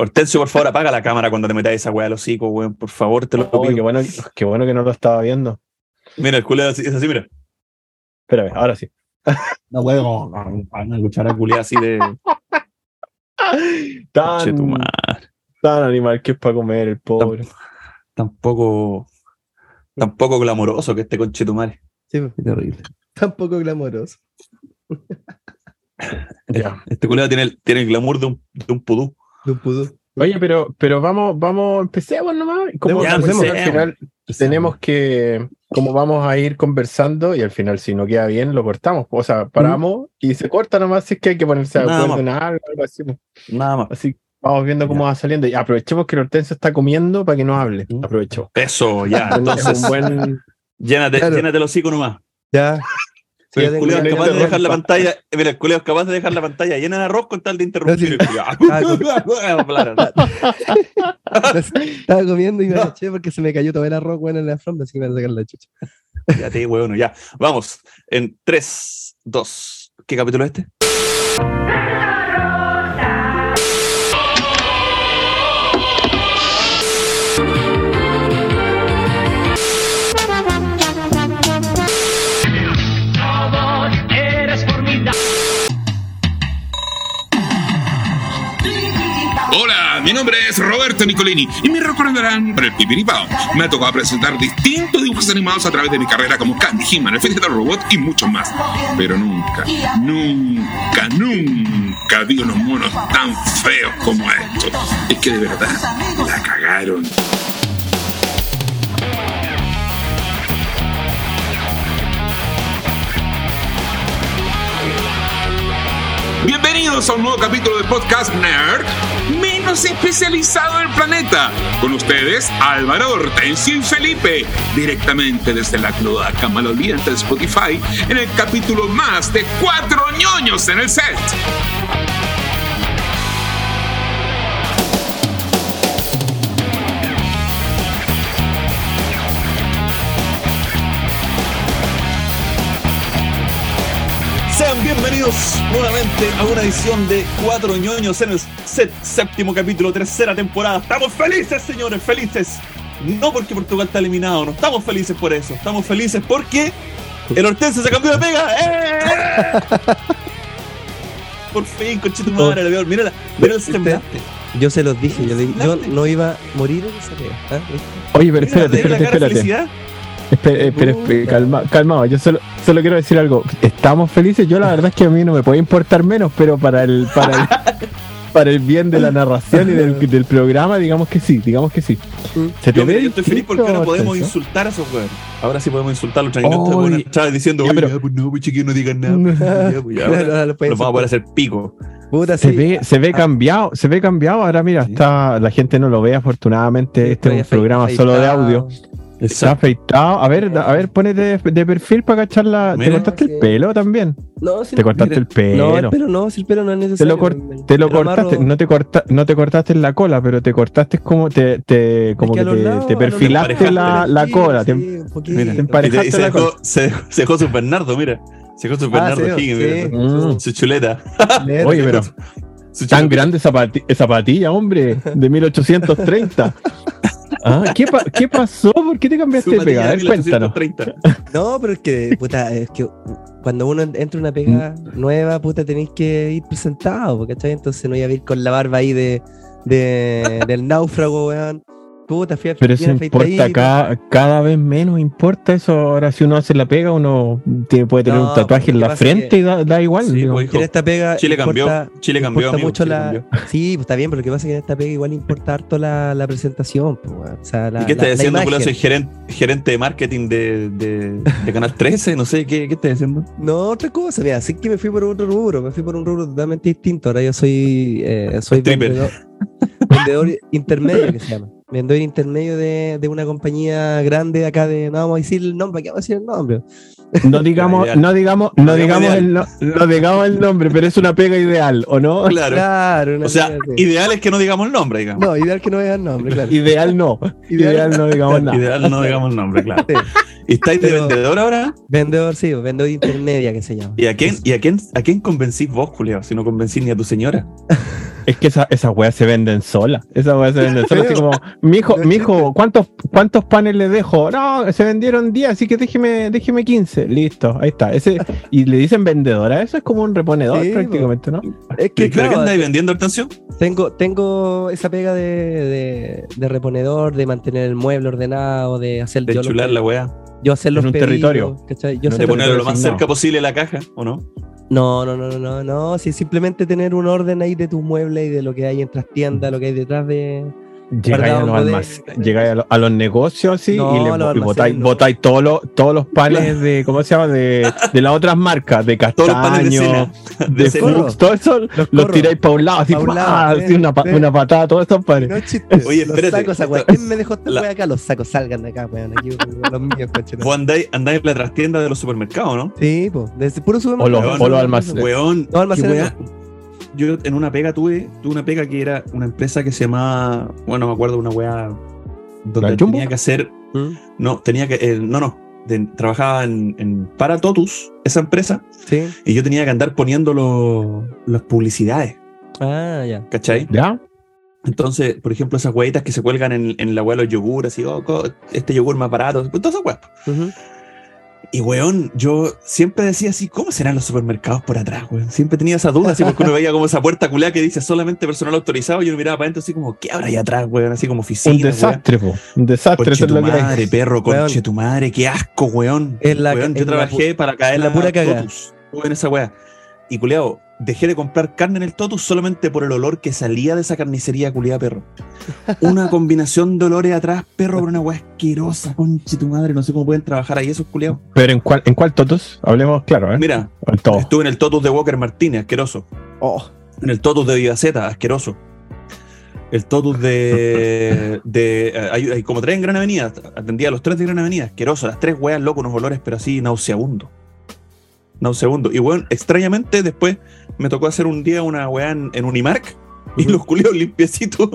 Hortensio, por favor, apaga la cámara cuando te metas esa weá al hocico, weón. Por favor, te lo Oh, pido. qué, bueno, qué bueno que no lo estaba viendo. Mira, el culo es así, es así, mira. Espérame, ahora sí. No, weón. Una cuchara culiada así de. Tan, tan animal que es para comer el pobre. Tampoco. Tampoco glamoroso que este conchetumare. Sí, pues, Qué terrible. tampoco glamoroso. Ya. Este culiado tiene el, tiene el glamour de un, de un pudú. Un pudú. Oye, pero, pero vamos, vamos, empecemos nomás. Como Ya, empecemos. al final tenemos que, como vamos a ir conversando y al final si no queda bien lo cortamos. O sea, paramos y se corta nomás si es que hay que ponerse de acuerdo en algo, algo así. Nada más. Así vamos viendo cómo va saliendo. Y aprovechemos que el Hortensia está comiendo para que nos hable. Aprovechemos. Eso, ya. Es Entonces, un buen. llénate, Claro. llénate el hocico nomás. Ya. Sí, el culeo es capaz de dejar la pantalla. Mira, el culeo es capaz de dejar la pantalla llena de arroz con tal de interrumpir. Estaba comiendo y me agaché porque se me cayó todo el arroz bueno en la alfombra, así que me voy a sacar la chucha. Ya te bueno, ya. Vamos. En 3, 2. ¿Qué capítulo es este? Mi nombre es Roberto Nicolini y me recordarán por el Pipiripao. Me ha tocado presentar distintos dibujos animados a través de mi carrera como Candy, He-Man, el del Robot y muchos más. Pero nunca, nunca, nunca vi unos monos tan feos como estos. Es que de verdad la cagaron. Bienvenidos a un nuevo capítulo de Podcast Nerd, especializado del planeta. Con ustedes, Álvaro, Hortensio y Felipe, directamente desde la cloaca maloliente de Spotify, en el capítulo más de cuatro ñoños en el set. Bienvenidos nuevamente a una edición de Cuatro ñoños en el set, séptimo capítulo, tercera temporada. Estamos felices, señores, felices. No porque Portugal está eliminado, no estamos felices por eso. Estamos felices porque el Hortense se cambió de pega. ¡Eh! Por fin, conchito madre, la veo. Mira, la- mira el semblante. Yo se los dije, yo, yo no iba a morir en esa pega. ¿ah? Oye, pero espérate, espérate, espérate. Espera, espera, espera, calma, calmado. Yo solo, solo quiero decir algo. Estamos felices. Yo la verdad es que a mí no me puede importar menos, pero para el, para el, para el bien de la narración y del, del programa, digamos que sí, digamos que sí. Se te Yo, mira, yo estoy feliz porque ahora podemos insultar a esos weones. Ahora sí podemos insultar a los tranquilos. Estaba diciendo, Ya, pero- ya, pues no, pues chiquillos, no digan nada. pues, ya, pues, ya, Claro, lo vamos a poder hacer pico. Puta, Se sí. ve, se ve cambiado, se ve cambiado. Ahora mira, Sí. está, la gente no lo ve afortunadamente. Este es un programa solo de audio. Está afeitado. A ver, a ver, ponete de, de perfil para cachar la. ¿Te cortaste el pelo también? No, si Te cortaste el No, pelo. el pelo no, si el pelo no es Te necesario. lo, cor- Me- te lo amarro- cortaste, no te, corta, no te cortaste en la cola, pero te cortaste como te, te, como Es que te, lados, perfilaste la, la Sí, cola. te- sí, un poquito. Mira, Te y, emparejaste te- y se, la dejó, se, se dejó su Bernardo, mira. Se dejó su Ah, Bernardo sí, Higgins, sí. mira. Mm. Su chuleta. Oye, pero Su tan grande esa pati- esa patilla, hombre, de 1830. Ah, ¿qué, pa- ¿Qué pasó? ¿Por qué te cambiaste de pega? A de ver, cuéntanos. 1830. No, pero es que, puta, es que cuando uno entra en una pega nueva, puta, tenéis que ir presentado, ¿cachai? Entonces no iba a ir con la barba ahí de, de del náufrago, weón. Puta, fui a Pero eso importa, cada, cada vez menos importa eso. Ahora, si uno hace la pega, uno tiene- puede tener No, un tatuaje en la frente que- y da, da igual. Sí, digo. pues, en esta pega Chile cambió, Chile cambió, importa amigo, mucho Chile la. cambió. Sí, pues está bien, pero lo que pasa es que en esta pega igual importa harto la, la presentación, pues, weón. O sea, la, ¿Y qué estás imagen. Julio? Soy gerente, gerente de marketing de, de, de Canal 13, no sé, ¿qué, qué estás haciendo? No, otra cosa, mira, sí que me fui por otro rubro, me fui por un rubro totalmente distinto. Ahora yo soy, eh, soy vendedor intermedio, que se llama. Vendedor intermedio de, de una compañía grande acá de, no vamos a decir el nombre, ¿qué vamos a decir el nombre? No digamos, no digamos, no No digamos el, no, no digamos el nombre, pero es una pega ideal, ¿o no? Claro. Claro, una O sea, ideal es que no digamos el nombre, digamos. no, ideal que no vean nombre, claro. Ideal no. Ideal no digamos nada. Ideal no digamos el nombre, claro. Sí. ¿Y estáis de Pero- vendedor ahora? Vendedor, sí, vendedor intermedia que se llama. ¿Y a quién, y a quién, a quién convencís vos, Julián? Si no convencís ni a tu señora. Es que esa- esas weas se venden solas. Esas weas se venden solas. Así como, mijo, No mijo, ¿cuántos, ¿cuántos panes le dejo? No, se vendieron 10, así que déjeme, déjeme 15. Listo, ahí está. Ese, y le dicen vendedora, eso es como un reponedor Sí, prácticamente, ¿no? Es ¿Qué que creo que claro, andáis vendiendo atención? tengo, tengo esa pega de, de, de reponedor, de mantener el mueble ordenado, de hacer De yo, los chular la weá. yo hacer los En un pedidos, territorio. ¿cachai? Yo un hacer De los- ponerlo lo más cerca posible la caja, ¿o no? No, no, no, no, no, no. Sí, simplemente tener un orden ahí de tus muebles y de lo que hay en trastienda, lo que hay detrás de. Llegáis a los, almac- llegáis a, lo- a los negocios así No, y, le, los y botáis, no. botáis todos los, todos los panes de, ¿cómo se llama? De, de las otras marcas, de los castaño, de, De. Fux, todo eso Los los tiráis para un lado, así, Pa' un lado, así eh, una, pa- eh. una patada, todos estos panes. No es chiste. Oye, los espérate, sacos, esto- weá. ¿Quién me dejó esta la- weá acá? Los sacos salgan de acá, weón. Aquí los míos, coche. Vos andáis, andáis en la trastienda de los supermercados, ¿no? Sí, pues. Desde puro O supermercado. los, o los almacenes. Weón, No, almacenes. Yo en una pega tuve, tuve una pega que era una empresa que se llamaba, bueno, me acuerdo, una weá donde tenía que hacer, ¿Mm? no, tenía que, eh, no, no, de- trabajaba en, en para Totus, esa empresa, Sí. y yo tenía que andar poniendo los- las publicidades, Ah, ya. ¿cachai? ¿Ya? Entonces, por ejemplo, esas hueitas que se cuelgan en, en la hueá de los yogur, así, oh, co- este yogur más barato, pues, todas esas hueás. Ujú. Y weón, yo siempre decía así, ¿cómo serán los supermercados por atrás, weón? Siempre tenía esa duda, así porque uno veía como esa puerta culeada que dice solamente personal autorizado, y yo miraba para adentro así como, ¿qué habrá ahí atrás, weón? Así como oficina. Un desastre, po. Un desastre, Conche tu madre, perro, Weón. conche tu madre, qué asco, weón. Es la- Weón, yo es la trabajé para caer la pura cagada. Estuve en esa weá. Y culeado, dejé de comprar carne en el Totus solamente por el olor que salía de esa carnicería culiada, perro. Una combinación de olores atrás, perro, por una weá asquerosa, conche tu madre, no sé cómo pueden trabajar ahí esos culiados. Pero ¿en cuál, ¿en cuál totos? Hablemos claro, ¿eh? Mira, En todo. estuve en el Totus de Walker Martínez, asqueroso. Oh, En el Totus de Vivaceta, asqueroso. El Totus de. de eh, hay, hay como tres en Gran Avenida. Atendía a los tres de Gran Avenida, asqueroso. Las tres weas, loco, unos olores, pero así nauseabundos. Nauseabundo. Y bueno, extrañamente después me tocó hacer un día una weá en, en Unimark y los culeos limpiecitos.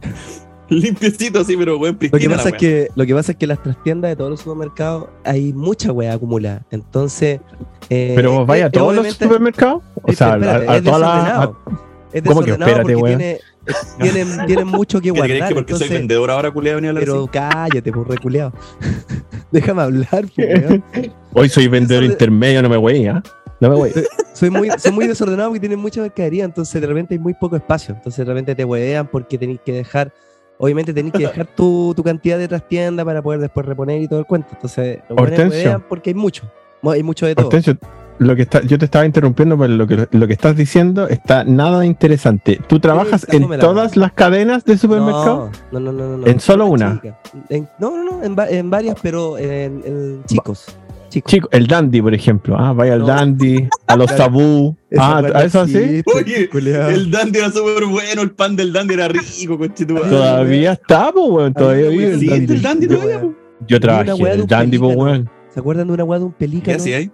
limpiecitos así, pero weón, Lo que, pasa es que, lo que pasa es que en las trastiendas de todos los supermercados hay mucha weá acumulada. Entonces. eh, Pero vos vais a es- todos los supermercados. O sea, a, espérate, a es todas las. ¿Cómo que? Espérate, weón. tiene, eh, tienen, tienen mucho que ¿Qué te crees guardar. que porque soy entonces- vendedor ahora, culiado, venía a hablar pero así? cállate, pues reculeado. Déjame hablar, pues, weón. Hoy soy vendedor intermedio, no me voy, ¿ah? No me voy. soy muy, soy muy desordenado porque tienen mucha mercadería, entonces de repente hay muy poco espacio. Entonces de repente te huevean porque tenéis que dejar, obviamente tenéis que dejar tu, tu cantidad de trastienda para poder después reponer y todo el cuento. Entonces huevean porque hay mucho. Hay mucho de todo. Hortensio, lo que está, yo te estaba interrumpiendo, pero lo que, lo que estás diciendo está nada interesante. ¿Tú trabajas en todas las cadenas de supermercado? No, no, no, no, no. ¿En solo una? no, no, no, en, va- en varias, pero en, en chicos. Chicos. Chico, el dandy, por ejemplo. Ah, vaya al No. dandy, a los tabú. Ah, weá ¿a eso así? El dandy era súper bueno, el pan del dandy era rico. Todavía está, pues, weón. Todavía vive el Sí, dandy. el dandy todavía. Yo trabajé en el dandy, pues, weón. ¿Se acuerdan de una weá de un ¿Qué pelícano? hacía ahí?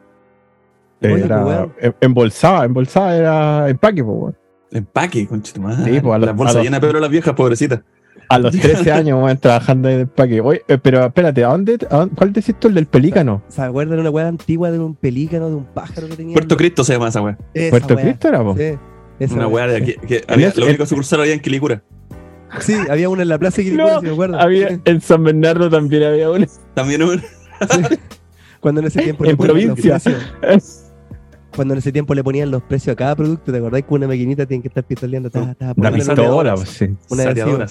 Era embolsada, embolsada era empaque, pues, weón. Empaque, conchetumare. Sí, pues, Las bolsas llenas pero las viejas, pobrecitas. A los 13 años, weón, trabajando ahí de empaque. Oye, eh, pero espérate, ¿a dónde, a dónde- ¿cuál decís tú el del pelícano? ¿Se acuerdan de una weá antigua de un pelícano, de un pájaro que tenía? Puerto Cristo se llama esa weá. Puerto weá. Cristo era, po. Sí, esa Una weá de aquí. Que En había, la única sucursal había en Quilicura. Sí, había una en la plaza de Quilicura, No, si me acuerdo. Había, en San Bernardo también había uno. También un- Sí. Cuando en ese tiempo En provincia. Cuando en ese tiempo le ponían los precios a cada producto, ¿te acordás que una maquinita tiene que estar pistoleando? Ta, ta, Una poniéndole pistola, pues, sí. Una.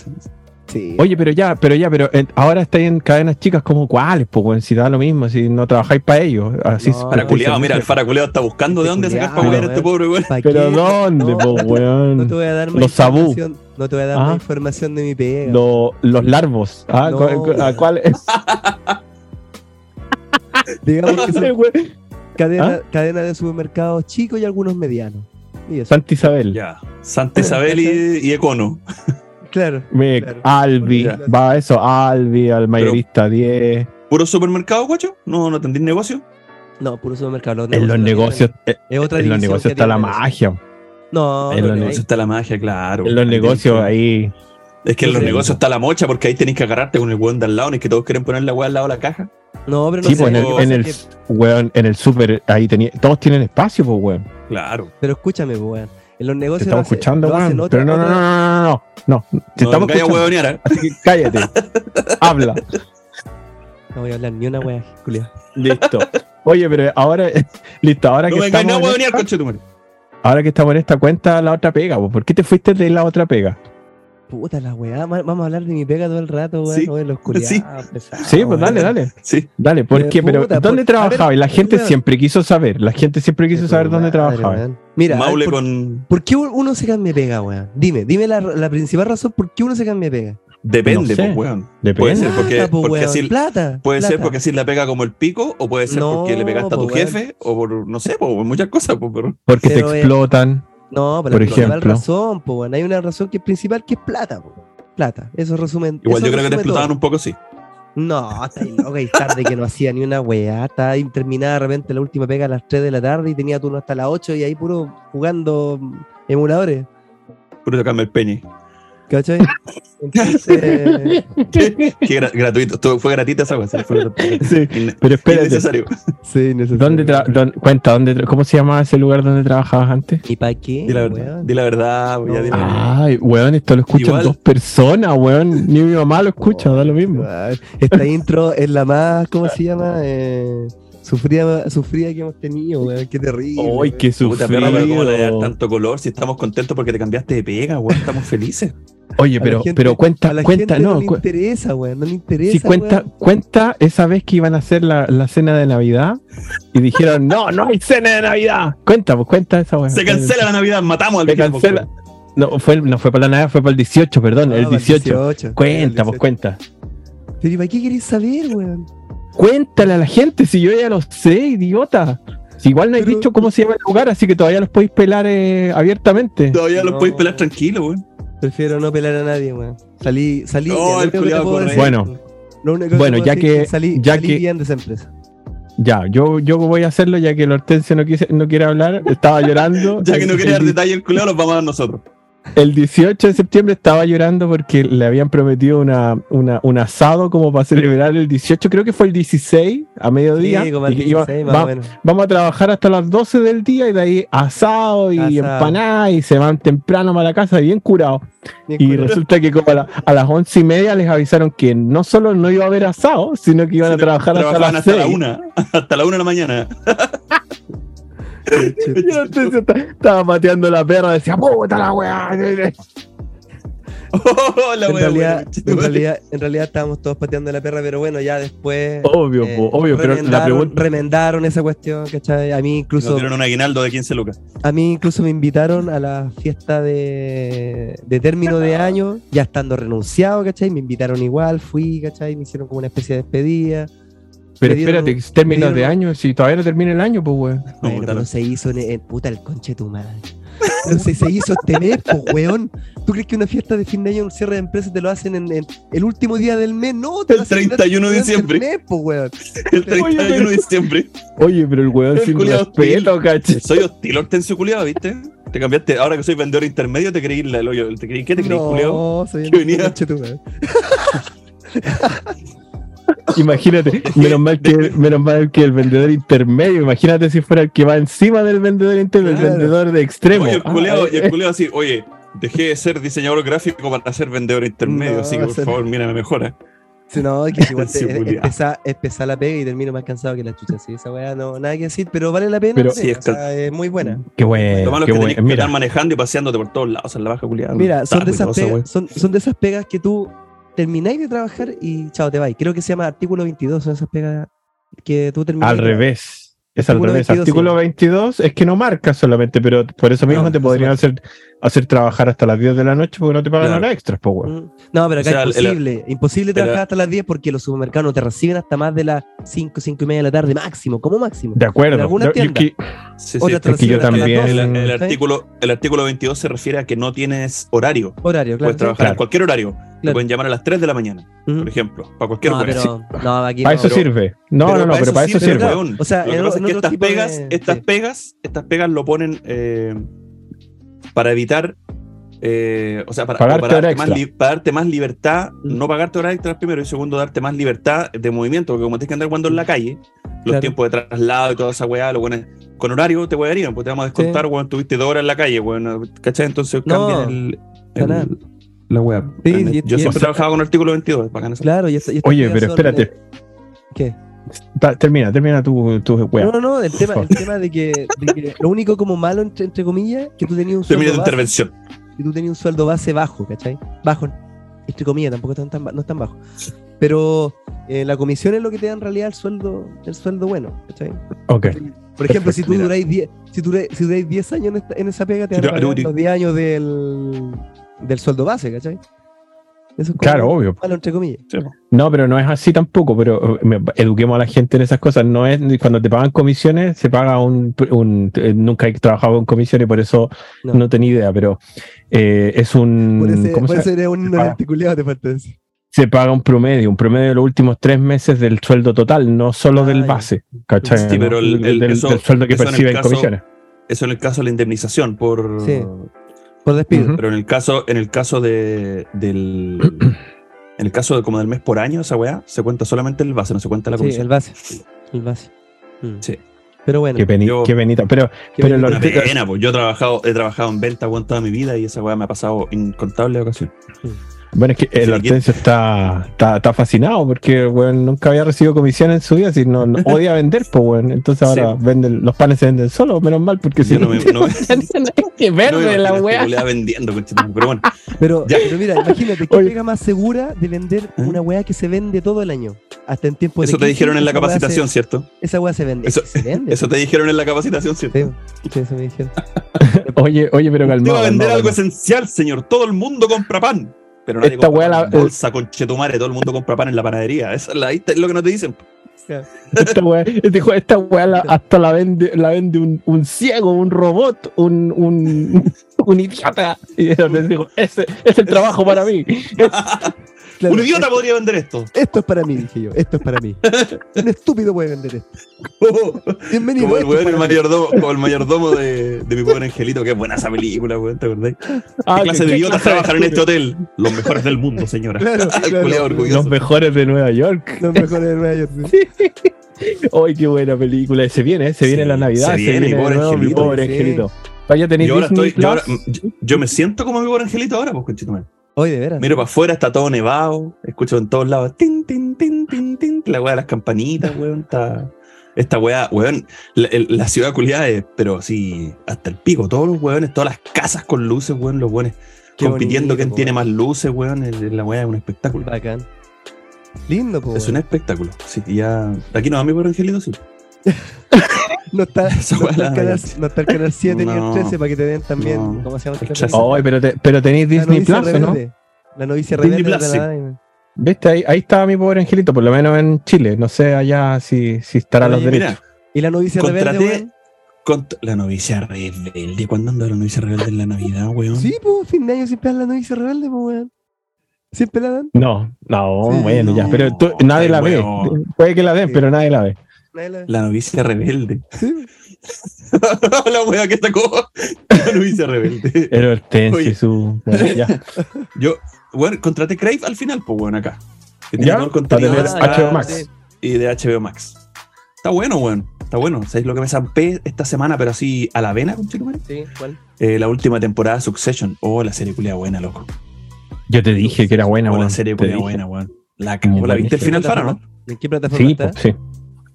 Sí. Oye, pero ya, pero ya, pero ahora estáis en cadenas chicas como cuáles, pues, weón, si da lo mismo, si no trabajáis para ellos. Así No, Para culiado, mira, el faraculeado está buscando de dónde sacar para a este weón. pobre weón. ¿Pa' Pero qué? ¿dónde, No, pues, No te weón? voy a dar más Los sabú. información. No te voy a dar Ah. más información de mi pega. Lo- los larvos. Ah, No. ¿cu- cu- ¿a cuál es? Digamos que son Weón. Cadena, ¿Ah? cadena de supermercados chicos y algunos medianos. Y eso, Santa Isabel. Ya. Santa Isabel y, y Econo. claro. Me- Claro. Albi, va eso, Albi, al mayorista 10. ¿Puro supermercado, guacho? ¿No, no tendréis negocio? No, puro supermercado. En los negocios, eh, Es otra en los negocios está la magia. No, En no, los Eso está la magia, claro. En los negocios ahí Es que en los Sí. negocios está la mocha porque ahí tenés que agarrarte con el weón de al lado, ni que todos quieren poner la weá al lado de la caja. No, pero no Sí, sé, pues en el, en el, que- weón, en el súper, ahí tenía, todos tienen espacio, pues, weón. Claro. Pero escúchame, pues, weón. En los Te negocios. estamos lo hace- escuchando, weón. otra- Pero no, no, otra- no, no, no, no, no. Te no estamos escuchando. ¿eh? Así que cállate. Habla. No voy a hablar ni una wea, culiao. Listo. Oye, pero ahora, listo, ahora No que estamos en esta, ahora que estamos en esta cuenta, la otra pega, pues, ¿por qué te fuiste de la otra pega? Puta la weá. Vamos a hablar de mi pega todo el rato, weón. Sí. Los culiados. Sí. pesados, Sí, pues dale, dale. Sí. Dale, ¿por Pero, puta, ¿dónde por- trabajaba? ver, Y la gente siempre quiso saber. La gente siempre quiso saber dónde madre, trabajaba. Mira, ver, Maule por, con. ¿por qué uno se cambia pega, weón? Dime, dime la, la principal razón por qué uno se cambia pega. Depende, No sé. pues, weón. Depende. Puede ser porque, Plata, po, porque weón, así. plata. Puede ser porque así la pega como el pico, o puede ser No, porque le pegaste a tu po, weón. jefe, o por, no sé, por muchas cosas, pues, pero. Porque te Pero, eh, explotan. No, pero por la principal ejemplo. razón, po, weón. Hay una razón que es principal que es plata, po. Plata. Eso resumen. Igual eso yo creo que te explotaban todo. un poco, sí. No, está ahí loca y tarde que no hacía ni una weá. Estaba ahí terminada de repente la última pega a las 3 de la tarde y tenía turno hasta las 8 y ahí puro jugando emuladores. Puro tocarme el peñe. ¿Cachai? Entonces, Que gra- gratuito. Todo fue gratuita esa cosa. Fue Sí, pero espérate. innecesario. sí, necesito. ¿Dónde dónde- cuenta, ¿dónde ¿cómo se llama ese lugar donde trabajabas antes? ¿Y para qué? Di la verdad. weón? Di la verdad, ya di la verdad. Ay, weón, esto lo escuchan Igual. dos personas, weón. Ni mi mamá lo escucha, da lo mismo. Esta intro es la más, ¿cómo se llama? Eh, sufrida, sufrida que hemos tenido, weón. Qué terrible. Ay, weón. qué Puta perra, pero ¿cómo le sufrido. tanto color si estamos contentos porque te cambiaste de pega, weón? Estamos felices. Oye, A la pero, gente- pero cuenta, a la cuenta, gente no, no. le cu- interesa, weón. No le interesa. Sí, cuenta, weón. cuenta esa vez que iban a hacer la, la cena de Navidad y dijeron, no, no hay cena de Navidad. Cuenta, pues cuenta esa weón. Se cancela la Navidad, matamos al Se cancela. No fue, no fue para la Navidad, fue para el 18, perdón, Ah, el para 18. Cuenta, pues 18. cuenta. Pero ¿y para qué queréis saber, weón? Cuéntale a la gente, si yo ya lo sé, idiota. Si igual no he Pero- dicho cómo se llama el lugar, así que todavía los podéis pelar eh, abiertamente. Todavía los No. podéis pelar tranquilo, weón. Prefiero no pelar a nadie, weón. Salí, salí. Oh, ya, lo el que Bueno. lo único que Bueno, ya que- salí, ya salí que- bien de esa empresa. Ya, yo, yo voy a hacerlo ya que el Hortensio no, quise, no quiere hablar, estaba llorando. Ya que no quería dar el, detalle el culeo, los vamos a dar nosotros. El 18 de septiembre estaba llorando porque le habían prometido una, una, un asado como para celebrar el 18, creo que fue el 16 a mediodía. Sí, como el y que iba- 16, más va- o menos. vamos a trabajar hasta las 12 del día y de ahí asado y Asado. empanada y se van temprano para la casa bien curados. Bien Y curado. resulta que como a, la- a las once y media les avisaron que no solo no iba a haber asado, sino que iban a Sino trabajar hasta las hasta la una. Hasta la una de la mañana. Yo entonces esta- estaba pateando la perra, decía, puta la weá. Oh, la en, wea, realidad, en, realidad, en realidad estábamos todos pateando la perra, pero bueno, ya después. Obvio, eh, po, obvio, pero la remendaron- pregunta. Remendaron esa cuestión, ¿cachai? A mí Nos incluso. dieron un aguinaldo de 15 lucas. A mí incluso me invitaron a la fiesta de, de término de año, ya estando renunciado, ¿cachai? Me invitaron igual, fui, ¿cachai? Me hicieron como una especie de despedida. Pero dieron espérate, un- términos de dieron- año, si todavía no termina el año, pues weón. Pero la- se hizo en, en- puta el conche tu madre. Pero se, se hizo este mes, po, weón. ¿Tú crees que una fiesta de fin de año, un cierre de empresa, te lo hacen en, en el último día del mes? No, te El lo hacen 31 de diciembre. mes, po, weón. El 31 de diciembre. Oye, pero el weón El sin respeto, caché. Soy hostil, Hortensio culiado, ¿viste? Te cambiaste. Ahora que soy vendedor intermedio, te creí la- el hoyo. ¿Te creí, ¿Qué te creí, culiado? No, soy ¿Qué el venía? Imagínate, menos mal, que, menos mal que el vendedor intermedio, imagínate si fuera el que va encima del vendedor intermedio, Claro. el vendedor de extremo. Oye, el Ah, culiado, y eh, el culiao así, oye, dejé de ser diseñador gráfico para ser vendedor intermedio, No, así que por ser- favor, mira, me mejora. Sí, no, que igual Sí, te, es, la pega y termino más cansado que la chucha. Sí, esa weá no, nada que decir, pero vale la pena. Pero- Sí, es o sea, es muy buena. Qué bueno, Lo malo qué es que tenés que Mira, estar manejando y paseándote por todos lados en la baja culiada. Mira, son de, esas cosa, pegas, son, son de esas pegas que tú termináis de trabajar y chao, te vais. Creo que se llama artículo 22, son esas pegas que tú terminas. al revés. Es al revés. 22, Artículo sí. 22 es que no marca solamente, pero por eso mismo No, te podrían hacer, hacer trabajar hasta las 10 de la noche porque no te pagan Claro. horas extras, pues, weón. No, pero acá O sea, es el- imposible. imposible trabajar el- hasta las 10 porque los supermercados no te reciben hasta más de las 5, 5 y media de la tarde, máximo, como máximo. De acuerdo. En algunas Yo- yo tiendas. que- Sí, sí. Te es que yo reciben hasta las también- 12, El, artículo, el artículo 22 se refiere a que no tienes horario. Horario, claro. Puedes trabajar Claro. en cualquier horario. Te Claro. pueden llamar a las 3 de la mañana, por ejemplo, para cualquier No, pero, no, aquí Para no. eso pero- sirve. No, no, no, pero para eso sirve, sirve. claro. weón. O sea, Lo en que otro- pasa es en que otro estas pegas, estas sí. pegas, estas pegas lo ponen eh, para evitar eh, o sea, para, Pagarte para hora darte más, li- para darte más libertad, Mm. no pagarte horas extras primero, y segundo, darte más libertad de movimiento, porque como tienes que andar jugando en la calle, los Claro. tiempos de traslado y toda esa weá, lo bueno, con horario te wearían, pues te vamos a descontar, weón, tuviste dos horas en la calle, weón, ¿cachai? Entonces No, cambian el, el- la weá. Sí, y- Yo y- siempre trabajaba con el artículo 22, bacán eso. Claro, y esta- y estas Oye, pero espérate. ¿Qué? Ta- Termina, termina tu, tu weá. No, no, no, el tema, el tema de, que, de que lo único como malo, entre, entre comillas, que tú tenías un Termina sueldo tu base, intervención. que tú tenías un sueldo base bajo, ¿cachai? Bajo, entre comillas, tampoco es tan, no es tan bajo. Pero eh, la comisión es lo que te da en realidad el sueldo, el sueldo bueno, ¿cachai? Ok. Por ejemplo, si tú Mira. duráis 10, si tú duráis, si duráis 10 años en, esta- en esa pega, te dan los 10 años del, del sueldo base, ¿cachai? Eso es Claro, obvio. malo, entre comillas. No, pero no es así tampoco, pero eh, me- eduquemos a la gente en esas cosas. No es cuando te pagan comisiones, se paga un, un- eh, nunca he trabajado con comisiones, por eso No. no, tenía idea, pero eh, es un Por ese, ¿cómo por se, eso un se paga? inarticulado, te falta decir. se paga un promedio, un promedio de los últimos tres meses del sueldo total, no solo del base, ¿cachai? Sí, pero el- el- del, eso- del sueldo que eso en en caso- comisiones. Eso en el caso de la indemnización por... Sí. Por despido. Pero en el caso, en el caso de, del... En el caso de como del mes por año, esa weá, se cuenta solamente el base, no se cuenta la Sí, comisión. el base. El base. Mm. Sí. Pero bueno, Qué, peni- yo- qué penita. Pero, qué pero lo- Una pena, pues yo he trabajado, he trabajado en venta weón, toda mi vida y esa weá me ha pasado incontables ocasiones. Bueno, es que el Sí, Hortensio está, está, está fascinado porque bueno, nunca había recibido comisión en su vida, si no, no odia vender, pues bueno. Entonces ahora Sí. venden, los panes se venden solos, menos mal, porque si no me, no, me- que no me verde imagino la culiao vendiendo, pero bueno, Pero, Ya. pero mira, imagínate, ¿qué pega más segura de vender ¿Eh? una weá que se vende todo el año? Hasta en tiempo de eso te dijeron en la weá capacitación, ¿cierto? esa weá se vende. Eso- es que se vende. Eso te dijeron en la capacitación, ¿cierto? Sí, eso me dijeron. Oye, oye, pero Te calmado. va a vender calmado, algo calmado. esencial, señor. Todo el mundo compra pan. Pero nadie Esta compra la- bolsa, conchetumare. Todo el mundo compra pan en la panadería. Esa es, la, es lo que no te dicen. Esta weá, este jue- esta weá la- hasta la vende, la vende un, un ciego, un robot, un, un, un idiota. Y digo, ese es el trabajo para mí. Claro, Un idiota podría vender esto. Esto es para mí, dije yo. Esto es para mí. Un estúpido puede vender esto. Bienvenido. como el, weón, el para mayordomo, como el mayordomo de, de mi pobre angelito. Qué buena esa película, weón. ¿Te acordás? Ah, ¿Qué clase ¿qué de idiotas trabajan en este hotel? Los mejores del mundo, señora. Claro, claro. Los mejores de Nueva York. Los mejores de Nueva York. sí. ¡Ay, qué buena película! Se viene, se viene Sí, la Navidad, se se viene, viene, mi pobre nuevo, mi angelito, pobre sí. angelito. Vaya, tenéis Yo ahora Disney estoy, yo, ahora- Plus? yo- yo me siento como mi pobre angelito ahora, pues, conchetumare. Hoy, de veras. Miro para afuera, está todo nevado. Escucho en todos lados. Tin, tin, tin, tin, tin, la weá de las campanitas, weón. Está, esta weá, weón. La, el- la ciudad culiada es, pero sí, hasta el pico. Todos los weones, todas las casas con luces, weón. Los weones Qué compitiendo bonito, quién tiene más luces, weón. el- La weá es un espectáculo. Bacán. Lindo, po. Es un espectáculo. Sí, ya. Aquí no va mi pobre angelito, sí. No está, no, está el canal, verdad. no está el canal 7 ni el No. 13 para que te den también. No. ¿Cómo se llama? El pero, te- pero tenéis Disney Plus, ¿o ¿no? rebelde. La novicia Disney rebelde. Plus, de la- ¿Viste? Ahí, ahí estaba mi pobre angelito, por lo menos en Chile. No sé allá si, si estará a los Oye, derechos. mira, Y la novicia rebelde, contraté. weón. cont- la novicia rebelde. ¿Cuándo anda la novicia rebelde en la Navidad, weón? Sí, pues, fin de año siempre dan la novicia rebelde, pues, weón. Siempre la dan. No, no, Sí, bueno, ya. Pero tú- nadie la ve. Puede que la den, Sí. pero nadie la ve. La novicia rebelde. La wea que sacó la novicia rebelde. Oye. y su. bueno, ya. Yo, bueno, contraté Crave al final, pues bueno, acá. Que tiene HBO Max. sí. y de HBO Max. Está bueno, weón. Está bueno. ¿Sabéis lo que me zampé esta semana, pero así a la vena, conchetumare? Sí, ¿cuál? Eh, la última temporada de Succession. Oh, la serie culia buena, loco. Yo te dije que era buena, oh, la weón. serie culia buena, weón. La. ¿La viste el ¿En final, Fara, no? ¿En qué plataforma Sí, está? pues, sí.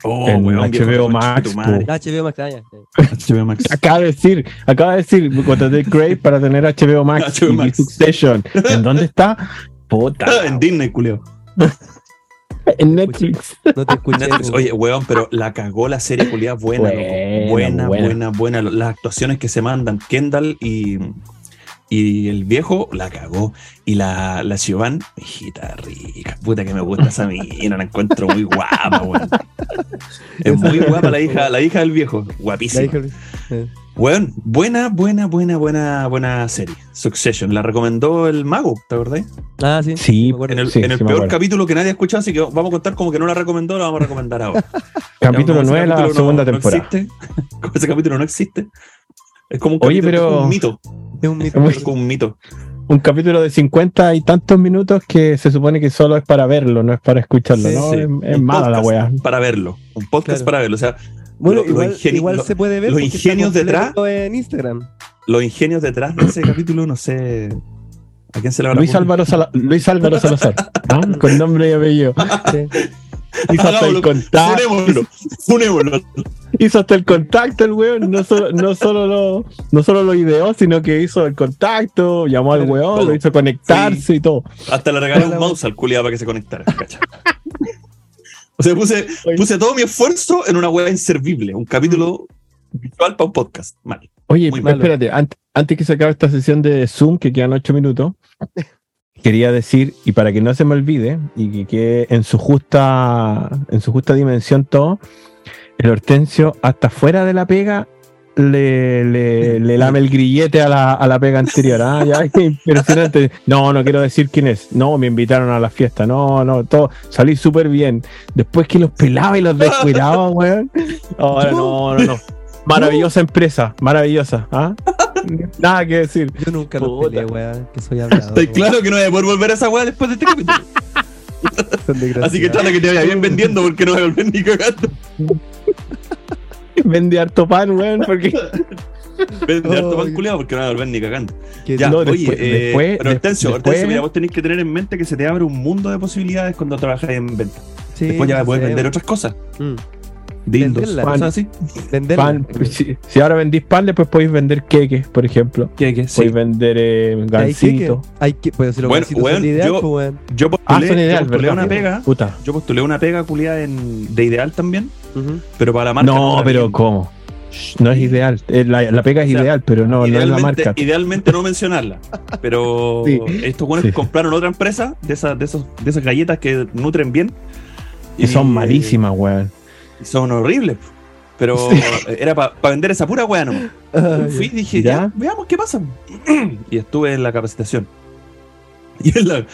Oh, En weón. viejo HBO Max, HBO Max. HBO Max. Acaba de decir, acaba de decir, contraté Crave para tener HBO Max HBO y Max. Succession. ¿En dónde está? Puta. en Disney, culio. En Netflix. No te escuché. Netflix. Oye, weón, pero la cagó la serie culiada buena, loco. Buena, buena, buena. buena, buena, Las actuaciones que se mandan, Kendall y, y el viejo la cagó. Y la, la Siobhan, hijita rica, puta que me gusta esa mina, la encuentro muy guapa, weón. Es muy guapa la hija, la hija del viejo, La guapísima. hija- eh. Buena, buena, buena, buena, buena serie. Succession, la recomendó el mago, ¿te acordás? Ah, sí. Sí, me acuerdo. En el, Sí, en el sí peor capítulo que nadie ha escuchado, así que vamos a contar como que no la recomendó, la vamos a recomendar ahora. Capítulo Ya, como ese 9 la no- segunda no temporada. existe, como ese capítulo no existe. Es como un, Oye, pero- un mito. Es un mito. Es como un mito. Un capítulo de 50 y tantos minutos que se supone que solo es para verlo, no es para escucharlo, Sí, ¿no? Sí. Es, mala la weá. Para verlo. Un podcast Claro. para verlo. O sea, Bueno, lo- lo igual, ingeni- igual lo- se puede ver. los ingenios detrás- En Instagram. los ingenios detrás de ese capítulo, no sé. ¿A quién se le habrá Luis? Álvaro, Sala- Luis Álvaro Salazar, ¿no? con nombre y apellido. Sí. Hizo hasta el contacto. Funémoslo. Funémoslo. Hizo hasta el contacto el weón. No solo, no solo lo, no solo lo ideó, sino que hizo el contacto, llamó al weón, Todo. lo hizo conectarse y todo. Hasta le regalé un mouse al culiado para que se conectara. ¿cacha? O sea, puse, puse todo mi esfuerzo en una web inservible. Un capítulo visual para un podcast. Mal. Oye, espérate, ant- antes que se acabe esta sesión de Zoom, que quedan ocho minutos, quería decir, y para que no se me olvide, y que quede en su justa, en su justa dimensión todo, el Hortensio hasta fuera de la pega le, le, le lame el grillete a la, a la pega anterior. ¿ah? Ya, es impresionante. No, no quiero decir quién es. No, me invitaron a la fiesta. No, no, todo. Salí súper bien. Después que los pelaba y los descuidaba, weón. Ahora no, no, no. Maravillosa empresa, maravillosa. ¿ah? Nada que decir. Yo nunca los peleé, weón. Que soy hablado. Estoy claro que no voy a poder volver a esa weá después de este capítulo. Así que trata que te vaya bien vendiendo porque no voy a volver ni cagando. Vende harto pan, weón, porque Vende harto pan culiado porque no voy a volver ni cagando. Ya, No, oye, después- eh, después- pero Hortensio, Hortensio, mira, vos tenés que tener en mente que se te abre un mundo de posibilidades cuando trabajas en venta. Sí, Después ya vas a poder sí. vender otras cosas. Mm. Dildos, cosas así. Pan. Si, si ahora vendís pan, después podéis vender queques, por ejemplo. Sí. Podéis vender eh, Hay que, gansito. hay que, pues si los Bueno, son ideal, yo- pues. Yo Ah, postulé, son yo postulé ¿verdad? una pega. Puta. Yo postulé una pega culiada en, de ideal también, pero para la marca. No, pero bien. ¿cómo? No es ideal. Eh, La, la pega es O sea, ideal, pero no, no es la marca. idealmente no mencionarla. Pero Sí. estos buenos Sí. compraron otra empresa de esas, de esos, de esas galletas que nutren bien. Y son malísimas, weón. Y Son horribles. Pero Sí. era para vender esa pura weá nomás. Ah, Fui y dije, ¿Ya? ya, veamos qué pasa. y estuve en la capacitación. Y en la,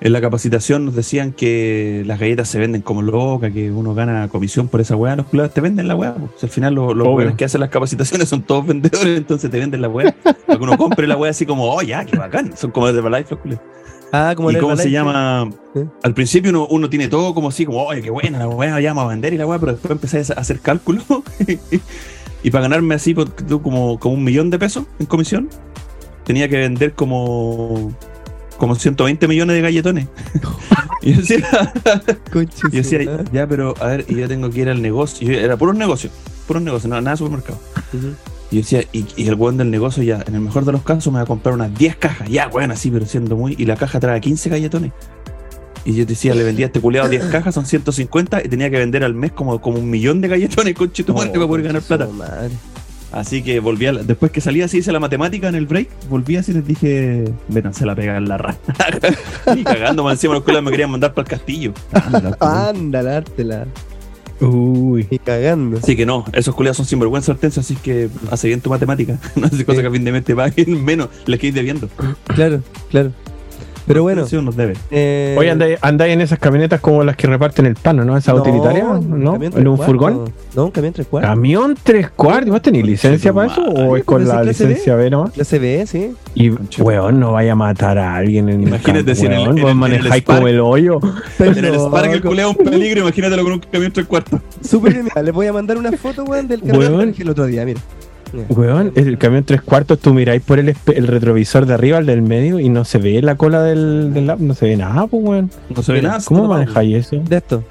en la capacitación nos decían que las galletas se venden como loca, que uno gana comisión por esa weá. Los culiados te venden la weá. po. O sea, al final los, que hacen las capacitaciones son todos vendedores, entonces te venden la weá. Para que uno compre la weá así como, oh, ya, qué bacán. Son como de Herbalife los culiados. Ah, como ¿Y cómo se llama? ¿Eh? Al principio uno, uno tiene todo como así, como, oye, qué buena la weá, ya vamos a vender y la weá, pero después empecé a hacer cálculos y para ganarme así tú, como, como un millón de pesos en comisión, tenía que vender como, como 120 millones de galletones. y yo decía, yo decía, ya, pero a ver, y yo tengo que ir al negocio. Yo- era puros negocios, puros negocios, nada, nada de supermercado. Ujú. Y yo decía, y, y el weón del negocio ya, en el mejor de los casos, me va a comprar unas 10 cajas. Ya, weón, así, pero siendo muy. Y la caja trae 15 galletones. Y yo decía, le vendía a este culeado 10 cajas, son 150, y tenía que vender al mes como, como un millón de galletones, con tu madre, para poder ganar Conche plata. madre. Así que volví a la- después que salí así, hice la matemática en el break, volví así y les dije, vétanse la pega en la rana. y cagando encima los culeados me querían mandar para el castillo. Dártela. Uy. Y cagando. Así que no, esos culeados son sinvergüenza hortensia, así que hace bien tu matemática. No hace cosa Sí. que a fin de mes te paguen menos, les quedes debiendo. Claro, claro. Pero bueno. Hortensio nos debe. Eh, Oye, andáis, andáis en esas camionetas como las que reparten el pan, ¿no? Esas no, utilitarias, un ¿no? En un furgón. No, un camión tres cuartos. Camión tres cuartos. ¿Vos tenés licencia para eso? ¿O es con Pero la licencia B nomás? Clase B, sí. Y, weón, no vaya a matar a alguien en Imagínate el si en el- Vos manejáis como el hoyo. En el Spark el es un peligro, imagínatelo con un camión tres cuartos. Súper bien. Mira, les voy a mandar una foto, weón, del camión que el otro día, mira. Weón, el camión tres cuartos, tú miráis por el, retrovisor de arriba, el del medio, y no se ve la cola del, del lap, no se ve nada, pues, weón. No se ve nada. ¿Cómo se manejáis eso? De esto.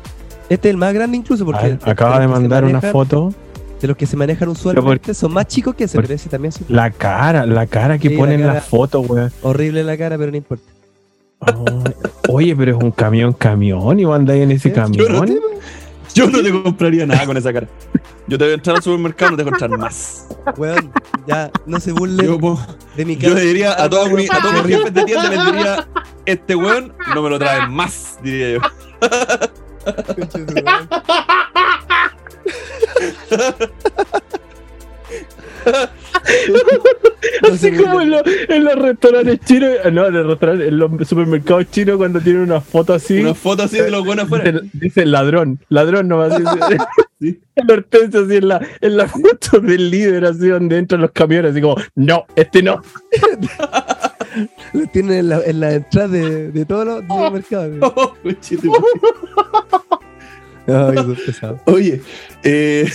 Este es el más grande incluso porque... Ver, acaba de se mandar una foto. De los que se manejan usualmente son más chicos que pero ese también es La cara, la cara que Sí, ponen la en la foto, weón. horrible la cara, pero no importa. Oh, oye, pero es un camión, camión, y vos andáis en ese Sí, yo no camión. Yo no te compraría nada con esa cara. Yo te voy a entrar al supermercado, no te voy a encontrar más. Weón, ya, no se burlen Yo, po- de mi cara. yo le diría a todos mis, a todos jefes de tienda, les diría, este weón no me lo traen más, diría yo. Así como en, los- en los restaurantes chinos, eh, no, en, los restaurantes, en los supermercados chinos cuando tienen una foto así, Una foto así de los buenos afuera. dice, ladrón, ladrón nomás. Sí. el Hortensio así en la, en la foto del líder, así donde entran los camiones, así como, no, este no. Lo tienen en la, en la entrada de, de todos los supermercados. Oh. Oye, eh,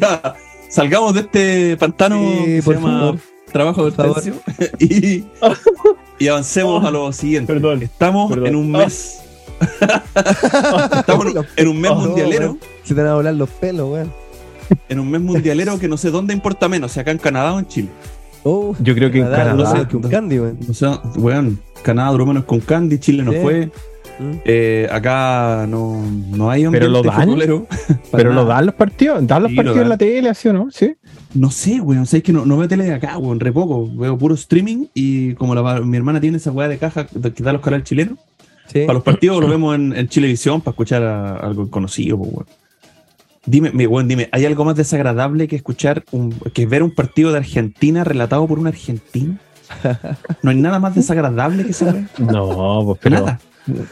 ya, salgamos de este pantano Sí, que se llama favor. trabajo del tercio y, y avancemos a lo siguiente. Perdón, Estamos perdón. en un mes. Estamos en un- mes Oh, mundialero, weón. Se te van a volar los pelos, weón. en un mes mundialero que no sé dónde importa menos, si acá en Canadá o en Chile. Oh, Yo creo que en Canadá, Canadá. no sé, que un candy, weón. O sea, weón, Canadá duró menos con Candy, Chile no Sí. fue. Mm. Eh, acá no, no hay Pero lo dan. futbolero, Pero lo dan los partidos, dan los Sí, lo partidos en la tele, así o no, sí. No sé, weón. Sabes que no, no veo tele de acá, weón. Re poco. Veo puro streaming y como la- mi hermana tiene esa weá de caja que da los canales chilenos, Sí. para los partidos lo vemos en, en Chilevisión para escuchar a- algo conocido, pues, weón. Dime, mi dime, ¿hay algo más desagradable que escuchar, un, que ver un partido de Argentina relatado por un argentino? No hay nada más desagradable que esa weá. No, pues pero. Nada.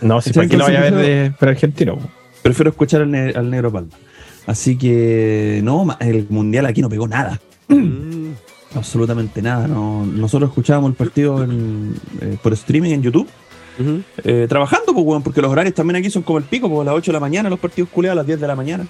No, si para qué lo vaya a ver de, pero argentino. Prefiero escuchar al, ne- al negro Palma. Así que, no, el mundial aquí no pegó nada. Mm. Absolutamente nada. No, nosotros escuchábamos el partido en, eh, por streaming en YouTube, eh, trabajando, pues, weón, porque los horarios también aquí son como el pico, pues a las 8 de la mañana, los partidos culeados a las 10 de la mañana.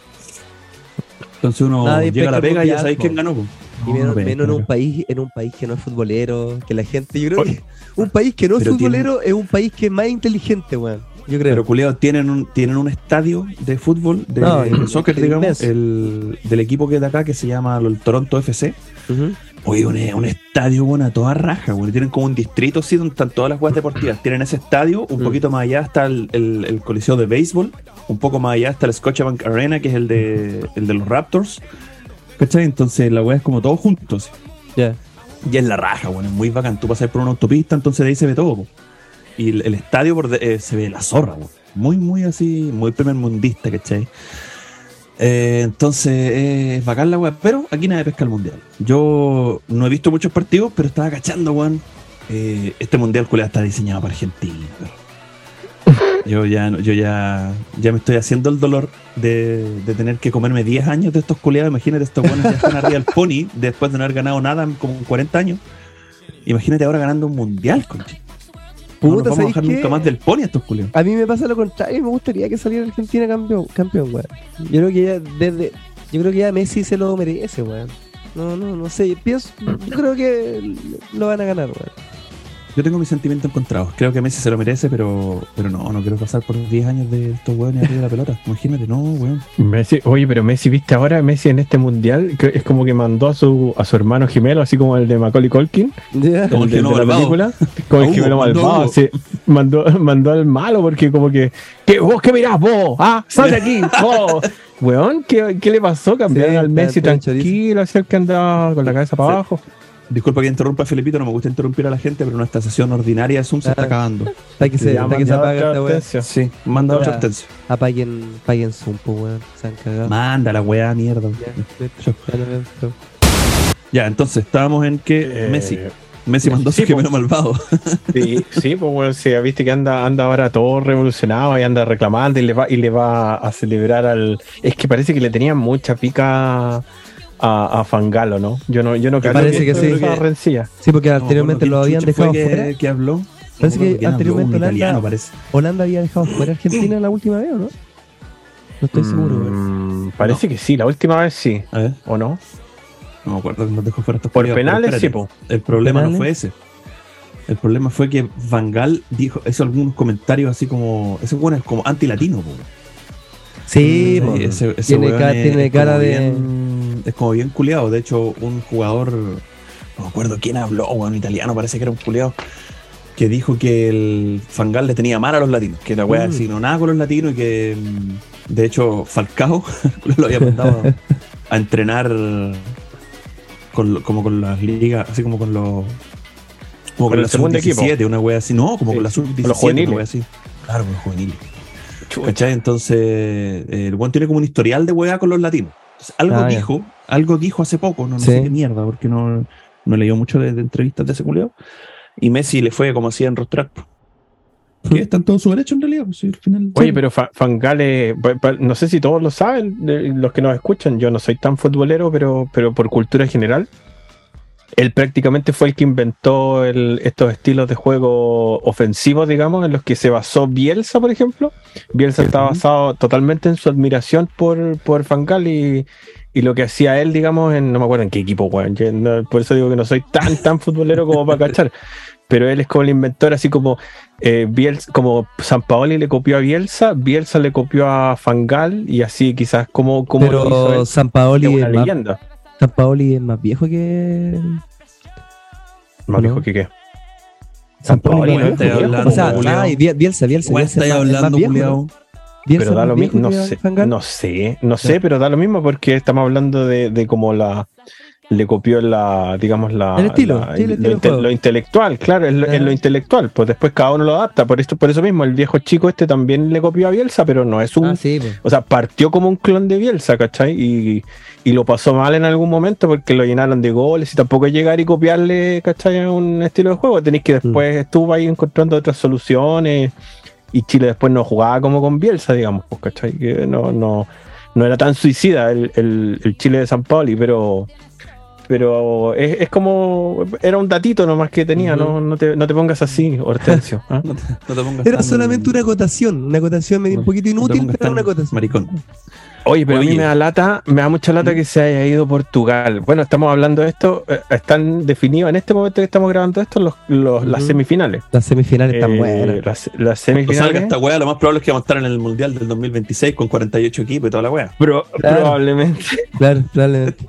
Entonces uno Nadie llega a la pega y ya sabéis quién ganó. pues. Y No, menos, no pesca, menos en un país, en un país que no es futbolero, que la gente, yo creo que un país que no es futbolero es un país que es más inteligente, weón. Yo creo. Pero culeados tienen un, tienen un estadio de fútbol, de, No, de soccer, digamos, el, del equipo que es de acá, que se llama el Toronto FC. Ujú. Oye, un, un estadio, bueno, a toda raja, güey. Tienen como un distrito, sí, donde están todas las jugadas deportivas. Tienen ese estadio, un Mm. poquito más allá está el, el- el coliseo de béisbol, un poco más allá está el Scotiabank Arena, que es el de, el de los Raptors. ¿Cachai? Entonces la weá es como todos juntos. Ya. Y es la raja, bueno, es muy bacán. Tú pasas por una autopista, entonces de ahí se ve todo. po. Y el, el estadio por de- eh, se ve la zorra, po. muy, muy así, muy primer mundista, ¿cachai? Eh, entonces eh, es bacán la weá, pero aquí nadie pesca el mundial. Yo no he visto muchos partidos, pero estaba cachando, weón. Eh, este mundial culiao está diseñado para Argentina. Yo ya, yo ya, ya me estoy haciendo el dolor de, tener que comerme 10 años de estos culiados. Imagínate, estos buenos ya están arriba del pony después de no haber ganado nada en como 40 años. Imagínate ahora ganando un mundial, conchi. No nos Puta, vamos a ¿sabéis bajar qué? nunca más del pony a estos culiados. A mí me pasa lo contrario, me gustaría que saliera Argentina campeón, campeón, weón. Yo creo que ya desde yo creo que ya Messi se lo merece, weón. No, no, no sé, pienso, yo creo que lo van a ganar, weón. Yo tengo mis sentimientos encontrados. Creo que Messi se lo merece, pero, pero no, no quiero pasar por 10 años de estos hueones arriba de la pelota. Imagínate, no, weón. Messi, oye, pero Messi, viste ahora, Messi en este mundial, que es como que mandó a su, a su hermano gemelo, así como el de Macaulay Culkin, Ya. Como el de, gemelo de la malvado. película, como el gemelo malvado, Hugo. sí, mandó, mandó al malo, porque como que, ¿qué, vos qué mirás, vos? Ah, sal de aquí, vos. Weón, ¿qué, ¿qué le pasó? Cambiaron Sí, al Messi está tranquilo, así el que andaba con la cabeza para Sí. abajo. Disculpa que interrumpa, Felipito, no me gusta interrumpir a la gente, pero nuestra sesión ordinaria de Zoom se está acabando. Hasta que se, Ya que se apaga esta weá. Sí, manda Ya. otra advertencia. Apaguen, apaguen Zoom, pues, weón. Se han cagado. Manda la weá, mierda. Ya, entonces estábamos en que Eh, Messi. Messi mandó sí, su gemelo malvado. Sí, sí, pues bueno, sí, viste que anda, anda ahora todo revolucionado y anda reclamando y le va, y le va a celebrar al. Es que parece que le tenían mucha pica a, a Fangalo, ¿no? Yo no, yo no creo Parece que esto sí. rencilla. Sí, porque No, anteriormente bueno, lo ¿quién habían dejado que, fuera. que habló? Parece No que anteriormente Holanda- italiano parece. Holanda había dejado fuera a Argentina la última vez, ¿o no? No estoy seguro. Mm, parece que sí, la última vez sí, A ver, ¿o no? no me acuerdo que nos dejó fuera estos Por penales sí, po. El problema no fue ese. El problema fue que Van Gaal dijo, hizo algunos comentarios así como, ese bueno es como anti-latino, po. Sí. Sí, ese- ese tiene, ca- es- tiene es cara como de. bien- es como bien culeado. De hecho, un jugador, no me acuerdo quién habló, un italiano, parece que era un culeado, que dijo que el Fangal le tenía mal a los latinos, que la wea Mm. así no nada con los latinos y que de hecho Falcao lo había mandado a, entrenar con, como con las ligas, así como con los. Como Con con la segundo equipo. sub-17, una wea así. No, como Sí, con la con sub-17, los juveniles. una wea así. Claro, con los juveniles. ¿Cachai? Entonces, eh, el buen tiene como un historial de weá con los latinos. Entonces, algo Ah, ya. dijo algo dijo hace poco, no, no Sí. sé qué mierda, porque no, no leí mucho de, de entrevistas de ese culiao. Y Messi le fue como hacía enrostrar. Que está en todo su derecho en realidad. Pues, al final, Oye, pero Fa- Fangale, no sé si todos lo saben, los que nos escuchan, yo no soy tan futbolero, pero, pero por cultura general, él prácticamente fue el que inventó el- estos estilos de juego ofensivos, digamos, en los que se basó Bielsa, por ejemplo. Bielsa está basado totalmente en su admiración por, por Fangal y, y lo que hacía él, digamos, en, no me acuerdo en qué equipo, weón, no- por eso digo que no soy tan, tan futbolero como para cachar. Pero él es como el inventor, así como eh, Bielsa, como San Paoli le copió a Bielsa, Bielsa le copió a Fangal y así quizás como, como lo hizo él. San Es Paoli, una es más, leyenda. San Paoli es más viejo que. Más ¿no? viejo que qué. San Paoli hablando, O sea, ay, Biel- Bielsa, Bielsa. Bielsa estáis es más- es más hablando, culiao. ¿no? Pero da lo mismo, no sé, no sé, no sé, pero da lo mismo porque estamos hablando de, de como la le copió la, digamos, la, El estilo, la- sí, el lo, estilo inte- lo intelectual, claro, es lo, es lo intelectual, pues después cada uno lo adapta, por esto, por eso mismo el viejo chico este también le copió a Bielsa, pero no es un, Ah, sí, pues. o sea, partió como un clon de Bielsa, ¿cachai? Y, y lo pasó mal en algún momento porque lo llenaron de goles y tampoco llegar y copiarle, ¿cachai? Un estilo de juego. Tenéis que después estuvo ahí encontrando otras soluciones y Chile después no jugaba como con Bielsa, digamos, pues, ¿cachai? Que no, no, no era tan suicida el, el- el Chile de San Pauli, pero... Pero es, es como. Era un datito nomás que tenía, Ujú. no, no, te, no te pongas así, Hortensio. ¿ah? No te, no te pongas Era tan- solamente una acotación, una acotación medio un poquito inútil, pero una acotación. Maricón. Oye, pero a mí Oye. me da lata, me da mucha lata que se haya ido Portugal. Bueno, estamos hablando de esto, eh, están definidos en este momento que estamos grabando esto los, los- las semifinales. Las semifinales están Eh, buenas. Las, las Cuando salga semifinales. esta weá, lo más probable es que vamos a estar en el Mundial del 2026 con 48 equipos y toda la weá. pro- Claro. Probablemente. Claro, probablemente.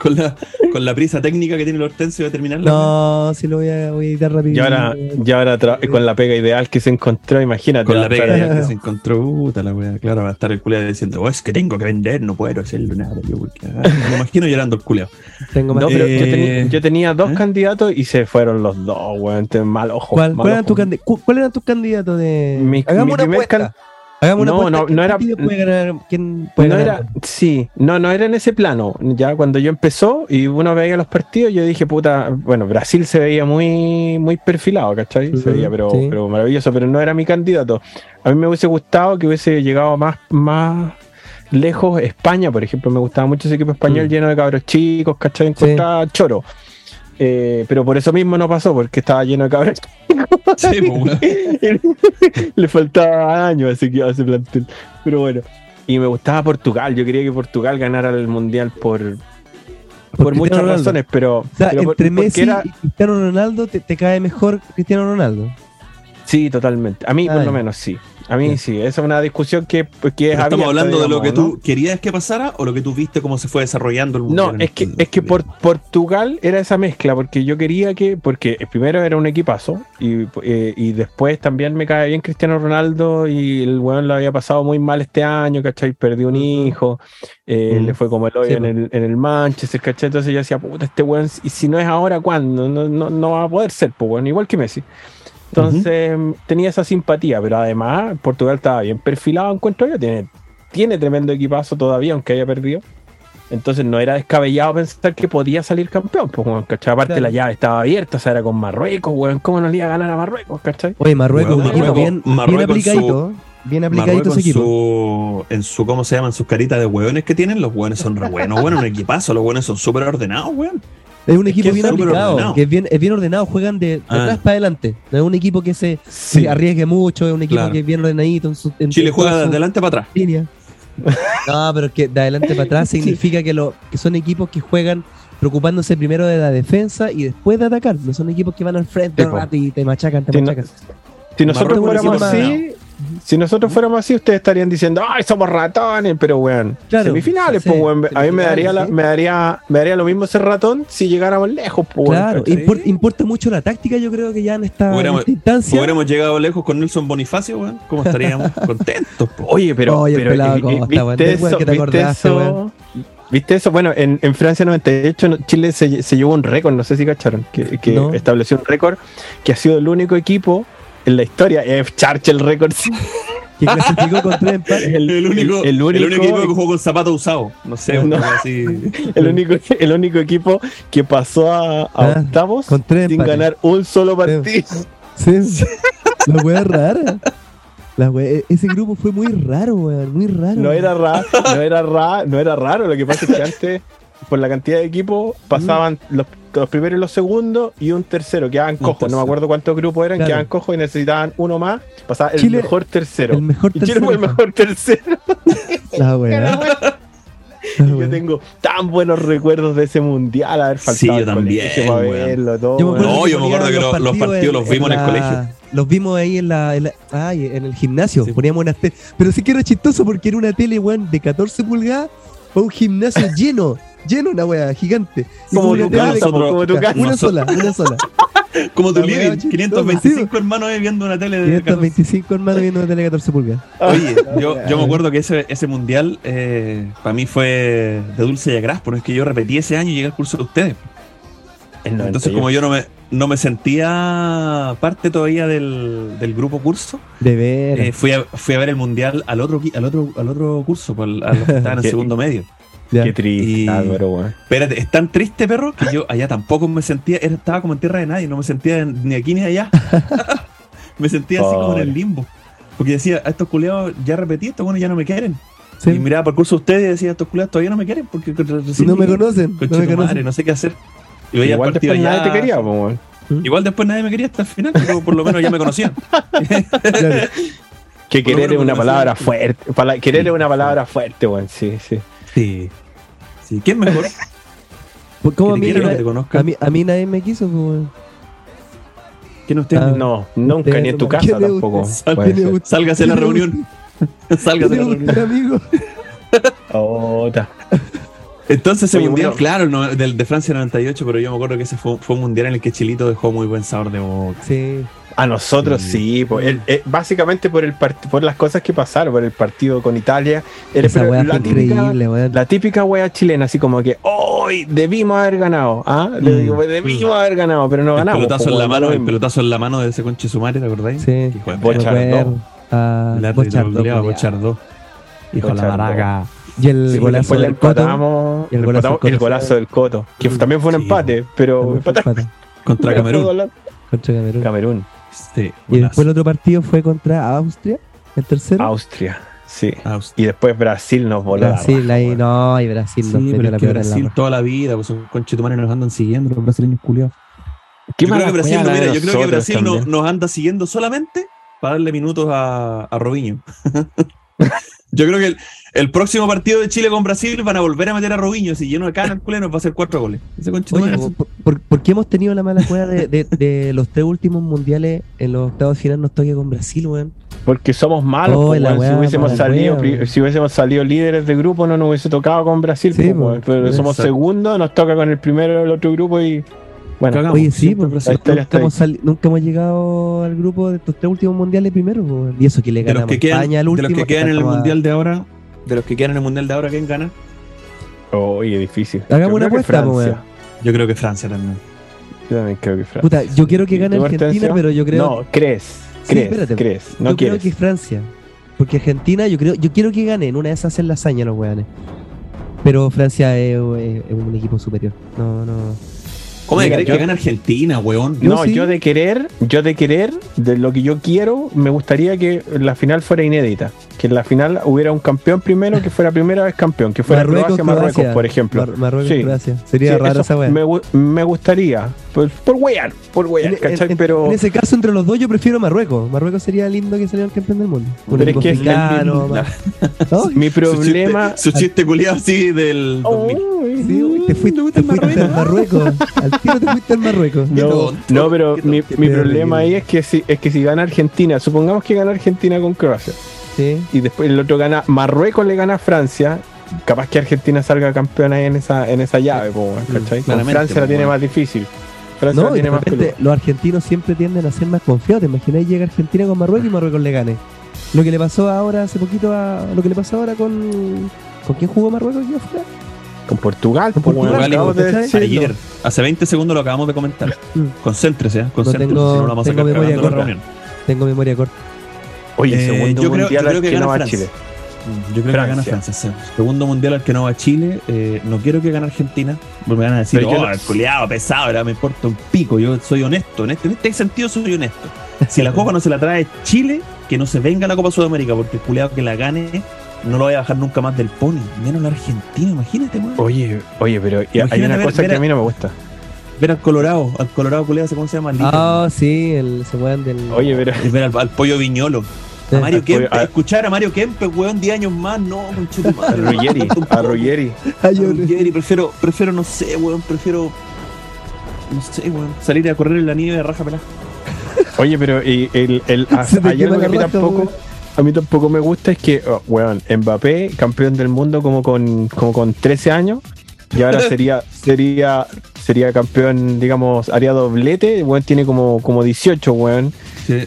Con la, con la prisa técnica que tiene el Hortensio de terminar la. No, si lo voy a, voy a editar rápido. Y ahora, y ahora con la pega ideal que se encontró, imagínate. Con la pega ya que se encontró, puta la weá. Claro, va a estar el culiado diciendo, oh, es que tengo que vender, no puedo hacerlo nada. Yo, porque, ah, me imagino llorando el culiado. Tengo más. No, pero yo, Eh, tenía, yo tenía dos ¿eh? candidatos y se fueron los dos, weón. Mal ojo. ¿Cuál, mal cuál eran ojo. tu candi- cu- cuál eran tus candidatos de.? Mi- Hagamos mi una apuesta. Hagamos una No, apuesta. no, ¿Quién no era- puede ganar? ¿Quién puede No ganar? era, sí, no, no era en ese plano. Ya cuando yo empezó y uno veía los partidos, yo dije, puta, bueno, Brasil se veía muy, muy perfilado, ¿cachai? Se veía, pero, sí. pero maravilloso, pero no era mi candidato. A mí me hubiese gustado que hubiese llegado más, más lejos España, por ejemplo, me gustaba mucho ese equipo español Mm. lleno de cabros chicos, ¿cachai? Encontraba choro. Eh, pero por eso mismo no pasó, porque estaba lleno de cabros Sí, pues. Le faltaba años así que a ese plantel. Pero bueno. Y me gustaba Portugal. Yo quería que Portugal ganara el mundial por, por, muchas Ronaldo. razones, pero. O sea, pero por- entre Messi era- y Cristiano Ronaldo, te, te cae mejor Cristiano Ronaldo. Sí, totalmente. A mí, por lo menos, sí. A mí sí. Esa es una discusión que, que es ¿Estamos abierta, hablando de lo que ¿no? tú querías que pasara o lo que tú viste cómo se fue desarrollando el Mundial? No, es que, el- es que por Portugal era esa mezcla, porque yo quería que, porque primero era un equipazo y, eh, y después también me cae bien Cristiano Ronaldo y el weón lo había pasado muy mal este año, ¿cachai? Perdió un hijo, eh, le fue como el hoyo Sí, en, el, en el Manchester, ¿cachai? Entonces yo decía, puta, este weón, y si no es ahora, ¿cuándo? No, no, no va a poder ser, pues bueno, igual que Messi. Entonces tenía esa simpatía, pero además Portugal estaba bien perfilado, encuentro yo, tiene, tiene tremendo equipazo todavía, aunque haya perdido. Entonces no era descabellado pensar que podía salir campeón, pues, ¿cachai? Aparte Claro. la llave estaba abierta, o sea, era con Marruecos, weón, ¿cómo no le iba a ganar a Marruecos, cachai? Oye, Marruecos, Bueno, Marruecos- bien, bien Marruecos en su- aplicadito. Bien aplicadito ese en equipo. su, en su, ¿cómo se llaman? Sus caritas de hueones que tienen, los hueones son re buenos, bueno, un equipazo, los hueones son súper ordenados, weón. Es un equipo que bien aplicado, ordenado. que es bien, es bien ordenado, juegan de, de Ah. atrás para adelante. No es un equipo que se Sí. arriesgue mucho, es un equipo Claro. que es bien ordenadito en su en Chile juega de adelante para atrás. líneas. No, pero es que de adelante para atrás significa que, lo, que son equipos que juegan preocupándose primero de la defensa y después de atacar. No son equipos que van al frente Sí, rato y te machacan, te no- machacan. Si nosotros fuéramos así, si nosotros fuéramos así, ustedes estarían diciendo, ay, somos ratones, pero weón, Claro, semifinales, sí, pues weón, a mí me daría, la- sí. me daría, me daría lo mismo ser ratón si llegáramos lejos, pues weón, Claro, impor- importa mucho la táctica, yo creo que ya en esta, en Hubiéramos- esta instancia. hubiéramos llegado lejos con Nelson Bonifacio, weón. ¿Cómo estaríamos contentos, po? Oye, pero, Oye, el pero, pelado, ¿cómo eh, está, weón? ¿viste weón eso? que te ¿Viste eso? weón. ¿Viste eso? Bueno, en, en Francia 98 no- Chile se, se llevó un récord, no sé si cacharon, que, que No. estableció un récord que ha sido el único equipo en la historia, es récord, sí, que clasificó con tres empates. El, El único, el único- el único equipo que jugó con zapatos usados. No sé, No. así. el único, el único equipo que pasó a, a Ah, octavos con tres sin empates. ganar un solo partido. Sí, la wea rara. La wea- e- ese grupo fue muy raro, weón, muy raro. No era raro, no era raro, no era raro. Lo que pasa es que antes, por la cantidad de equipos, pasaban los, los primeros y los segundos y un tercero, quedaban cojos. No tercero. me acuerdo cuántos grupos eran, Claro. quedaban cojos y necesitaban uno más. Pasaba el Chile- mejor tercero. el mejor y Chile fue el tercero. mejor tercero. La Y yo tengo tan buenos recuerdos de ese mundial, haber faltado Sí, yo también, colegio para weón. verlo, todo. Yo me acuerdo No, yo me acuerdo que lo- los partidos los vimos en el la- colegio. Los vimos ahí en la, en la- ay, en el gimnasio. Sí. Poníamos unas tele. Pero sí que era chistoso porque era una tele, weón, de 14 pulgadas para un gimnasio lleno. Lleno, una wea gigante. Y Como tu casa, como tu casa. Una sola, una sola. Como tu living, chistosa. 525 hermanos viendo una tele de 525 hermanos viendo una tele de 14 pulgadas. Oye, yo, yo me acuerdo que ese, ese mundial eh, para mí fue de dulce y agraz, porque es que yo repetí ese año y llegué al curso de ustedes. Entonces, 98. como yo no me, no me sentía parte todavía del, del grupo curso, De veras. eh, fui, a, fui a ver el mundial al otro, al otro, al otro curso, pues, al- a los que estaban en segundo medio. Ya. Qué triste, Y- Álvaro, weón. Espérate, es tan triste, perro, que yo allá tampoco me sentía, era- estaba como en tierra de nadie, no me sentía ni aquí ni allá. me sentía así como en el limbo. Porque decía, a estos culiados ya repetí, estos buenos ya no me quieren. Sí. Y miraba por el curso de ustedes y decía, estos culiados todavía no me quieren porque recién No me conocen. No me tu madre, conocen. no sé qué hacer. Y veía Igual partido después nadie allá. te quería, po, weón. Igual después nadie me quería hasta el final, pero por lo menos ya me conocían. Claro. Que querer es una palabra fuerte. Pala- querer es una palabra fuerte, weón. Sí, sí. Sí. sí. ¿Quién mejor? Pues, ¿Cómo a mí, te quieran o que te a, mí, a mí nadie me quiso, pues. ¿Quién usted? Ah, No, nunca, ni en tu ¿quién casa tampoco. Sálgase de la ¿Quién le reunión. Sálgase de la reunión. un amigo. Ota. Entonces ese Oye, mundial, bueno. claro, no, del de Francia 98, pero yo me acuerdo que ese fue, fue un mundial en el que Chilito dejó muy buen sabor de boca. Sí. A nosotros Sí. sí, po. El- eh, básicamente por el por las cosas que pasaron, por el partido con Italia. El- Esa weá la, típica, increíble, weón. la típica wea chilena, así como que hoy debimos haber ganado. ¿ah? Le Mm. digo, debimos haber ganado, pero no el ganamos. pelotazo en la mano, no el lo pelotazo en la mano de ese conche sumare, ¿te acordáis? Sí. Hijo de Bocha- perra. Bochardó. A El árbitro Bochardó, culiao, culiao. Bochardó. Hijo de la baraca. Y el Sí, golazo después le del Coto. y el le golazo el Coto. golazo del Coto, que también fue un Sí. empate, pero empate Contra Camerún. Contra Camerún. Camerún, Sí, Y después el otro partido fue contra Austria, el tercero. Austria, sí. Austria. Y después Brasil nos voló. la Brasil, ahí no, y Brasil Sí, nos pero la es que la Brasil raja. toda la vida, pues son conchetumares nos andan siguiendo los brasileños culiados. Qué Yo creo que Brasil, no, la mira, yo creo que Brasil no- nos anda siguiendo solamente para darle minutos a, a Robinho. yo creo que el, el próximo partido de Chile con Brasil van a volver a meter a Robinho. Si lleno de cana el culero, nos va a hacer cuatro goles. Ese Oye, ¿por, por, por qué hemos tenido la mala cueva de, de- de los tres últimos mundiales en los octavos de final nos toque con Brasil, weón? Porque somos malos, Oh, si, hubiésemos salido, si hubiésemos salido líderes de grupo no nos hubiese tocado con Brasil, Sí, weón. pero somos Exacto. segundos, nos toca con el primero del otro grupo y bueno, Cagamos, Oye, sí, pues, nunca, hemos nunca hemos llegado al grupo de estos tres últimos mundiales primero, weón. y eso que le de los ganamos que quedan, España al de último. los que quedan en el mundial de ahora, de los que quedan en el mundial de ahora, ¿quién gana? oye, difícil. Hagamos una creo apuesta, Francia. weón. Yo creo que Francia también. Yo también creo que Francia. Puta, yo quiero que gane ¿Tu Argentina, pero yo creo No, crees, Sí, crees, espérate. crees, no yo creo quieres. que Francia. Porque Argentina, yo creo, yo quiero que gane. En una de esas hacen la hazaña los weones. Pero Francia es, es- es un equipo superior. No, no. ¿Cómo de Mira, creer yo- que gana Argentina, weón? Yo No, sí. yo de querer, yo de querer, de lo que yo quiero, me gustaría que la final fuera inédita. Que en la final hubiera un campeón primero, que fuera primera vez campeón, que fuera Croacia, Marruecos, Croacia. por ejemplo. Mar- Marruecos, Sí. Croacia. Sería Sí, raro esa weá. me, me gustaría, por, por wear, por wear, ¿cachai? en- pero en ese caso, entre los dos, yo prefiero Marruecos. Marruecos sería lindo que saliera el campeón del mundo. Un Pero es que es mi problema... su chiste culiado así del 2000. Ay, Sí, uy, te fuiste, te fuiste al Marruecos. Al tiro te fuiste al Marruecos. No, tonto, no, pero mi, mi problema ahí es que si es que si gana Argentina, supongamos que gana Argentina con Croacia Sí. y después el otro gana Marruecos le gana a Francia, capaz que Argentina salga campeona ahí en esa en esa llave, po, weón, ¿cachai? Con claramente, Francia la tiene más difícil. Francia No, y tiene de más repente los argentinos siempre tienden a ser más confiados. ¿Te imagináis llega Argentina con Marruecos y Marruecos le gane? Lo que le pasó ahora hace poquito a. Lo que le pasó ahora con. ¿Con quién jugó Marruecos aquí afuera? Con Portugal, Con weón, Portugal, acabamos de. Ayer, hace 20 segundos lo acabamos de comentar. Mm. Concéntrese, ¿eh? concéntrese, tengo- si no lo vamos a tengo sacar memoria corta. reunión. Tengo memoria corta. Oye, Eh, segundo yo creo- mundial yo creo que que no gana a. Chile. Yo creo que gana Francia. Francia. sí. Segundo mundial al que no va Chile. eh, no quiero que gane Argentina. Porque me van a decir, Pero oh, no- el culiado, pesado, ahora me importa un pico. Yo soy honesto. En este, en este sentido soy honesto. Si la copa no se la trae Chile, que no se venga la Copa Sudamérica, porque el culiado que la gane no lo voy a bajar nunca más del pony. Menos la Argentina, imagínate, weón. Oye, oye, pero hay una ver- cosa ver que a- a mí no me gusta. Ver al Colorado, al Colorado culiado, ¿cómo se llama? Lito. Ah, sí, el, weón del. Oye, pero ver al, al pollo viñolo. A Mario Kempe, a- escuchar a Mario Kempe, weón, 10 años más, no, conchito a madre. Ruggeri, a Ruggeri. Yo- Ruggeri, prefiero, prefiero, no sé, weón, prefiero. No sé, weón, salir a correr en la nieve de raja pelada. Oye, pero y el, el, a- hay algo que a mí raja, tampoco, a mí tampoco me gusta es que, oh, weón, Mbappé, campeón del mundo como con, como con 13 años, y ahora sería, sería, sería campeón, digamos, haría doblete, weón tiene como, como 18, weón,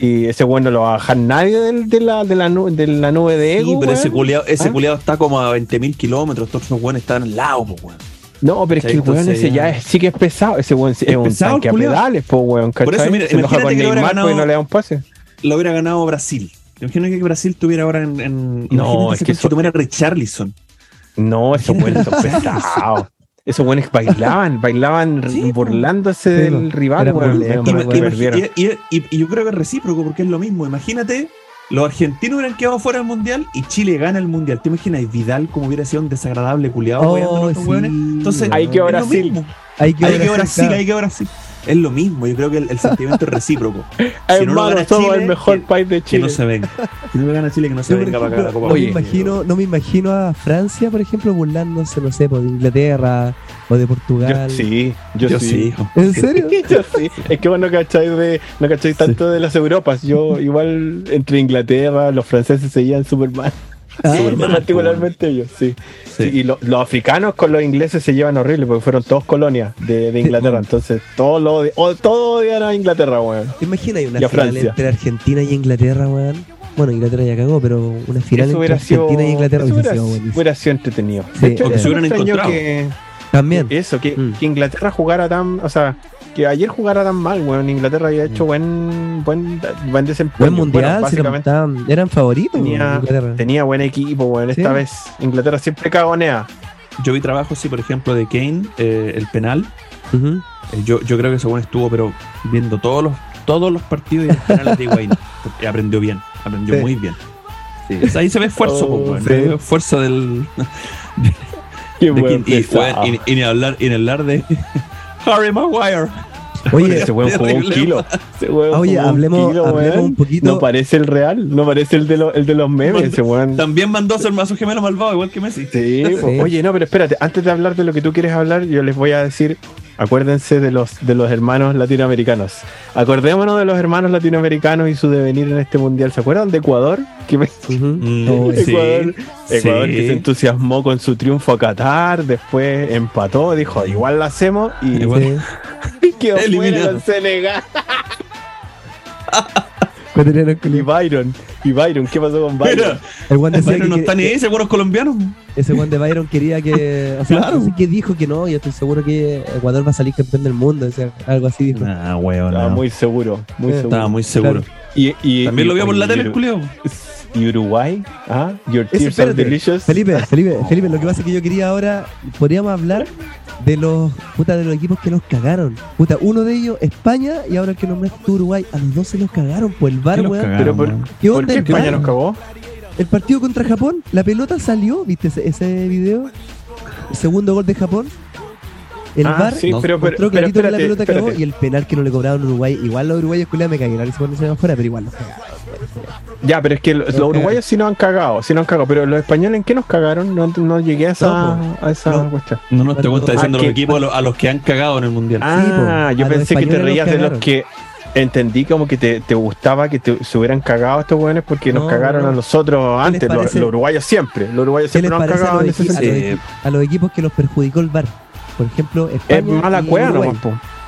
y ese weón no lo va a bajar nadie de, la, de, la, de la nube de ego, Sí, pero ese ese ¿Ah? está como a 20.000 kilómetros, todos esos weones están al lado, po, weón. No, pero es que el weón ese ya es- sí que es pesado, ese weón es, un pesado tanque a culiao. pedales, po, weón, Por eso, mira, Se imagínate con que Neymar ganado- no le da un pase. Lo hubiera ganado Brasil. Imagino que Brasil tuviera ahora en. en No, es que conche eso- tu madre Richarlison. No, esos buenos son pesados. Esos buenos bailaban, bailaban Sí, burlándose Sí, del rival, y, y- y- y yo creo que es recíproco porque es lo mismo. Imagínate, los argentinos hubieran quedado fuera del mundial y Chile gana el mundial. ¿Te imaginas? Vidal como hubiera sido un desagradable culiado Oh, sí. Entonces, Ahí lo Brasil. Hay que Brasil, ahí quedó Brasil. Es lo mismo, yo creo que el, el sentimiento es recíproco. Si no lo Hermano, gana somos Chile, el mejor que- país de Que Chile. no se venga. Si no lo gana Chile, que no se Yo, venga para acá la Copa no, me imagino, no me imagino a Francia, por ejemplo, burlándose, no sé, por de Inglaterra o de Yo- Portugal. sí, yo, Yo sí. sí, hijo. ¿En serio? Yo sí. Es que vos no cacháis, de, no cacháis tanto de las Europas. Yo, igual, entre Inglaterra, los franceses se llevan súper mal. Ah, particularmente ellos, sí. Sí. Sí, y lo- los africanos con los ingleses se llevan horrible porque fueron todos colonias de, de Inglaterra. Entonces, todos lo odi- o- todos odian a Inglaterra, weón. ¿Te imaginas una Y final Francia. entre Argentina y Inglaterra, weón? Bueno, Inglaterra ya cagó, pero una final Eso entre hubiera sido, Argentina y Inglaterra eso hubiera, sido hubiera sido entretenido. Sí, De hecho, Porque se hubieran encontrado. que, También. eso, que, Mm. que Inglaterra jugara tan, o sea, que ayer jugara tan mal, weón. Inglaterra había hecho buen, buen, buen desempeño. Buen mundial, Bueno, si básicamente estaban- eran favoritos, Tenía- tenía buen equipo, weón. Esta Sí. vez Inglaterra siempre cagonea. Yo vi trabajo, sí, por ejemplo, de Kane, eh, el penal. Eh, yo, yo creo que según estuvo, pero viendo todos los, todos los partidos y los penales de Higuaín. Porque aprendió bien, aprendió Sí. muy bien. Sí, ahí se ve esfuerzo, Oh, pues. Se ve esfuerzo del. Qué de buen y, y- y ni hablar, y ni hablar de Harry Maguire. Oye, Ese weón jugó un kilo. Ese weón Ah, Oye, jugó un hablemos, kilo, hablemos un poquito. No parece el real, no parece el de, los el de los memes, Mando- ese weón. También mandó a su hermano gemelo malvado, igual que Messi. Sí. oye, no, pero espérate, antes de hablar de lo que tú quieres hablar, yo les voy a decir, acuérdense de los, de los hermanos latinoamericanos. Acordémonos de los hermanos latinoamericanos y su devenir en este mundial. ¿Se acuerdan de Ecuador? Que me- Ujú. Sí, Ecuador, sí. que se entusiasmó con su triunfo a Qatar, después empató, dijo, igual la hacemos y Igual. Quedó fuera Eliminado. con Senegal. Ecuatoriano Y. Byron, y Byron, ¿qué pasó con Byron? Mira, El Juan decía Byron que- no está ni ahí, seguros colombianos. Ese Juan de Byron quería que. O sea, Claro. no sé qué dijo que no. Yo estoy seguro que Ecuador va a salir campeón del mundo. O sea, algo así dijo. Ah, weón. Estaba muy seguro, muy Eh, seguro. Estaba muy seguro. Y, y- También y- lo vio por la tele, el culeo. Y Uruguay, ah, Your tears are espérate. delicious. Felipe, Felipe, Felipe, lo que pasa es que yo quería ahora. Podríamos hablar de los. Puta, de los equipos que nos cagaron. Puta, uno de ellos, España, y ahora el que nombraste tú, Uruguay. A los dos se los cagaron por el bar, ¿Qué los weón. Pero por-? ¿Qué ¿Por onda qué el España nos cagó? El partido contra Japón, la pelota salió, ¿viste ese, ese video? El segundo gol de Japón. El Ah, VAR sí, no, pero, la pelota espérate. y el penal que no le cobraron a Uruguay. Igual los uruguayos culiados me cagaron y se ponen afuera, pero igual los cagaron. Ya, pero es que los, uruguayos sí nos han cagado, sí nos han cagado, pero los españoles ¿en qué nos cagaron? No, no llegué a esa, No, a esa no. cuestión. No, no, te está diciendo Ah, los que- equipos a los, a los que han cagado en el mundial. Ah, po, yo pensé que te reías de los que entendí como que te, te gustaba que te, se hubieran cagado estos jóvenes porque nos No, cagaron no. a nosotros antes, los, uruguayos siempre, los uruguayos ¿Qué les siempre nos han a cagado los, en ese a, los a los equipos que los perjudicó el VAR? Por ejemplo, España. Es mala y cueva nomás.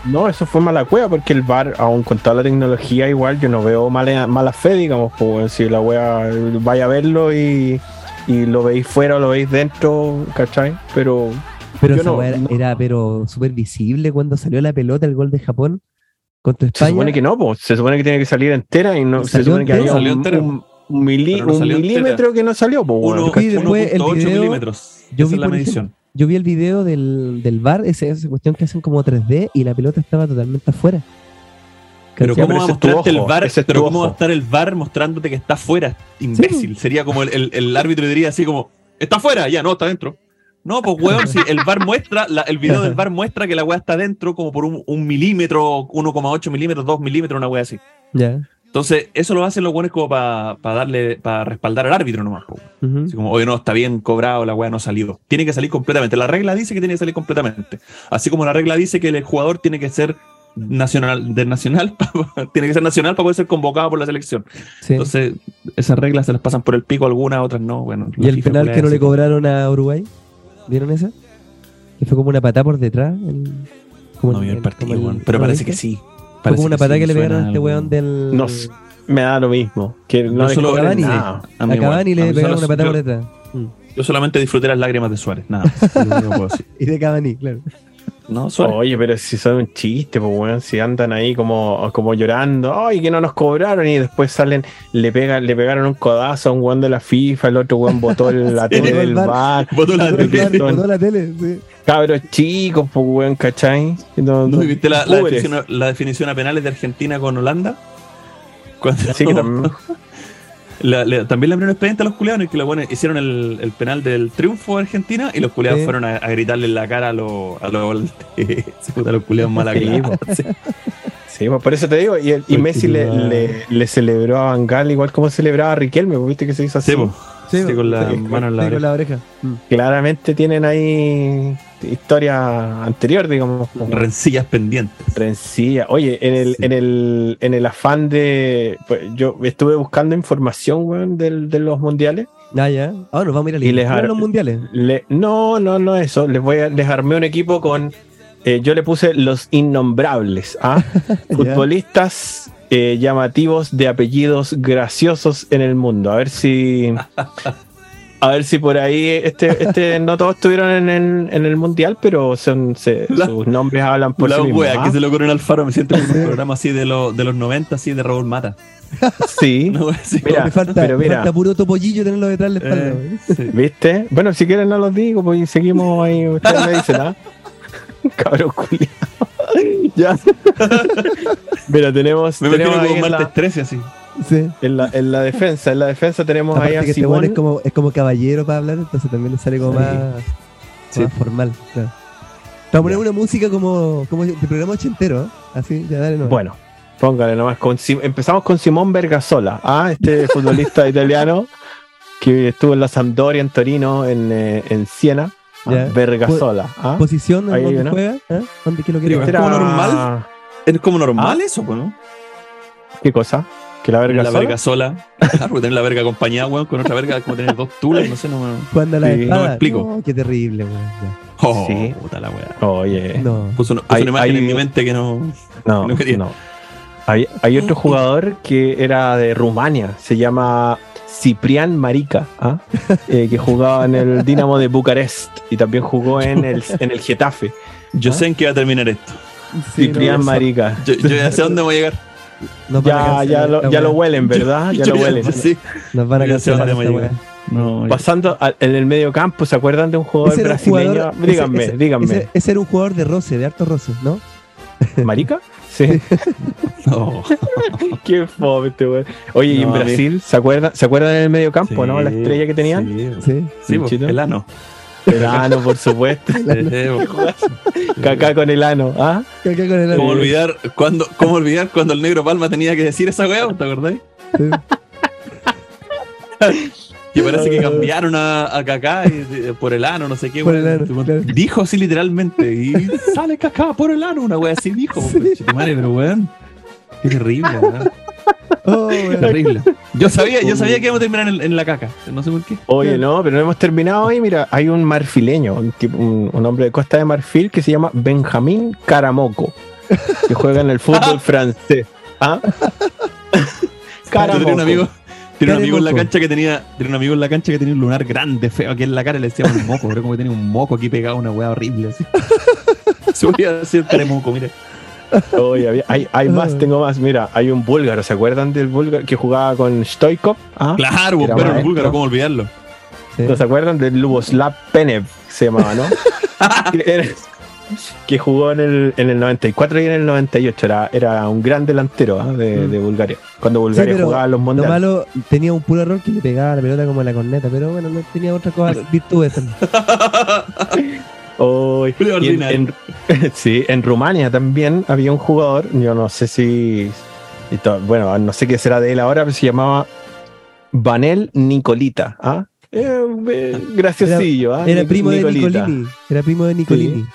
No, eso fue mala cueva porque el bar, aún con toda la tecnología, igual yo no veo mala, mala fe, digamos, pues si la wea vaya a verlo y, y lo veis fuera o lo veis dentro, ¿cachai? Pero Pero esa no- era, no. era, pero súper visible cuando salió la pelota, el gol de Japón contra se España. supone que no, pues se supone que tiene que salir entera y no ¿Y se salió supone que entera? había Salió un, un- Un, mili- Pero no un salió milímetro que no salió, pues. Uno- Y después el 1.8 video- milímetros. yo Esa vi, es la por medición. Yo vi el video del, del bar, ese- esa cuestión que hacen como 3D y la pelota estaba totalmente afuera. Pero ¿cómo pero va a mostrarte el es Pero ¿cómo va a estar el VAR mostrándote que está afuera? Imbécil. Sería como el, el- el árbitro diría así como, está afuera, ya, no, está dentro. No, pues weón, si el VAR muestra, la- el video del VAR muestra que la weá está dentro como por un, un milímetro, 1,8 milímetros, 2 milímetros, una weá así. Ya. Entonces, eso lo hacen los buenos como para darle, para respaldar al árbitro nomás. Ujú. Así como, oye, no, está bien cobrado, la weá no ha salido. Tiene que salir completamente. La regla dice que tiene que salir completamente. Así como la regla dice que el jugador tiene que ser nacional, de nacional, tiene que ser nacional para poder ser convocado por la selección. Sí. Entonces, esas reglas se las pasan por el pico, algunas, otras no. Bueno, ¿Y el penal que no le cobraron a Uruguay? ¿Vieron esa? Que fue como una patada por detrás. el- como No vi el el- partido, el- weón, pero ¿no parece que sí. Fue Parece como una que patada sí, que le pegaron a este weón del. No me da lo mismo. Que no le solo cobren Cavani, nada. A A. Cavani le pegaron una patada yo- por detrás. Mm. Yo solamente disfruté las lágrimas de Suárez, nada. Que puedo decir. Y de Cavani, claro. No, Suárez. Oye, pero si son un chiste, pues weón, si andan ahí como, como llorando, ay, que no nos cobraron, y después salen, le pegan, le pegaron un codazo a un weón de la FIFA, el otro weón botó el- la Sí. tele del El bar. Botó la tele. el bar, botó la tele, sí. cabros chicos, pues weón, ¿cachai? No- ¿No viste la, definición, la definición a penales de Argentina con Holanda? Cuando- Así que también, La- también le abrieron expediente a los culiados y que los buenos hicieron el, el penal del triunfo de Argentina y los culiados Sí. fueron a, a gritarle en la cara a los a los los culiados mala Sí, sí, pues por eso te digo, y, el- y Porque Messi le, no- le, le celebró a Van Gaal igual como celebraba a Riquelme, viste que se hizo así. Sí. Sí, Sí, con la sí, mano en la sí, con oreja. la oreja. Mm. Claramente tienen ahí historia anterior, digamos. como- Rencillas pendientes. Rencilla. Oye, en el, Sí. en el, en el afán de. pues, yo estuve buscando información, weón, del- de los mundiales. Ah, ya. Ahora nos vamos a ir a Y les a ar- los mundiales. Le- no, no, no eso. Les voy a, les armé un equipo con. eh, yo le puse los innombrables. ¿ah? Futbolistas eh, llamativos de apellidos graciosos en el mundo. A ver si. A ver si por ahí este, este no todos estuvieron en el, en el mundial, pero son se- La- sus nombres hablan por la sí mismos. ¿ah? que se lo ocurrió en Alfaro me siento como un programa así de, los de los 90 así de Raúl Mata. Sí. Mira, me falta, pero me mira. falta puro topollillo tenerlo detrás de la espalda. Eh, sí. ¿Viste? Bueno, si quieren no los digo, pues seguimos ahí. Ustedes me dicen, ¿ah? Cabrón culiao. ya. Mira, tenemos, Me tenemos imagino como martes la, 13 así. Sí. en, la, en la defensa. En la defensa tenemos ahí a que este Simón. es como, es como caballero para hablar, entonces también le sale como Sí. más, Sí. más formal. Claro. Vamos a poner una música como, como de programa ochentero, ¿eh? Así, ya dale no. Bueno, póngale nomás. Con, Sim- empezamos con Simón Bergasola, ¿ah? este futbolista italiano que estuvo en la Sampdoria, en Torino, en, eh, en Siena. ¿ah? Bergasola. ¿ah? ¿Posición en juega? ¿eh? ¿Dónde qué lo quiere Digo, jugar? ¿es como normal? Es como normal ¿Ah? eso, pues, ¿no? ¿Qué cosa? ¿Que la Tener la Bergasola? verga sola. Claro, tener la verga acompañada, weón, con otra verga, como tener dos tulas, no sé, no me. Jugando a la Sí, no me explico. No, qué terrible, weón. Oh, Sí. puta la weá. Oye. No. Puso, una- puso Hay- una imagen hay- en mi mente que no. No, No. Hay, hay otro jugador que era de Rumania, se llama Ciprián Marica, ¿ah? Eh, que jugaba en el Dinamo de Bucarest y también jugó en el, en el Getafe. Yo ¿Ah? sé en qué va a terminar esto. Sí, Ciprián no, Marica. Yo, yo ya sé a dónde voy a llegar. Nos Ya, cancelar ya, lo, ya lo huelen, ¿verdad? Ya Yo lo huelen. Sí. Nos van a cancelar esta. No, Pasando al- en el medio campo, ¿se acuerdan de un jugador Ese era un brasileño? jugador- díganme, ese- ese- díganme. Ese, ese era un jugador de roce, de harto roce, ¿no? ¿Marica? Sí. no. Qué fome este weón. Oye, y en Brasil, ¿se acuerdan, ¿se acuerdan en el medio campo, no? La estrella que tenían. Sí, Sí. el ano. El ano, por supuesto. Sí, pues. Caca con el ano, ¿ah? Acá con el ¿Cómo olvidar, cuando, ¿Cómo olvidar cuando el negro Palma tenía que decir esa weá? ¿Te acordáis? Sí. Que parece que cambiaron a, a y- de- por el ano, no sé qué. Por weón. el ano, claro. Dijo así literalmente. Y sale Kaká por el ano, una wea así dijo. Madre, pero weón. Qué terrible, weón. Oh. Terrible. Yo sabía, yo sabía que íbamos a terminar en, en la caca. No sé por qué. Oye, no, pero no hemos terminado ahí. Mira, hay un marfileño, un, tipo, un, un hombre de Costa de Marfil que se llama Benjamín Caramoco, que juega en el fútbol francés. ¿Ah? Tenía un amigo, tenía un amigo en la cancha que tenía, tenía un amigo en la cancha que tenía un lunar grande, feo aquí en la cara, y le decíamos un moco, pero como que tenía un moco aquí pegado, una weá horrible así. Se volvía a decir caremoco, mire. Hay, hay más, Ah. tengo más. Mira, hay un búlgaro, ¿se acuerdan del búlgaro que jugaba con Stoikov? ¿Ah? Claro, Era pero el búlgaro, ¿cómo olvidarlo? Sí. ¿No se acuerdan del Luboslav Penev? Se llamaba, ¿no? que, jugó en el, en el 94 y en el 98. Era, era un gran delantero ¿ah? de, Mm. de Bulgaria. Cuando Bulgaria pero jugaba los Lo mundiales. malo, tenía un puro error que le pegaba la pelota como la corneta, pero bueno, no tenía otra cosa, virtudes también. Oy, Julio y en, sí, en Rumania también había un jugador, yo no sé si. y to- bueno, no sé qué será de él ahora, pero se llamaba Vanel Nicolita. ¿ah? Eh, eh, graciosillo. ¿ah? Era Nic- primo de Nicolita. Nicolini. Era primo de Nicolini.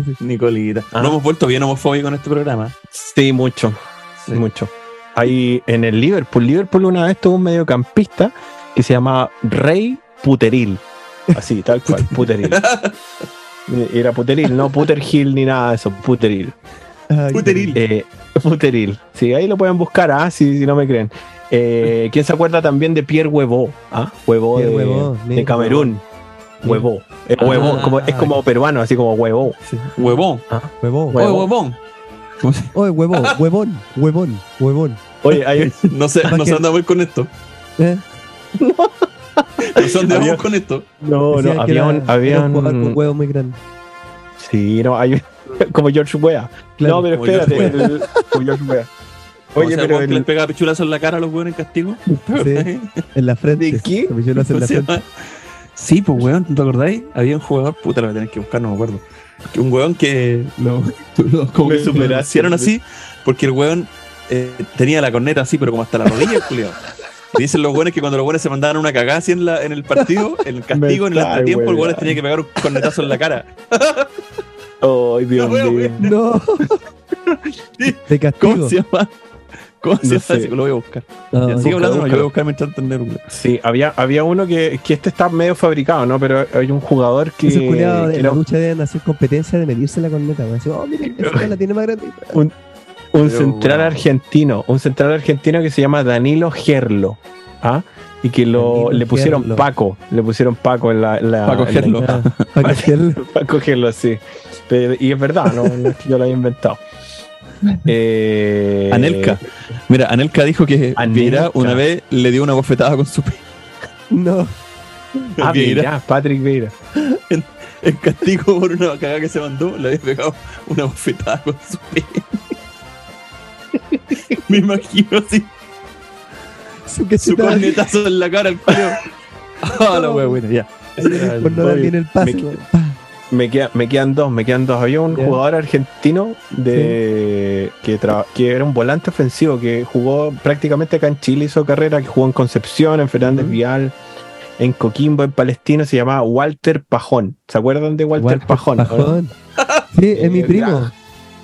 Así. Nicolita. Ah. No hemos vuelto bien homofóbicos en este programa. Sí, mucho. Sí. Mucho. Ahí en el Liverpool, Liverpool una vez tuvo un mediocampista que se llamaba Rey Puteril. Así, tal cual, Puteril. Era Puteril, no Puterhill ni nada de eso, Puteril. Ay, Puteril. Eh, Puteril. Sí, ahí lo pueden buscar, ah, si, si no me creen. Eh, ¿Quién se acuerda también de Pierre Huevo? ¿Ah? Huevo de, Huevo, de. Camerún. Huevo. Eh, Ah. huevo, como, es como peruano, así como huevo. Sí. Huevón. Huevón. Oye, Huevón. huevón. ¿Cómo se- Oye, huevón, huevón, huevón, huevón. Oye, hay, No sé, Más no sé que- dónde voy con esto. ¿Eh? No dónde Había- vamos con esto. no, Decían no, había era- un, había un huevos muy grandes. Sí, no, hay como George. Claro. No, pero como George espérate, el- como George Weah. Oye, Oye, pero pero que les el, pega pichulazo en la cara a los hueones en castigo? Sí, en la frente. ¿De qué? Sí, pues weón, ¿te acordáis? Había un jugador, puta, lo voy a tener que buscar, no me acuerdo. Un weón que lo, lo- como que hicieron así, porque el weón eh, tenía la corneta así, pero como hasta la rodilla, Julio. Dicen los weones que cuando los weones se mandaban una cagada así en, la, en el partido, en el castigo, en el entretiempo, el hueveando. tenía que pegar un cornetazo en la cara. Ay, Dios La wea, mío. No. Sí. De castigo. ¿Cómo se llama? ¿Cómo se No llama? sé. ese? Lo voy a buscar. No, Ya, no. sigue hablando, no, yo voy a buscar mientras entender. Sí, había, había uno que, que este está medio fabricado, ¿no? Pero hay un jugador que, que en era la lucha deben hacer competencia de medirse la corneta. Así, oh, mira, esa la tiene más grande. un Pero central bueno. argentino, un central argentino que se llama Danilo Gerlo, ¿ah? Y que lo, Danilo le pusieron Gerlo. Paco, le pusieron Paco en la... en la- Paco en la- Gerlo. Ah, para que hacerlo. Paco Gerlo, sí. Pero- y es verdad, ¿no? No es que yo lo haya inventado. Eh, Anelka. Mira, Anelka dijo que Anelka. Una vez le dio una bofetada con su pe- No. Ah, Vieira. mira, Patrick Vieira. en castigo por una cagada que se mandó, le había pegado una bofetada con su pene. Me imagino así, Su su cornetazo en la cara al culo. Ah, la wea buena, ya. Por no dar bien el pase. me-. Me, queda- me quedan dos, me quedan dos. Había un jugador argentino de que, tra- que era un volante ofensivo que jugó prácticamente acá en Chile, hizo carrera, que jugó en Concepción, en Fernández. Vial, en Coquimbo, en Palestino, se llamaba Walter Pajón. ¿Se acuerdan de Walter, Walter Pajón? no? Sí, es mi primo.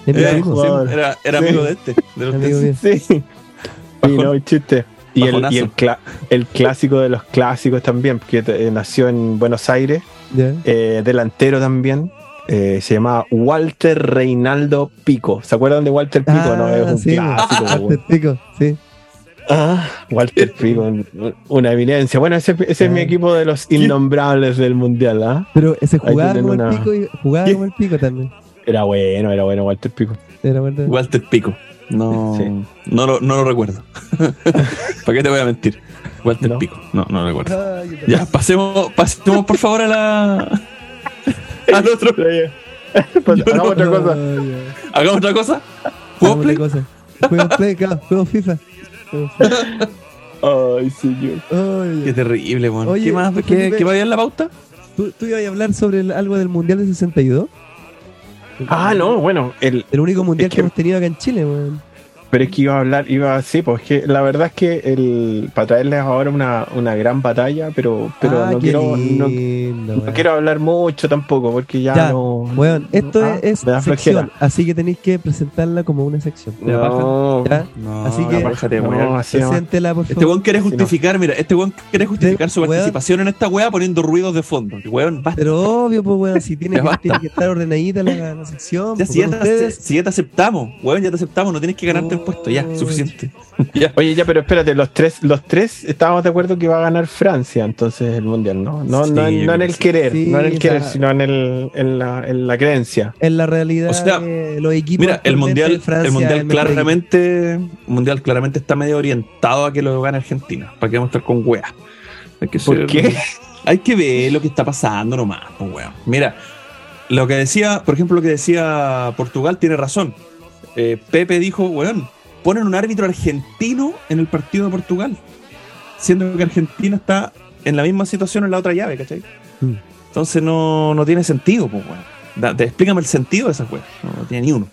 Mi Era, primo. jugador. sí, era, era Sí. amigo de este. De los Amigo. Sí. Sí, no, chiste. Y, el, y el, cla- el clásico de los clásicos también, que eh, nació en Buenos Aires, eh, delantero también. eh, se llamaba Walter Reinaldo Pico. ¿Se acuerdan de Walter Pico? Ah, no, es un sí, clásico. Walter weón. Pico, sí. Ah, Walter Pico, un- una eminencia. Bueno, ese, ese es mi Ah. equipo de los innombrables del mundial. ¿ah? Pero ese jugaba como el pico y jugaba como el pico también. Era bueno, era bueno Walter Pico. Era. Walter Pico. No, Sí. no, lo, no lo recuerdo. ¿Para qué te voy a mentir? Walter No. Pico. No, no lo recuerdo. Ay, yo Ya, pasemos, pasemos por favor a la. al otro. Pues, Yo hagamos no- otra cosa. Hagamos otra cosa. ¿Juego Hagamos play? otra cosa. Juego play, claro, juego FIFA. Juego FIFA. Ay, señor. Ay, Qué terrible, man. Oye, ¿Qué más? ¿Qué, qué va a haber en la pauta? ¿Tú, tú ibas a hablar sobre el- algo del Mundial del 62? Ah, no, bueno, el, El único mundial Es que, que- hemos tenido acá en Chile, weón. Pero es que iba a hablar, iba así, pues que la verdad es que el, para traerles ahora una, una gran batalla, pero, pero Ah, no, quiero, no, lindo, no weón. quiero hablar mucho tampoco, porque ya, Ya, no. Weón, esto Ah, es da sección, así que tenéis que presentarla como una sección. No, ¿Ya? No, Así que- no, weón. así no. Preséntela, por Este weón quiere Sí, justificar, mira, este weón quiere justificar su Weón. participación en esta weá poniendo ruidos de fondo. Weón, basta. Pero obvio, pues, weón, si tiene Ya que, basta. tiene que estar ordenadita la, la sección. Ya, pues, si, ya te, si ya te aceptamos, weón, ya te aceptamos, no tienes que ganarte puesto, ya, suficiente. ya. Oye, ya, pero espérate, los tres, los tres estábamos de acuerdo que va a ganar Francia entonces el mundial, ¿no? No, Sí, no, no en el que querer, Sí, no en el querer, sea- sino en, el, en, la, en la creencia. En la realidad, O sea, los equipos. Mira, el mundial, Francia el mundial claramente, el mundial claramente está medio orientado a que lo gane Argentina. ¿Para qué vamos a estar con weas? Hay que ¿Por ser- qué? Hay que ver lo que está pasando nomás, pues weón. Mira, lo que decía, por ejemplo, lo que decía Portugal tiene razón. Eh, Pepe dijo, weón, ponen un árbitro argentino en el partido de Portugal, siendo que Argentina está en la misma situación en la otra llave, ¿cachai? Mm. Entonces no, no tiene sentido, pues weón. Da- te- explícame el sentido de esas weas. No, no tiene ni uno.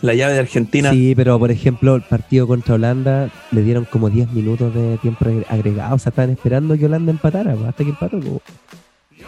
La llave de Argentina. Sí, pero por ejemplo, el partido contra Holanda le dieron como 10 minutos de tiempo agre- agregado. O sea, estaban esperando que Holanda empatara pues, hasta que empató. pues.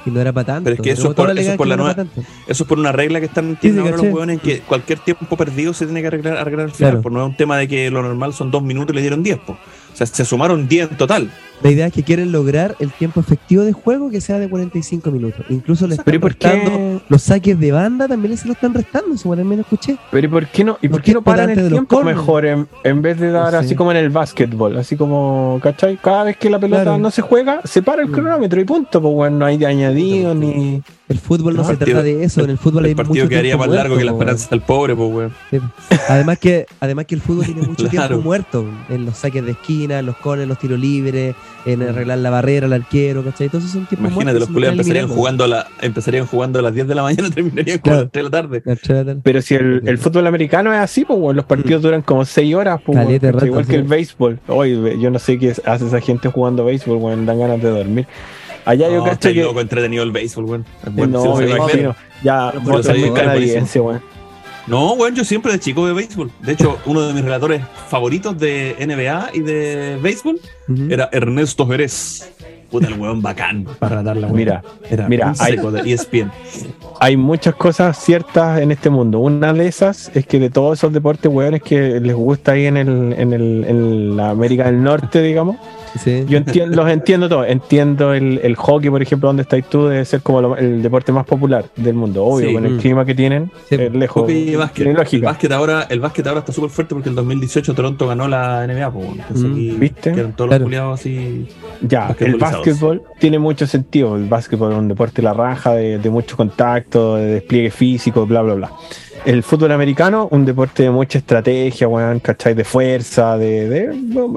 Y no era para tanto. Pero es que eso es por- eso es por la no nueva-. Eso es por una regla que están Sí, ahora los hueones que cualquier tiempo perdido se tiene que arreglar, arreglar al final. Claro. Por no es un tema de que lo normal son dos minutos y le dieron 10. po. O sea, se sumaron 10 en total. La idea es que quieren lograr el tiempo efectivo de juego que sea de 45 minutos. Incluso le Pero están ¿y por restando qué? los saques de banda, también se lo están restando. También lo escuché. Pero ¿y por qué no, y por qué no paran el tiempo mejor en, en vez de dar No así como en el básquetbol? Así como, ¿cachai? Cada vez que la pelota Claro. no se juega, se para el Mm. cronómetro y punto. Pues bueno, no hay de añadido ni. El fútbol no, No, se el trata partido- de eso. En el fútbol hay El partido mucho quedaría tiempo más largo que la muerto, esperanza del pobre, pues, weón. Sí. Además que, además que el fútbol tiene mucho Claro. tiempo muerto en los saques de esquina, en los cones, los tiros libres, en arreglar la barrera, el arquero, ¿cachai? Entonces son tiempos Imagínate, los muertos, se empezarían jugando, a la, empezarían jugando a las 10 de la mañana y terminarían Claro. jugando a las 3 de la tarde. Pero si el, el fútbol americano es así, pues bueno, los partidos duran como 6 horas, pues, rato, igual sí. que el béisbol. Oye, yo no sé qué hace esa gente jugando béisbol, bueno, dan ganas de dormir. Allá yo no, cacho está que. loco, entretenido el béisbol, weón. Es bueno, no, sabéis ver. imagino. Ya, muy ver, canadiense, weón. No, weón, yo siempre de chico de béisbol. De hecho, uno de mis relatores favoritos de NBA y de béisbol Ujú. era Ernesto Jerez. Puta, el weón bacán para relatar la weón. Mira, era mira, hay- de E hay muchas cosas ciertas en este mundo. Una de esas es que de todos esos deportes, weones, que les gusta ahí en, el, en, el, en la América del Norte, digamos, Sí. yo entiendo, los entiendo todos. Entiendo el, el hockey, por ejemplo, donde estáis tú, debe ser como lo- el deporte más popular del mundo. Obvio, Sí. con el clima que tienen, Sí. es lejos. Hockey y básquet. Tiene El básquet ahora, el básquet ahora está súper fuerte porque en 2018 Toronto ganó la NBA. Pensé Mm, que- ¿viste? Todos Claro. los culiados así. Ya, el básquetbol tiene mucho sentido. El básquetbol es un deporte la raja, de, de mucho contacto, de despliegue físico, bla, bla, bla. El fútbol americano, un deporte de mucha estrategia, weón, ¿cachai? De fuerza, de, de-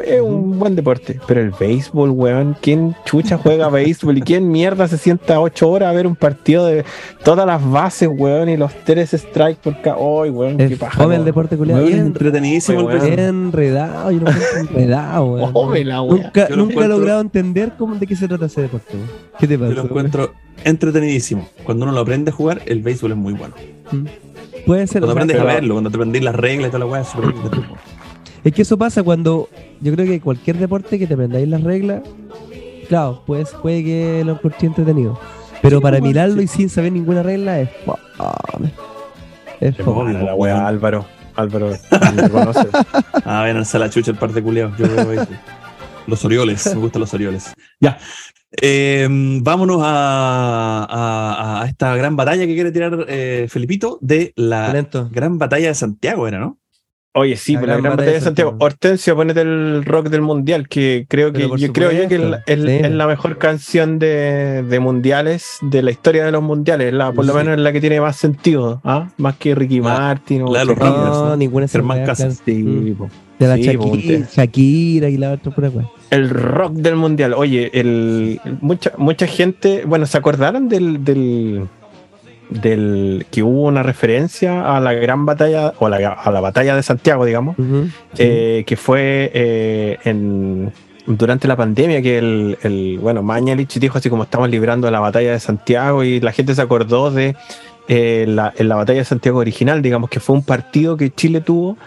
es un buen deporte. Pero el béisbol, weón, ¿quién chucha juega béisbol? ¿Y quién mierda se sienta ocho horas a ver un partido de todas las bases, weón, y los tres strikes por cada... ¡Ay, weón! ¡Qué paja! fome el deporte culiado. Weón, Bien, entretenidísimo Weón. enredado, yo lo encuentro enredado, weón. Fome la weá. Nunca, lo nunca he encuentro- logrado entender cómo, de qué se trata ese deporte. weón. ¿Qué te pasa? Yo lo encuentro entretenidísimo. Cuando uno lo aprende a jugar, el béisbol es muy bueno. weón? Puede ser. Cuando o sea, aprendes a verlo, cuando te aprendís las reglas y toda la weá, es súper. Es que eso pasa cuando yo creo que cualquier deporte que te aprendáis las reglas, claro, pues puede que lo encontré entretenido. Pero Sí, para igual, mirarlo sí. y sin saber ninguna regla es. Es Es fome. la weá, Álvaro. Álvaro, ¿me conoces? Ah, ven, alza la chucha el par de culeados. Yo veo béisbol. Los Orioles, me gustan los Orioles. Ya. Eh, vámonos a, a- a esta gran batalla que quiere tirar eh, Felipito de la Lento. gran batalla de Santiago, ¿era, no? Oye, sí, La la gran gran batalla batalla de Santiago. Santiago. Hortensio, ponete el rock del mundial, que creo que yo creo yo que es la- supuesto, es, sí. es la mejor canción de, de mundiales, de la historia de los mundiales, la, por lo menos es la que tiene más sentido, ¿ah? más que Ricky Martin o la de los Mm. De la Sí, Shakira, ponte. Shakira y la otra pura. El rock del mundial. Oye, el, mucha, mucha gente, bueno, ¿se acordaron del, del, del que hubo una referencia a la gran batalla, o la, a la batalla de Santiago, digamos? Eh, que fue eh, en, durante la pandemia que el, el, bueno, Mañalich dijo así como estamos librando la batalla de Santiago y la gente se acordó de eh, la, en la batalla de Santiago original, digamos que fue un partido que Chile tuvo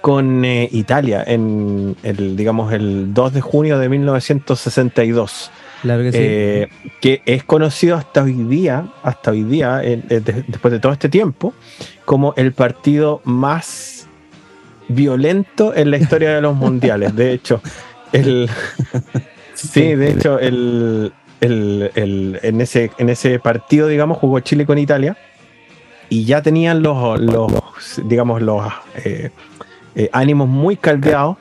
con eh, Italia en el, digamos, el 2 de junio de 1962 Claro que sí. eh, que es conocido hasta hoy día, hasta hoy día, eh, eh, de- después de todo este tiempo, como el partido más violento en la historia de los mundiales. De hecho, el sí, de hecho, el, el- el- en, ese, en ese partido, digamos, jugó Chile con Italia y ya tenían los, los digamos, los eh, eh, ánimos muy caldeados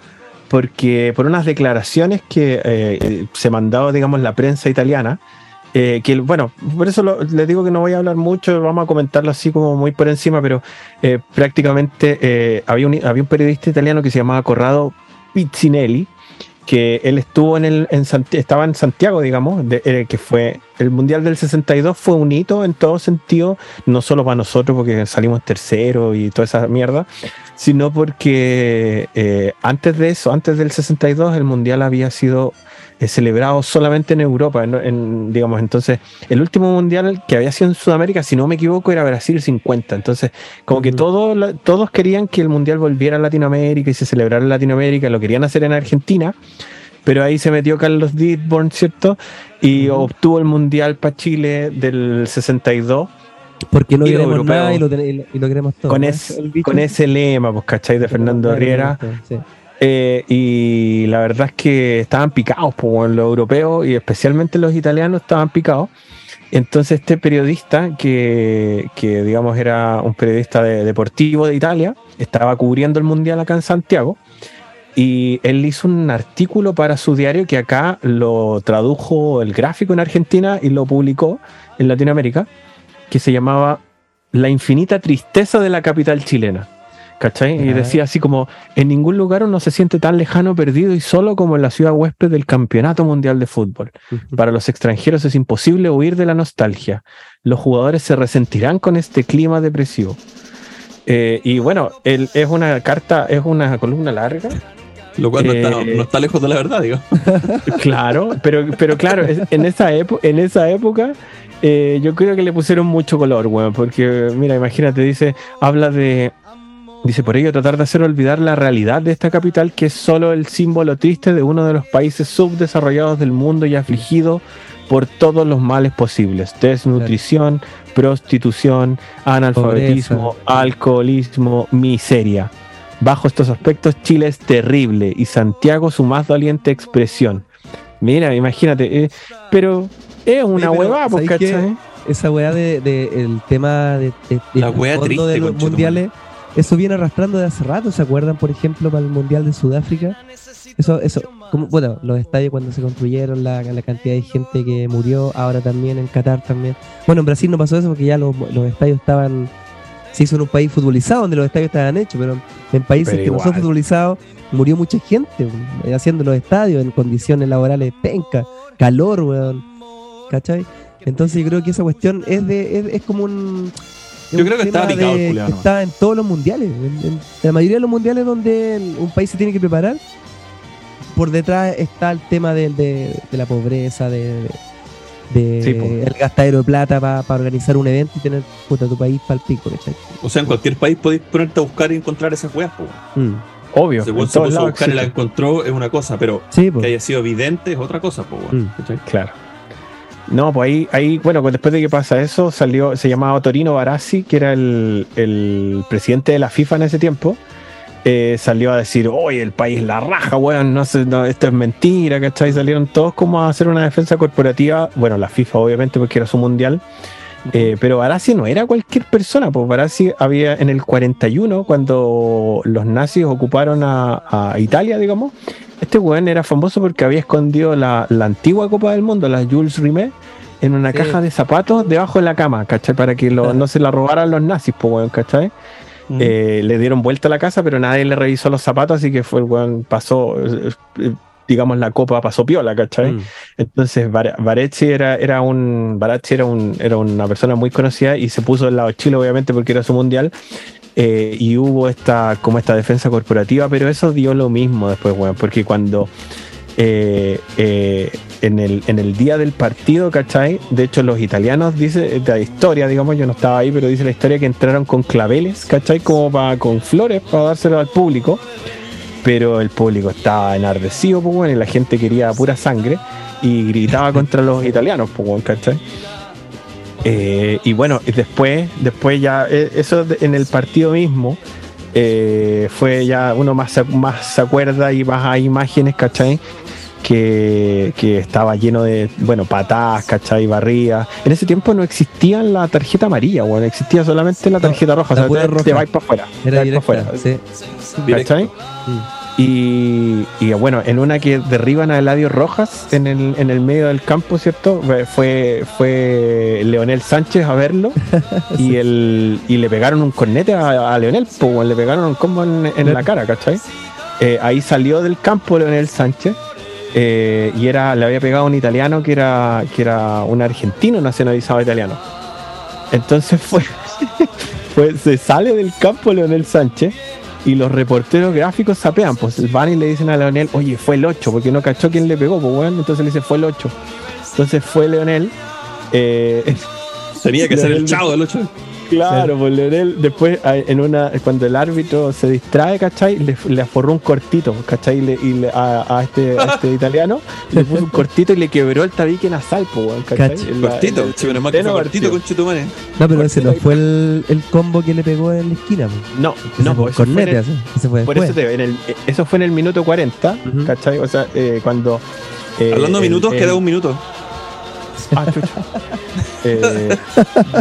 porque por unas declaraciones que eh, eh, se mandaba, digamos, la prensa italiana, eh, que bueno, por eso lo- les digo que no voy a hablar mucho, vamos a comentarlo así como muy por encima, pero prácticamente había, un, había un periodista italiano que se llamaba Corrado Pizzinelli, que él estuvo en el, en estaba en Santiago, digamos, eh, que fue el Mundial del 62 fue un hito en todo sentido, no solo para nosotros porque salimos tercero y toda esa mierda, sino porque eh, antes de eso, antes del 62, el Mundial había sido eh, celebrado solamente en Europa, en- en, digamos, entonces el último Mundial que había sido en Sudamérica, si no me equivoco, era Brasil 50, entonces como que la- todos querían que el Mundial volviera a Latinoamérica y se celebrara en Latinoamérica, lo querían hacer en Argentina, pero ahí se metió Carlos Didborn, ¿cierto? Y Ujú. obtuvo el Mundial para Chile del 62 Porque no Y queremos nada y lo, y queremos todo. con, ¿no? es- El bicho. con ese lema, pues, ¿cachai? De Fernando Riera. sí. Eh, y la verdad es que estaban picados, pues, los europeos y especialmente los italianos estaban picados. Entonces este periodista, que, que, digamos era un periodista de- deportivo de Italia, estaba cubriendo el Mundial acá en Santiago y él hizo un artículo para su diario que acá lo tradujo el gráfico en Argentina y lo publicó en Latinoamérica, que se llamaba La infinita tristeza de la capital chilena. ¿Cachai? Y decía así como, en ningún lugar uno se siente tan lejano, perdido y solo como en la ciudad huésped del Campeonato Mundial de Fútbol. Para los extranjeros es imposible huir de la nostalgia. Los jugadores se resentirán con este clima depresivo. Eh, y bueno, él, es una carta, es una columna larga, Lo cual no, está, Eh, no está lejos de la verdad, digo. claro, pero, pero claro, en esa, en esa época eh, yo creo que le pusieron mucho color, weón, porque mira, imagínate, dice, habla de, dice, por ello tratar de hacer olvidar la realidad de esta capital que es solo el símbolo triste de uno de los países subdesarrollados del mundo y afligido por todos los males posibles, desnutrición, prostitución, analfabetismo, alcoholismo, miseria. Bajo estos aspectos, Chile es terrible y Santiago su más doliente expresión. Mira, imagínate, eh, pero es una pero, huevada, pues. ¿cachai? Esa weá de, de- el tema de, de- de- La fondo triste, de los mundiales, eso viene arrastrando de hace rato, ¿se acuerdan? Por ejemplo, para el Mundial de Sudáfrica. Eso, eso, como, bueno, los estadios cuando se construyeron, la, la cantidad de gente que murió, ahora también en Qatar también. Bueno, en Brasil no pasó eso porque ya los, los estadios estaban, se hizo en un país futbolizado donde los estadios estaban hechos, pero en países Pero que no son futbolizados murió mucha gente eh, haciendo los estadios en condiciones laborales penca, calor, weón. ¿Cachai? Entonces yo creo que esa cuestión es de es, es como un Yo creo que estaba picado el de- culiao que nomás. está en todos los mundiales en, en la mayoría de los mundiales donde el- un país se tiene que preparar por detrás está el tema de, de la pobreza de, de Sí, po. el gastadero de plata para organizar un evento y tener puta tu país para el pico ¿cachai? O sea, en cualquier país podéis ponerte a buscar y encontrar esas weas, po. Mm. Obvio. Se puso a buscar y la encontró es una cosa, pero sí po. que haya sido evidente es otra cosa, po, weón. Mm. Claro. No, pues ahí, bueno, pues después de que pasa eso, salió, se llamaba Torino Barassi, que era el, presidente de la FIFA en ese tiempo, eh, salió a decir, oye, el país la raja, weón, no, sé, no, esto es mentira, ¿cachai? Salieron todos como a hacer una defensa corporativa, bueno, la FIFA obviamente porque era su mundial, eh, pero Barassi no era cualquier persona, pues Barassi había en el 41, cuando los nazis ocuparon a, a Italia, digamos, este weón era famoso porque había escondido la, la antigua Copa del Mundo, la Jules Rimet, en una Sí. caja de zapatos debajo de la cama, ¿cachai? Para que lo- no se la robaran los nazis, pues weón, ¿cachai? Mm. Eh, le dieron vuelta a la casa, pero nadie le revisó los zapatos, así que fue el weón, pasó, eh, digamos, la copa pasó piola, ¿cachai? Mm. Entonces Bar- Barechi era, era un era un era una persona muy conocida y se puso del lado de Chile obviamente porque era su mundial eh, y hubo esta como esta defensa corporativa pero eso dio lo mismo después weón, porque cuando eh, eh, en, el, en el día del partido, ¿cachai? De hecho, los italianos, dice la historia, digamos, yo no estaba ahí, pero dice la historia que entraron con claveles, ¿cachai? Como para, con flores para dárselo al público pero el público estaba enardecido, pues, bueno, y la gente quería pura sangre y gritaba contra los italianos, pues, bueno, ¿cachai? Eh, y bueno, después, después ya, eh, eso en el partido mismo, eh, fue ya uno más, más se acuerda y más hay imágenes, ¿cachai? Que, que estaba lleno de, bueno, patadas, ¿cachai? Barridas. En ese tiempo no existía la tarjeta amarilla, weón, existía solamente la tarjeta roja, la o sea, te, roja. te vais para afuera. Era directa, afuera, sí. ¿cachai? Y, y, bueno, en una que derriban a Eladio Rojas en el, en el medio del campo, ¿cierto? Fue, fue Leonel Sánchez a verlo y, el, y le pegaron un cornete a, a Leonel, pues, le pegaron un combo en, en la cara, ¿cachai? Eh, ahí salió del campo Leonel Sánchez eh, y era, le había pegado a un italiano que era, que era un argentino nacionalizado italiano. Entonces fue, fue, se sale del campo Leonel Sánchez y los reporteros gráficos sapean, pues van y le dicen a Leonel, oye, fue el 8, porque no cachó quién le pegó, pues bueno, entonces le dice, fue el 8. Entonces fue Leonel. eh, Tenía que ser el Leonel- chavo del 8. Claro, pues Leonel después en una cuando el árbitro se distrae, ¿cachai? Le, le aforró un cortito, ¿cachai? Y le- y le- a, a este, a este italiano le puso un cortito y le quebró el tabique nasal, pues, ¿cachai? La- Cortito, el- sí, menos mal que pleno fue cortito con Chetumane. No, pero ese no fue el, el combo que le pegó en la esquina. po. No, Ese no, fue pues eso fue en cornete, el- así. Ese fue por eso te en el- eso fue en el minuto 40, Ujú. ¿cachai? O sea, eh, cuando... eh, Hablando de minutos, el- queda un minuto. Ah, chucha. Eh,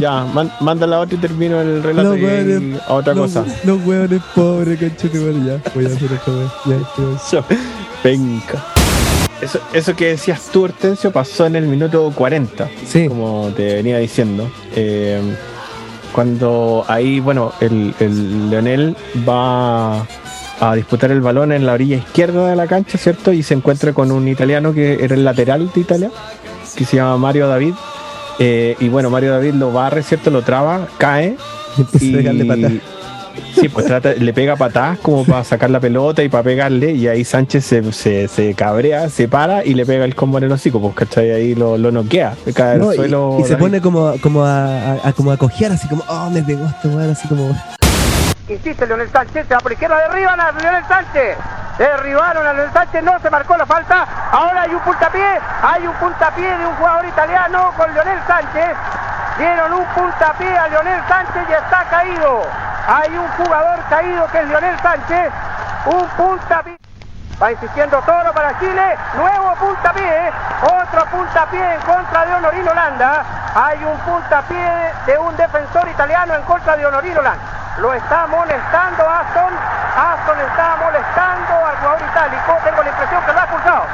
ya, man- manda la otra y termino el relato y- a otra los, cosa. Los hueones pobres, conchete, ya. Voy a hacer esto, weón. Ya, ya. Venga. Eso, eso que decías tú, Hortensio, pasó en el minuto 40, Sí, como te venía diciendo. Eh, cuando ahí, bueno, el, el Leonel va a disputar el balón en la orilla izquierda de la cancha, ¿cierto? Y se encuentra con un italiano que era el lateral de Italia, que se llama Mario David. Eh, y bueno, Mario David lo barre, ¿cierto? Lo traba, cae y. Sí, pues trata, le pega patadas como para sacar la pelota y para pegarle, y ahí Sánchez se, se, se cabrea, se para y le pega el combo en el hocico, pues ¿cachai? Ahí lo, lo noquea, cae al No, suelo. y, se pone como, como a, a, a- como a cojear, así como, oh, me pegó este weón, así como. Insiste Leonel Sánchez, se va por izquierda, derriban a Leonel Sánchez. Derribaron a Leonel Sánchez, no se marcó la falta. Ahora hay un puntapié, hay un puntapié de un jugador italiano con Leonel Sánchez. Dieron un puntapié a Leonel Sánchez y está caído. Hay un jugador caído que es Leonel Sánchez. Un puntapié. Va insistiendo Toro para Chile. Nuevo puntapié. Otro puntapié en contra de Honorino Holanda. Hay un puntapié de un defensor italiano en contra de Honorino Holanda. Lo está molestando Aston. Aston está molestando al jugador itálico. Tengo la impresión que lo ha expulsado.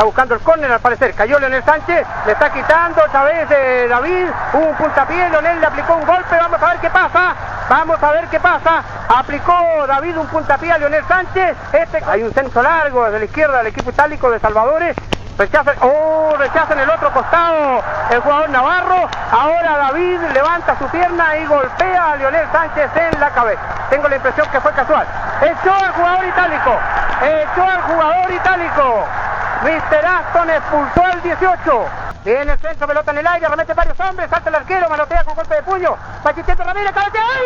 Está buscando el córner al parecer. Cayó Leonel Sánchez. Le está quitando otra vez eh, David. Un puntapié. Leonel le aplicó un golpe. Vamos a ver qué pasa. Vamos a ver qué pasa. Aplicó David un puntapié a Leonel Sánchez. Este hay un centro largo desde la izquierda del equipo itálico de Salvadores. Rechaza, oh, rechaza en el otro costado el jugador Navarro. Ahora David levanta su pierna y golpea a Leonel Sánchez en la cabeza. Tengo la impresión que fue casual. Echó al jugador itálico. Echó al jugador itálico. Mr. Aston expulsó al 18. Viene el centro, pelota en el aire, remete varios hombres, salta el arquero, manotea con golpe de puño. Pachichete Ramírez, cabecea. ¡Ay!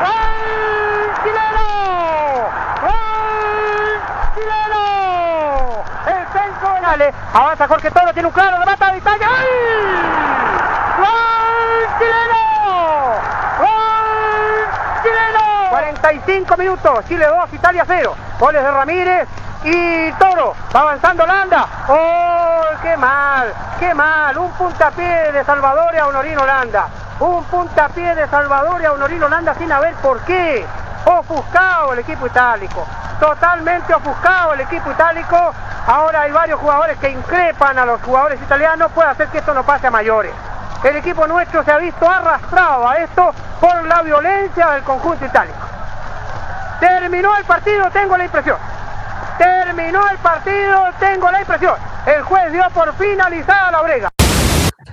¡Gol chileno! ¡Gol chileno! El centro de Nale. Avanza Jorge Toro, tiene un claro, remata de Italia. ¡Ay! ¡Gol chileno! ¡Gol chileno! 45 minutos, Chile 2, Italia 0. Goles de Ramírez y Toro. Va avanzando Holanda. ¡Oh, qué mal! ¡Qué mal! Un puntapié de Salvador a Honorino Holanda. Un puntapié de Salvador a Honorino Holanda sin haber por qué. Ofuscado el equipo itálico. Totalmente ofuscado el equipo itálico. Ahora hay varios jugadores que increpan a los jugadores italianos. Puede hacer que esto no pase a mayores. El equipo nuestro se ha visto arrastrado a esto por la violencia del conjunto itálico. Terminó el partido, tengo la impresión. Terminó el partido, tengo la impresión. El juez dio por finalizada la brega.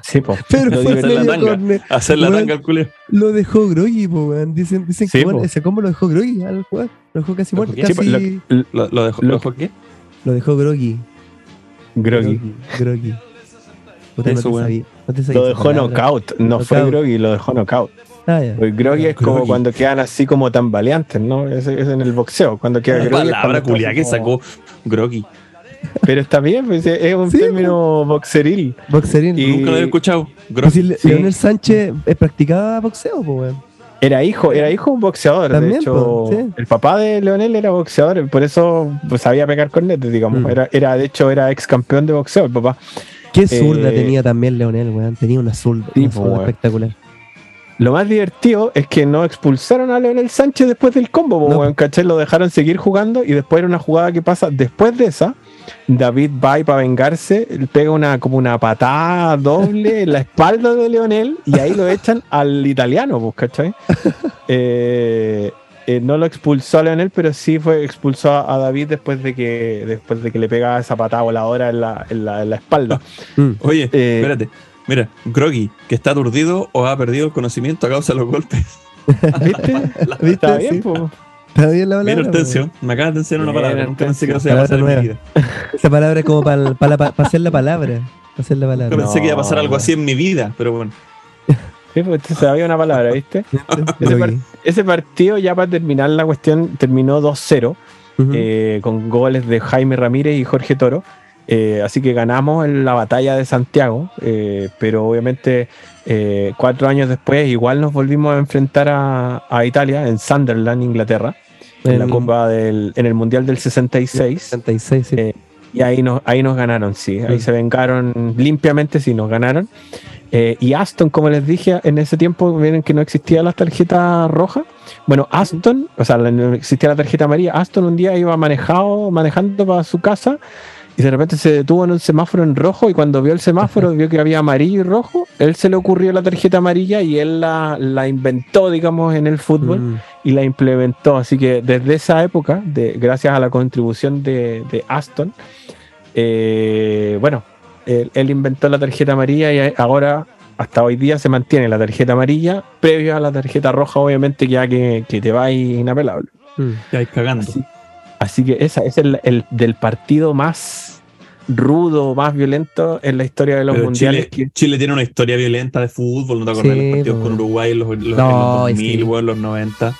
Sí, pues. Pero lo fue divertido- Hacer la tanga. córner. Hacer la Weón. tanga al. Lo dejó groggy, po, weón. Dicen, dicen Sí, que bueno, po. ese combo lo dejó groggy al jugar. Lo dejó casi muerto. Casi... lo- ¿Lo, lo dejó, Lo- lo dejó qué? Lo dejó groggy. Groggy. Groggy. No Eso, te weón. sabía. No te sabía Lo dejó palabra. knockout, no fue groggy, lo dejó knockout. Ah. El groggy es como Groggy. cuando quedan así como tambaleantes, ¿no? Es, es en el boxeo, cuando queda La groggy. es palabra está que sacó Groggy. Pero está bien, pues, es un Sí, término boxeril. Boxerín. Y- Nunca lo había escuchado. Pues si sí. Leonel Sánchez practicaba boxeo, po, weón. Era hijo, era hijo de un boxeador. También, de hecho, po, sí. el papá de Leonel era boxeador, por eso pues, sabía pegar cornetes, digamos. Mm. Era, era, de hecho, era ex campeón de boxeo, el papá. Qué zurda Eh, tenía también Leonel, weón. Tenía una zurda, una zurda espectacular. Lo más divertido es que no expulsaron a Leonel Sánchez después del combo, No. Lo dejaron seguir jugando y después era una jugada que pasa después de esa. David va y para vengarse, le pega una como una patada doble en la espalda de Leonel y ahí lo echan al italiano, ¿cachai? Eh, eh, no lo expulsó a Leonel, pero sí fue expulsó a, David después de que después de que le pega esa patada voladora en la, en la, en la espalda. Mm. Oye, Eh, espérate. Mira, Groggy, que está aturdido o ha perdido el conocimiento a causa de los golpes. ¿Viste? ¿Viste? Está bien, Sí. pues. Está bien la Mira, palabra. Hortensio, me acabas de enseñar una Bien, palabra. Nunca pensé que Hortensio. eso iba a pasar en mi Palabra vida. Esa palabra es como para hacer la palabra. pa' hacer la palabra. Nunca pensé que iba a pasar No, algo así en mi vida, pero bueno. Sí, pues se había una palabra, ¿viste? Ese, par- ese partido, ya para terminar la cuestión, terminó 2-0 Ujú. eh, con goles de Jaime Ramírez y Jorge Toro. Eh, así que ganamos en la batalla de Santiago, eh, pero obviamente eh, cuatro años después igual nos volvimos a enfrentar a, a Italia en Sunderland, Inglaterra, en la El- Copa del, en el Mundial del 66. 66, sí. Eh, Y ahí nos, ahí nos ganaron, sí. Ahí Mm. se vengaron limpiamente, sí, nos ganaron. Eh, y Aston, como les dije, en ese tiempo, miren que no existía la tarjeta roja. Bueno, Aston, o sea, la- no existía la tarjeta amarilla. Aston un día iba manejado, manejando para su casa y de repente se detuvo en un semáforo en rojo y cuando vio el semáforo, vio que había amarillo y rojo, él se le ocurrió la tarjeta amarilla y él la, la inventó, digamos, en el fútbol Mm. y la implementó. Así que desde esa época, de, gracias a la contribución de, de Aston, eh, bueno, él, él inventó la tarjeta amarilla y ahora, hasta hoy día, se mantiene la tarjeta amarilla, previo a la tarjeta roja, obviamente, ya que, que te va inapelable. Mm. Ya cagando. Así, así que esa es el, el del partido más rudo, más violento en la historia de los Pero mundiales. Chile, Chile tiene una historia violenta de fútbol, ¿no te acuerdas? Sí, los partidos po. con Uruguay en los, los, en No, los 2000, sí. weón, los 90.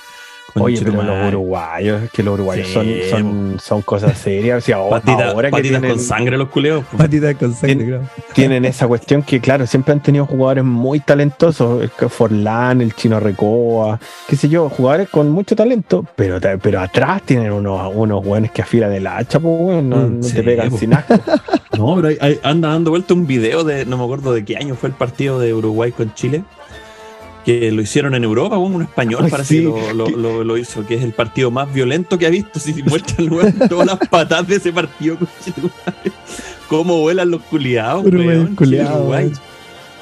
Oye, pero los uruguayos, es que los uruguayos Sí, son, son, son cosas serias. O sea, ahora, Patita- ahora que patitas tienen, con sangre los culeos. po. Patita con sangre, Tien- claro. tienen esa cuestión que, claro, siempre han tenido jugadores muy talentosos. el Forlán, el Chino Recoba, qué sé yo, jugadores con mucho talento, pero, pero atrás tienen unos, unos buenos que afilan el hacha, pues, weón, no, Mm, no sí, te pegan po. sin asco. No, pero hay- hay- anda dando vuelta un video de, no me acuerdo de qué año fue el partido de Uruguay con Chile, que lo hicieron en Europa, un español Ay, parece sí. que lo, lo- lo- lo hizo, que es el partido más violento que ha visto, si muestran todas las patas de ese partido, cómo vuelan los culiados, weón, Uruguay.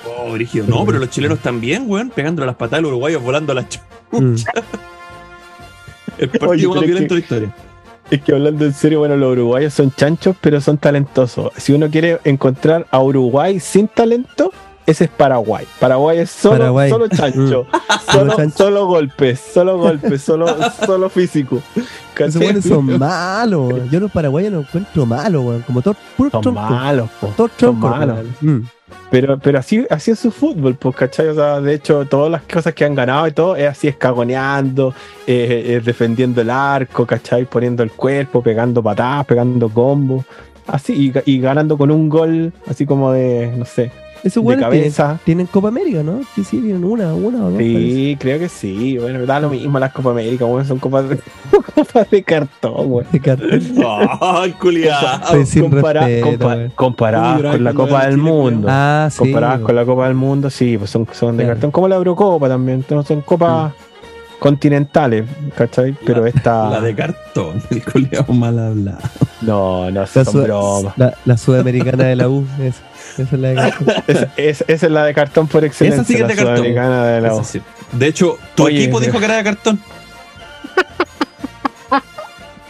Oh, brígido. No, pero los chilenos también, weón, pegándole las patas a los uruguayos volando a la chucha. Mm. El partido Oye, más violento que- de la historia. Es que hablando en serio, bueno, los uruguayos son chanchos, pero son talentosos. Si uno quiere encontrar a Uruguay sin talento, ese es Paraguay. Paraguay es solo, Paraguay. solo chancho. Solo solo, chancho. solo golpes, solo golpes, solo, solo físico. Esos buenos son malos. Yo los paraguayos los encuentro malos, weón. Como todos puros Son malos, po. Todos Son malos. Mm. Pero, pero así, así es su fútbol, pues, ¿cachai? O sea, de hecho, todas las cosas que han ganado y todo es así escagoneando, eh, eh, defendiendo el arco, ¿cachai? Poniendo el cuerpo, pegando patadas, pegando combos. Así, y, y ganando con un gol, así como de, no sé, Esos de buenos tienen, cabeza. tienen Copa América, ¿no? Sí, sí, tienen una, una o dos. parece. Sí, creo que sí. Bueno, da lo mismo las Copas América, bueno, son copas de, copas de cartón, güey. De cartón. ¡Ay, culiado! Compara- compa- weón. comparadas Uy, con la Copa del Chile, Mundo. Ah, sí. comparadas con la Copa del Mundo, sí, pues son, son de Claro. cartón, como la Eurocopa también, no son copas continentales, ¿cachai? Pero esta. La de cartón, el culiado mal hablado. No, no, La, son bromas. la, la sudamericana de la U. Esa, esa es la de cartón. Esa, es- esa es la de cartón por excelencia. Esa sí que es la de cartón. de la Eso U. sí. De hecho, tu Oye, equipo dijo que era de cartón.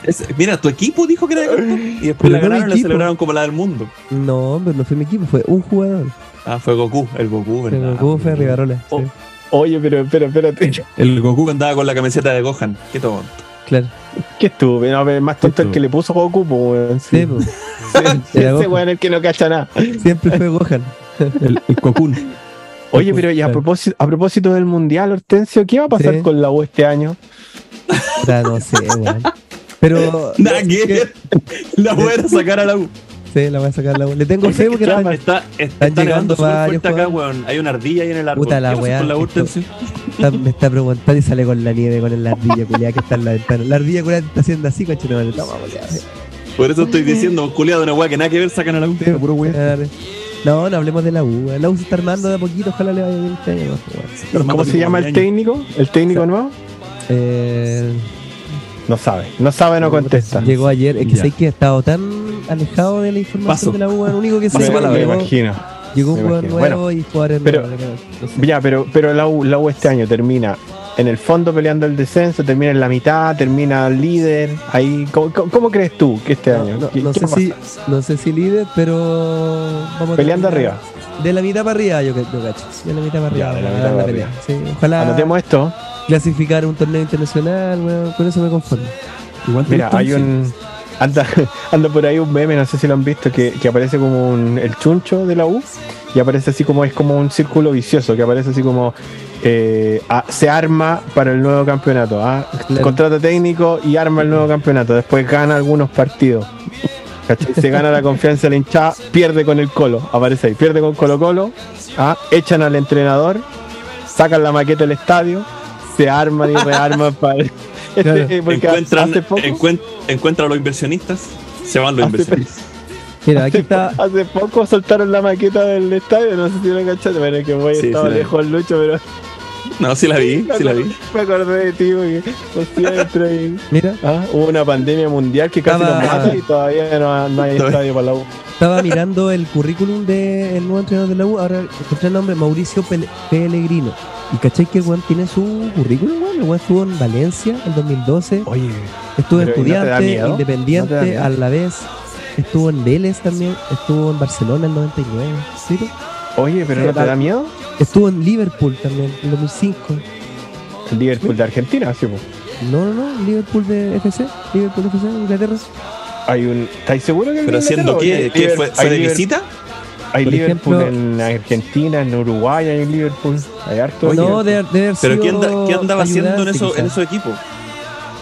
Es- mira, tu equipo dijo que era de cartón. Y después Pero la ganaron y la celebraron como la del mundo. No, pero no fue mi equipo, fue un jugador. Ah, fue Goku, el Goku, ¿verdad? Pero ¿Cómo fue Rivarola? Oh. Sí, Oye, pero espera, espérate. El Goku que andaba con la camiseta de Gohan. Qué tonto. Claro. ¿Qué estuve? No, pero más tonto el que le puso Goku, pues, weón. Sí. Sí, pues, Sí, ese weón es el que no cacha nada. siempre fue Gohan. El, el Cocoon. Oye, pero y a propósito, a propósito del mundial, Hortensio, ¿qué va a pasar Sí. con la U este año? Ya no sé, weón. Pero. Nada que. La voy a sacar a la U. Sí, la voy a sacar la Le tengo fe porque Está, la está, está, Están llegando varios acá, weón. Hay una ardilla ahí en el árbol. Puta la ¿Qué pasó weá, está- me está preguntando y sale con la nieve, con la ardilla culiada que está en la ventana. La ardilla culiada está haciendo así, coche, no, toma, culiada. Por eso estoy diciendo, culiado, una weá que nada que ver, sacan a la U. Puro weón. No, no hablemos de la U. La U se está armando de a poquito, ojalá le vaya bien este año. ¿Cómo se llama el técnico? ¿El técnico nuevo? Eh, No sabe. No sabe, no contesta. Llegó ayer, es que sé que he estado tan alejado de la información Paso. de la U, lo único que sé Paso es que palabra, me imagino. Llegó un jugador nuevo y jugadores pero- nuevos, sé. Ya, pero, pero la, U, la U este año termina en el fondo peleando el descenso, termina en la mitad, termina líder. Ahí, ¿cómo, cómo- cómo crees tú que este No, año? no, ¿Qué- no qué sé si, no sé si líder, pero vamos Peleando arriba. De la mitad para arriba, yo, que- yo cacho. De la mitad para arriba. Ya, de la mitad para arriba. Sí, ojalá Anotemos esto. clasificar un torneo internacional, weón, con eso me conformo. Igual Mira, hay un. Anda, anda por ahí un meme, no sé si lo han visto, que, que aparece como un, el chuncho de la U y aparece así como es como un círculo vicioso, que aparece así como eh, se arma para el nuevo campeonato, ah, Claro. contrata técnico y arma el nuevo campeonato, después gana algunos partidos. ¿cachai? Se gana la confianza de la hinchada, pierde con el colo, aparece ahí, pierde con Colo Colo, ah, echan al entrenador, sacan la maqueta del estadio, se arman y rearman para el- Este, encuentran, hace poco- encuent- encuentran a los inversionistas, se van los inversionistas. Mira, aquí Hace, está. hace poco soltaron la maqueta del estadio, no sé si lo cachaste, pero es que voy Sí, estaba sí lejos Lucho, pero No, sí la vi, sí la vi. me acordé de ti porque Mira, ah, hubo una pandemia mundial que casi Estaba- nos mata y todavía no, no hay Todavía- estadio para la U. estaba mirando el currículum del nuevo entrenador de la U. Ahora encontré el nombre Mauricio Pele- Pellegrino. Y cachai que el weón tiene su currículum, weón. El weón estuvo en Valencia en 2012. Oye, Estuvo en Pero, ¿y no te da Estudiante, Independiente, a la vez. Estuvo en Vélez también. Estuvo en Barcelona en 99. ¿sí? Oye, pero Sí, ¿no te da- miedo? Estuvo en Liverpool también en 2005. El Liverpool de Argentina, sí, po. No, no, no. Liverpool de FC. Liverpool FC, Inglaterra. Hay un, ¿Estáis seguro que Pero haciendo qué, ¿Qué fue, hay fue de visita? Hay Por Liverpool ejemplo- en Argentina, en Uruguay hay Liverpool. Hay harto. Oye, no, de, de haber Pero sido ¿qué, anda- qué andaba haciendo en, eso, en esos equipos?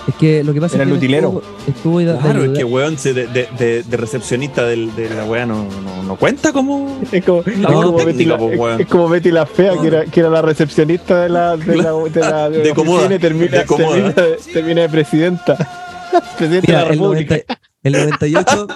Es que lo que pasa Era es que él utilero. estuvo, estuvo Claro, es que weón se de, de, de, de recepcionista del, de la weá no, no, no cuenta como. Es como, es No, como Betty la, po, es- weón. es como Betty la fea, que era, que era la recepcionista de la de la, de la, De la Comoda, oficina y termina, de termina, de, termina de presidenta. Presidenta Mira, de la el, República. 90 el 98.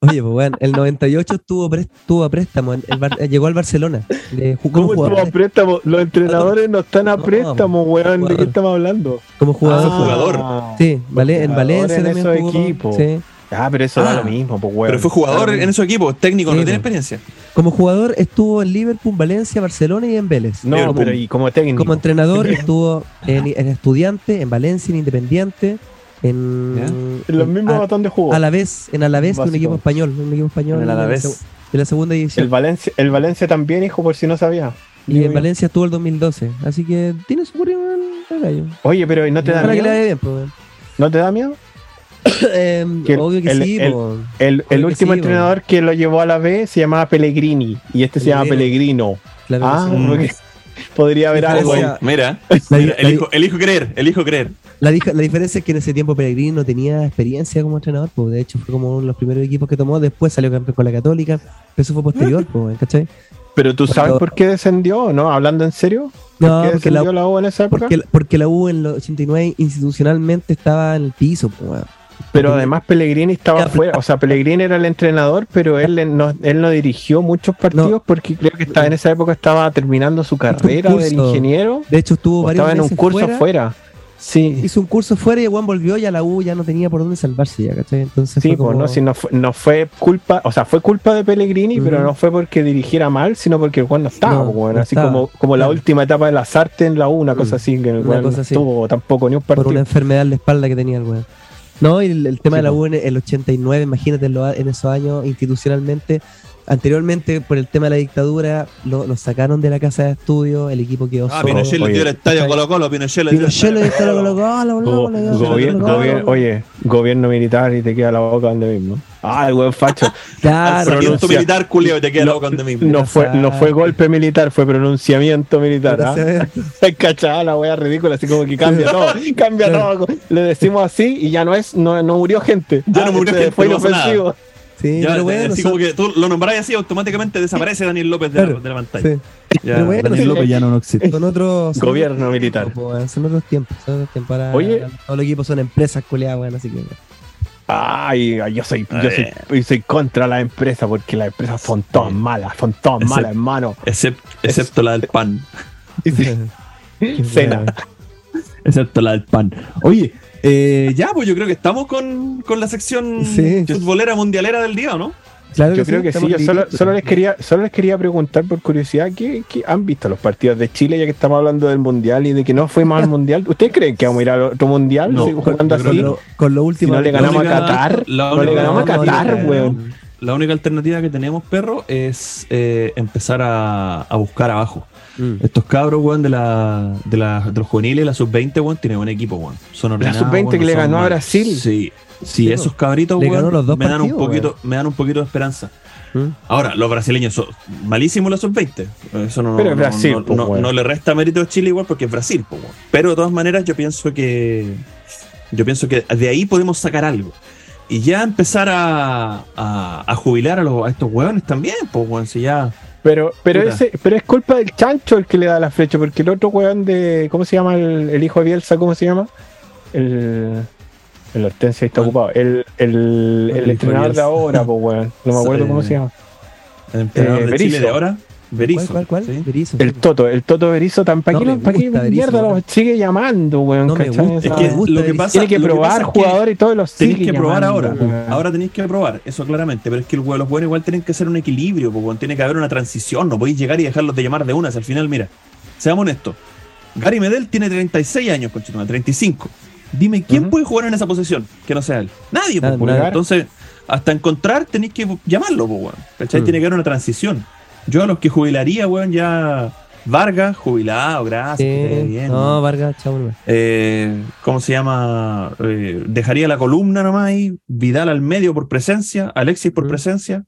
Oye, pues bueno, el 98 estuvo, pres- estuvo a préstamo, en el Bar- eh, llegó al Barcelona. De, ju- como, ¿Cómo estuvo a préstamo? Los entrenadores no están a No, préstamo, weón. ¿De qué estamos hablando? como jugador. Ah, jugador. Sí, vale, en Valencia en también esos jugó. equipos. Sí. Ah, pero eso da Ah, lo mismo, pues, weón. Pero fue jugador en esos equipos, técnico, Sí, no tiene po. experiencia. Como jugador estuvo en Liverpool, Valencia, Barcelona y en Vélez. No, Liverpool. pero y como técnico. Como entrenador estuvo en, en Estudiante, en Valencia, en Independiente, en, En los mismos a, botones de juego. a la vez, en Alavés, que un equipo español, un equipo español En el de la Alavés. de la segunda El división. Valencia, el Valencia también, hijo, por si no sabía. Y en. Valencia estuvo el 2012. Así que tiene su currículum el gallo. Oye, pero ¿y no te da Para que le miedo? bien, pues. ¿No te da miedo? Que el- obvio que el- sí, el- po. El, el último sí, entrenador que lo llevó a la B se llamaba Pellegrini y este se llama Pellegrino. Claro que Ah, sí. porque podría haber algo Mira, La, mira, la- elijo, elijo creer, elijo creer. la la diferencia es que en ese tiempo Pellegrini no tenía experiencia como entrenador, pues de hecho fue como uno de los primeros equipos que tomó, después salió campeón con la Católica, pero eso fue posterior, pues, ¿cachai? Pero tú sabes por qué descendió, ¿no? Hablando en serio. ¿Por No, qué porque la, descendió la U en esa época? porque, porque la U en los 89 institucionalmente estaba en el piso, pues, weón. Pero además Pellegrini estaba Ya, fuera, o sea, Pellegrini era el entrenador, pero él no, él no dirigió muchos partidos No. porque creo que estaba en esa época estaba terminando su carrera del ingeniero De hecho estuvo varios estaba en un curso fuera, fuera. Sí, hizo un curso fuera y Juan volvió y a la U ya no tenía por dónde salvarse ya, ¿cachai? Entonces sí, fue pues como- no, si no fue, no fue culpa, o sea, fue culpa de Pellegrini, pero no fue porque dirigiera mal, sino porque Juan no estaba, No, pues, bueno, así estaba. como, como la última etapa de las artes en la U, una cosa así, que el Una cosa no así. estuvo tampoco ni un por partido. una enfermedad en la espalda que tenía el weón. No, y el, el tema Sí, de la. U en el 89, imagínate en, lo- en esos años institucionalmente. Anteriormente, por el tema de la dictadura, lo, lo sacaron de la casa de estudio, el equipo quedó Ah, solo. Pinochet le dio el estadio. Colo Colo, Pinochet le dio el estadio. Colo Colo, oye, gobierno militar y te queda la boca donde mismo. Ah, el buen facho. Claro, Sarmiento pronuncia- militar, culeo, y te queda No, boca donde mismo. No fue, no fue golpe militar, fue pronunciamiento militar. ¿ah? Cachada la wea ridícula, así como que cambia todo, cambia todo. Le decimos así y ya no es, no, no murió gente. Ya no murió Este gente, Fue no inofensivo. Sí, Ya, pero bueno, así son- como que tú lo nombrás así, automáticamente desaparece Daniel López de, la, de pantalla. sí. Ya, Pero bueno, Daniel López ya no, no existe. son otros. son Gobierno otros militar. tiempos, po, weón, Son otros tiempos. Son otros tiempos. Ahora, Oye. todos los equipos son empresas culiadas, weón, así que. Ay, yo soy, A yo soy, ver. yo soy contra las empresas porque las empresas son todas malas, son todas malas, hermano. Excep- excepto la del pan. Cena. Excepto la del pan. Oye, eh, ya, pues yo creo que estamos con, con la sección Sí. futbolera mundialera del día, ¿o ¿no? Claro Yo creo que sí, yo solo, les quería, solo les quería preguntar por curiosidad ¿qué, qué han visto los partidos de Chile ya que estamos hablando del mundial y de que no fuimos al mundial. ¿Ustedes creen que vamos a ir al otro mundial No, jugando así? Con lo, con lo Si último. no le La ganamos única- a Qatar, la no le ganamos a Qatar, weón. La única alternativa que tenemos, perro, es eh, empezar a, a buscar abajo. Mm. Estos cabros, weón, de, la, de, la, de los juveniles, la sub-20, weón, tiene buen equipo, weón. Son ordenados, sub-20 weón, que le ganó a Brasil. Sí, Sí, esos cabritos, le weón, ganó los dos me, dan un poquito, me dan un poquito de esperanza. Mm. Ahora, los brasileños son malísimos la sub-20. Eso no, Pero es no- Brasil, no, pues, no- le resta mérito a Chile igual porque es Brasil, pues. Pero de todas maneras, yo pienso que. Yo pienso que de ahí podemos sacar algo. Y ya empezar a, a, a jubilar a, los, a estos hueones también, pues, weón. Si ya. Pero, pero Puta. ese, pero es culpa del chancho el que le da la flecha, porque el otro weón de. ¿Cómo se llama el, el hijo de Bielsa? ¿Cómo se llama? El. El Hortensia ahí está ocupado. El, el, El entrenador de ahora, pues weón. No me acuerdo Eh, cómo se llama. El entrenador Eh, de Berizzo. Chile de ahora. Berizzo. ¿Cuál, cuál, cuál? ¿sí? Berizzo. El Toto, el Toto Berizo tan ¿para No qué, Berizzo, mierda lo weón. sigue llamando, weón? No me ¿cachai? gusta, Esa- Es que me gusta lo que Berizzo. pasa tiene que probar que jugadores y todos los Tenéis que probar llamando, ahora. weón. Ahora tenéis que probar, eso claramente. Pero es que el los buenos igual tienen que ser un equilibrio, porque tiene que haber una transición. No podéis llegar y dejarlos de llamar de una. Si al final, mira, seamos honestos. Gary Medel tiene 36 años, conchetumare, 35. Dime, ¿quién puede jugar en esa posición que no sea él? Nadie, pues. Entonces, hasta encontrar tenéis que llamarlo, pues, weón. ¿Cachai? Mm. Tiene que haber una transición. Yo a los que jubilaría, weón, ya. Vargas, jubilado, gracias, Sí, bien. no. Vargas, chao. Eh, ¿Cómo se llama? Eh, dejaría la columna nomás ahí. Vidal al medio por presencia. Alexis por Mm. presencia.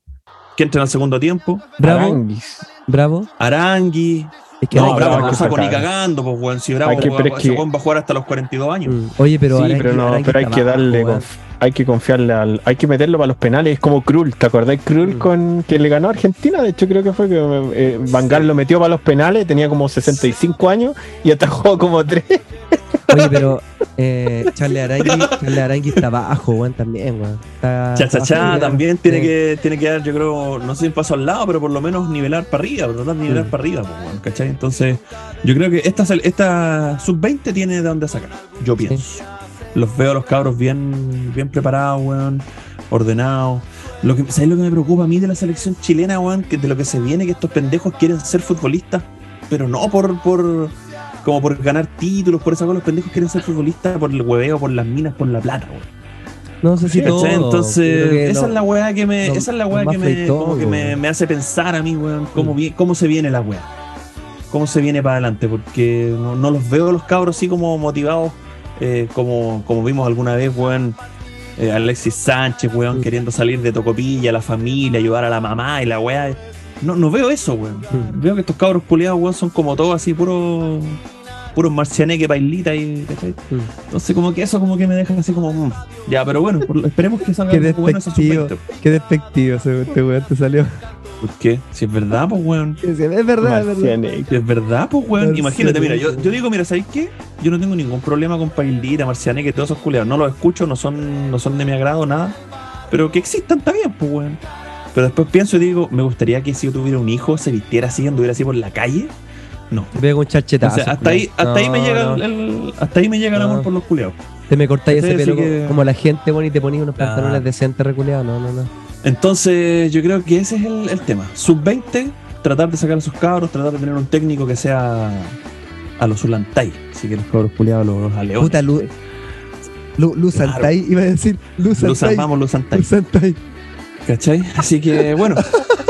Que entra al segundo tiempo. Bravo, Aranguis. bravo. Arangui. Es que no, Bravo, no saco ni cagando, pues, weón. Si Bravo que- es ese que- va a jugar hasta los 42 años. Mm. Oye, pero sí, pero, no, pero hay que darle, weón. Hay que confiarle al, hay que meterlo para los penales, es como Krul, ¿te acordás Krul Mm. con que le ganó a Argentina? De hecho creo que fue que eh, Van Gaal lo metió para los penales, tenía como 65 años y atajó como 3. Oye, pero eh, Charles Arangui, Charles Arangui está abajo, weón, también, weón. Está- Cha cha está cha abajo, también tiene Sí. que, tiene que dar, yo creo, no sé si un paso al lado, pero por lo menos nivelar para arriba, de nivelar Mm. para arriba, pues, weón, ¿cachai? Entonces, yo creo que esta, esta sub-20 tiene de dónde sacar, yo pienso. Los veo a los cabros bien, bien preparados, weón, ordenados. Lo que, ¿Sabes lo que me preocupa a mí de la selección chilena, weón? Que de lo que se viene, que estos pendejos quieren ser futbolistas, pero no por, por como por ganar títulos, por esa cosa, los pendejos quieren ser futbolistas por el hueveo, por las minas, por la plata, weón. No sé si todo. Entonces, esa es la weá que me, esa es la weá que, me, como que me, hace pensar a mí, weón, cómo, Mm. cómo se viene la weá. Cómo se viene para adelante, porque no, no los veo los cabros así como motivados, eh, como, como vimos alguna vez, weón. eh, Alexis Sánchez, weón, Mm. queriendo salir de Tocopilla, la familia, ayudar a la mamá y la weá. No, no veo eso, weón. Mm. Veo que estos cabros culiados, weón, son como todos así, puros puros marcianeque bailita y ¿cachai? Mm. Entonces como que eso como que me deja así como ya, pero bueno, por esperemos que salga Qué algo bueno sub-20. Qué despectivo ese este weón te salió. ¿Por qué? Si es verdad, pues weón. Es verdad, es verdad. Si es verdad, pues weón. Imagínate, mira, yo, yo digo, mira, ¿sabéis qué? Yo no tengo ningún problema con Pailita, Marcianeque, todos esos culiados. No los escucho, no son, no son de mi agrado, nada. Pero que existan está bien, pues weón. Pero después pienso y digo, me gustaría que si yo tuviera un hijo, se vistiera así, anduviera así por la calle. No. Pego un charchetazo. O sea, hasta ahí, hasta ahí me llega no. el, el- hasta ahí me llega el amor por los culiados. Te me cortáis ese pelo que- como la gente, bueno, y te ponías unos Claro. pantalones decentes reculeados. No, no, no. Entonces, yo creo que ese es el, el tema. Sub-20, tratar de sacar a sus cabros, tratar de tener un técnico que sea a los Zulantay. Así que los cabros culiados, los, los aleones. Puta, Lu, Lu, Lu Claro. Santay, iba a decir. Lu Luz, Santay. vamos, los Santay. Lu Santay. ¿Cachai? Así que bueno,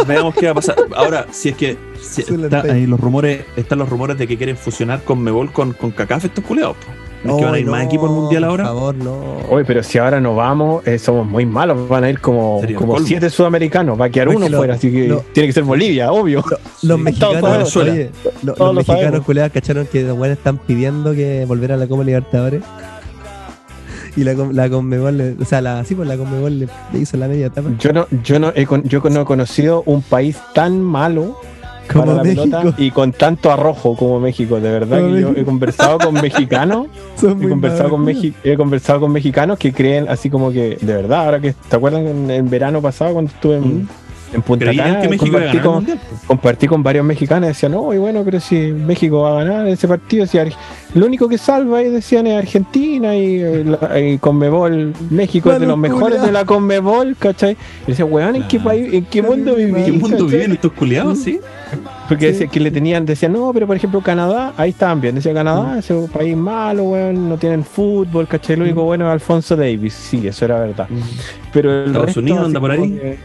veamos qué va a pasar. Ahora, si es que si Zulantay. está ahí los rumores, están los rumores de que quieren fusionar con Mebol con, con CACAF estos culiados. ¿No es que van a ir Ay, más no, equipos al mundial ahora? Por favor, no. Oye, pero si ahora no vamos, eh, somos muy malos. Van a ir como, como siete sudamericanos. Va a quedar uno que lo- fuera, así que lo- tiene que ser Bolivia, obvio. Los Sí, mexicanos, oye, lo- los lo mexicanos culeados cacharon que los buenos están pidiendo que volver a la Copa Libertadores. Y la, la Conmebol, le- o sea, la, sí, pues la Conmebol le, le hizo la media etapa. Yo no, yo no he, yo no he conocido un país tan malo Como para la pelota y con tanto arrojo como México. De verdad Como que yo he conversado con mexicanos, he conversado con. Mexi- he conversado con mexicanos que creen así como que, de verdad, ahora que, ¿te acuerdan en el verano pasado cuando estuve en, Mm. En Punta Creían Cana? que México compartí, con, mundial. compartí con varios mexicanos y decían, no, y bueno, pero si México va a ganar ese partido, si lo único que salva ahí decían es Argentina y, eh, la- y Conmebol, México es de los mejores culiao. de la Conmebol, ¿cachai? Y decía, weón, ¿en qué país, en qué mundo ¿En vivís? ¿En qué mundo cachai? viven estos culiados, sí? Porque Sí. decía- que le tenían, decían, no, pero por ejemplo Canadá, ahí estaban bien. Decía Canadá, ese es un país malo, weón, no tienen fútbol, ¿cachai? Lo único bueno es Alfonso Davis. Sí, eso era verdad. Pero el Estados resto, Unidos anda por ahí. que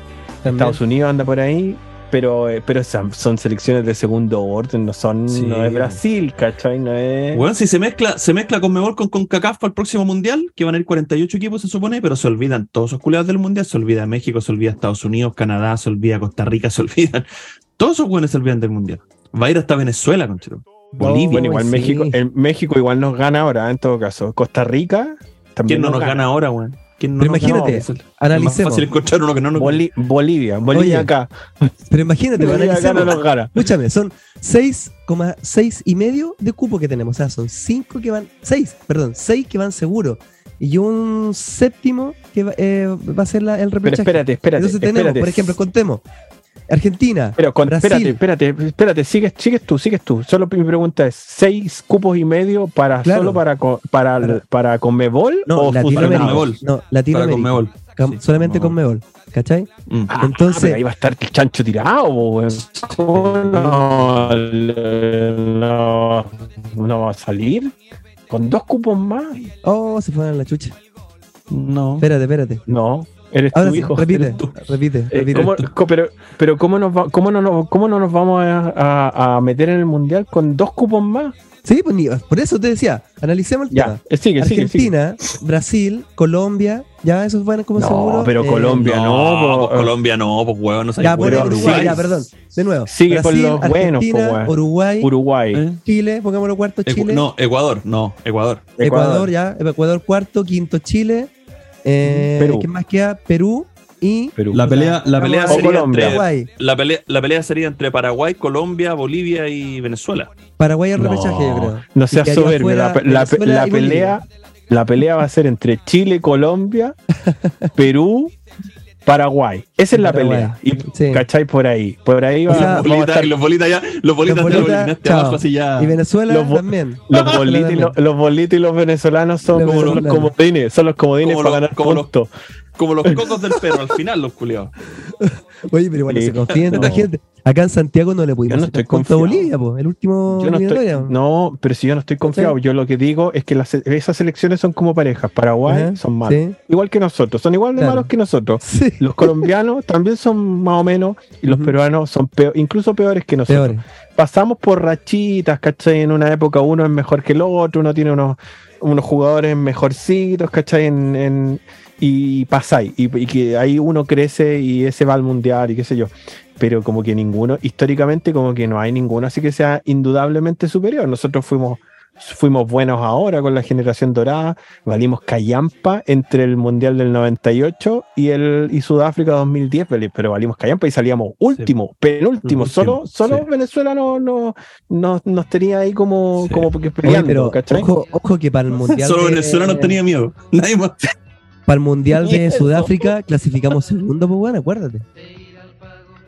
También. Estados Unidos anda por ahí. Pero, eh, pero son, selecciones de segundo orden, no son, Sí. no es Brasil, ¿cachai? No es. Bueno, si se mezcla, se mezcla con Mebol con CONCACAF para el próximo mundial, que van a ir 48 equipos, se supone, pero se olvidan todos esos culiados del mundial, se olvida México, se olvida Estados Unidos, Canadá, se olvida Costa Rica, se olvidan. Todos esos buenos se olvidan del mundial. Va a ir hasta Venezuela, conchero. Bolivia. Bueno, igual sí. México, el México igual nos gana ahora, en todo caso. Costa Rica también ¿Quién no nos gana ahora, weón? ¿Quién no Pero nos imagínate? Es el- es más Analicemos. fácil encontrar uno que no nos Boli- Bolivia, Bolivia Oye, acá. Pero imagínate, Bolivia acá no analicemos. nos gana. Escúchame, son 6,6 y medio de cupo que tenemos. O sea, son 5 que van, 6, perdón, 6 que van seguros. Y un séptimo que va, eh, va a ser la- el Pero repechaje. espérate, espérate. Entonces tenemos, espérate. por ejemplo, contemos. Argentina, Pero con- Brasil. espérate, espérate, espérate, sigues, sigues tú, sigues tú. Solo mi pregunta es, ¿seis cupos y medio para Claro. solo para co- para, Para- para Conmebol no, o Latinoamérica. Conmebol. No, Para Latinoamérica. Conmebol. Cam- Sí, solamente Conmebol. Conmebol. ¿Cachai? Mm. Ah, Entonces- pero ahí va a estar el chancho tirado, po, weón. ¿Cómo no, no, no va a salir? ¿Con dos cupos más? Oh, se fueron a la chucha. No. Espérate, espérate. No, eres Ahora tu sí, hijo. repite, eres tú. repite, Eh, repite. ¿cómo- co- pero, pero ¿cómo, nos va- cómo, no, nos- ¿cómo no nos vamos a, a- a meter en el mundial con dos cupos más? Sí, pues por eso te decía, analicemos el Ya, tema. eh, sigue, sigue, sigue. Argentina, Brasil, Colombia, ya esos van como No, seguro. pero Eh, Colombia no, no, po, pues Colombia no, pues huevón, no Ya, por pero Uruguay, sigue. ya, perdón. De nuevo. Sigue con Brasil, los buenos, Argentina, po. Uruguay, Uruguay. ¿Eh? Chile, pongámoslo cuarto, Ecu- Chile. No, Ecuador, no, Ecuador. Ecuador, ya. Ecuador cuarto, quinto Chile. Eh, Perú. ¿Quién más queda? Perú y Perú. La pelea, la pelea sería Colombia. entre Paraguay. la pelea, la pelea sería entre Paraguay, Colombia, Bolivia y Venezuela. Paraguay al No, repechaje, yo creo. No seas soberbio. La, pelea, la pelea va a ser entre Chile, Colombia, Perú, Paraguay. Esa es la Paraguay. pelea. Y, Sí. ¿Cachai? Por ahí. Por ahí va, O sea, a Bolitas- estar- y los bolitas ya, los bolitas Los te lo bolitas, eliminaste chao. abajo así ya. Y Venezuela Los bo- también. los bolitos, y los, los bolitos y los venezolanos son Los como los comodines, son los comodines Como para los- ganar como los- puntos. Como los cocos del perro al final, los culiados. Oye, pero igual no se confía en tanta No. gente. Acá en Santiago no le pudimos no sacar estoy punto a confiado. Bolivia, po, el último Yo no, estoy, no, pero si yo no estoy confiado, yo lo que digo es que las, esas selecciones son como parejas. Paraguay Ajá, son malos, sí. igual que nosotros, son igual de Claro. malos que nosotros. Sí, Los colombianos también son más o menos, y los peruanos son peor, incluso peores que nosotros. peores. Pasamos por rachitas, ¿cachai? En una época uno es mejor que el otro, uno tiene unos, unos jugadores mejorcitos, ¿cachai? En, en- y pasáis, y, y que ahí uno crece y ese va al mundial y qué sé yo. Pero como que ninguno, históricamente como que no hay ninguno así que sea indudablemente superior. Nosotros fuimos fuimos buenos ahora con la generación dorada, valimos callampa entre el Mundial del 98 y el y Sudáfrica 2010, pero- pero valimos callampa y salíamos último, penúltimo, Último, solo, solo sí. Venezuela no, no, no- nos tenía ahí como, Sí. como porque Oye, peleando, pero ¿cachai? ojo, ojo que para el mundial. Solo de- Venezuela no tenía miedo. Nadie más. Para el mundial de. Sudáfrica clasificamos segundo, pues bueno, acuérdate.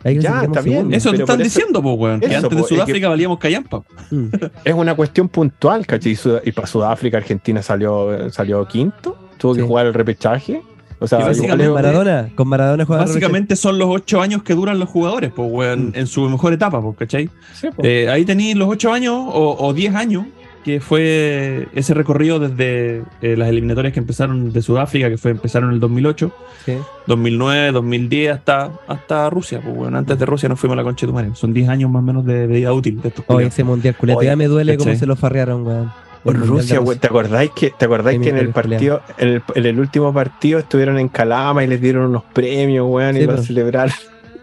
Ahí Ya, clasificamos está bien. segundo. Eso te están diciendo, pues, weón. Que antes de es Sudáfrica valíamos callampa. Mm. Es una cuestión puntual, ¿cachai? Y, para Sudáfrica, Argentina salió, salió quinto, tuvo que jugar el repechaje. O sea, básicamente- Maradona, con Maradona Básicamente son los ocho años que duran los jugadores, pues, weón, en su mejor etapa, pues, ¿cachai? sí, po. Eh, ahí tenéis los ocho años o, o diez años, que fue ese recorrido desde eh, las eliminatorias que empezaron de Sudáfrica, que fue empezaron en el 2008, Sí. 2009, 2010, hasta, hasta Rusia, pues, weón. Antes de Rusia nos fuimos a la concha de tu madre. Son 10 años más o menos de, de vida útil de estos Oye, ese mundial culiao, Oye, ya me duele cómo se lo farrearon, weón. Por Rusia, güey, ¿te acordáis que, te acordáis que en el partido, en el, en el último partido estuvieron en Calama y les dieron unos premios, weón, Sí, y lo pues. celebraron?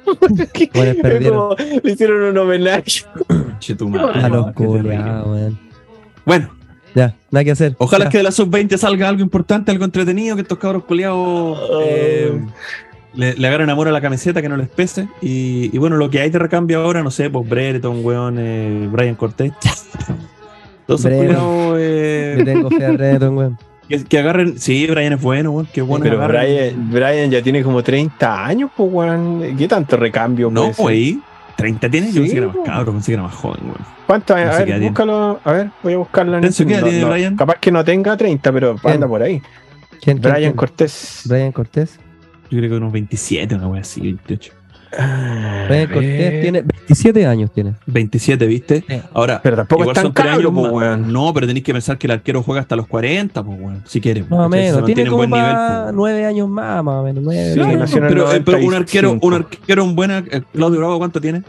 Bueno. Como le hicieron un homenaje. Conche tu madre, A los culiados, weón. Bueno, Ya, nada que hacer. Ojalá Ya. que de la sub-20 salga algo importante, algo entretenido, que estos cabros culiados eh, le, le agarren amor a la camiseta, que no les pese. Y, y bueno, lo que hay de recambio ahora, no sé, pues Brereton, weón, eh, Brian Cortés. Todos esos Brereton. culiados eh, Le tengo fe a weón. que, que agarren. Sí, Brian es bueno, weón, que bueno. Pero Brian, Brian ya tiene como 30 años, pues, weón. ¿Qué tanto recambio No, güey. 30 tiene, yo Sí, pensé que era más cabro, pensé que era más joven, weón. Sé a ver, búscalo. A ver, voy a buscarlo en ¿qué edad no, tiene no, Brian? Capaz que no tenga 30, pero ¿Quién? anda por ahí. ¿Quién, quién, Brian quién? Cortés. Brian Cortés. Yo creo que unos 27, una wea así, 28. Ah, Cortés tiene 27 años. tiene. 27, ¿viste? Sí. Ahora, Pero tampoco igual es tan. No, pero tenéis que pensar que el arquero juega hasta los 40, pues, weón, si quiere. Más Tiene en como buen nivel, más po. nueve años más, o menos. Sí, pero, eh, pero un arquero, 95. un arquero en buena. eh, Claudio Bravo, ¿cuánto tiene?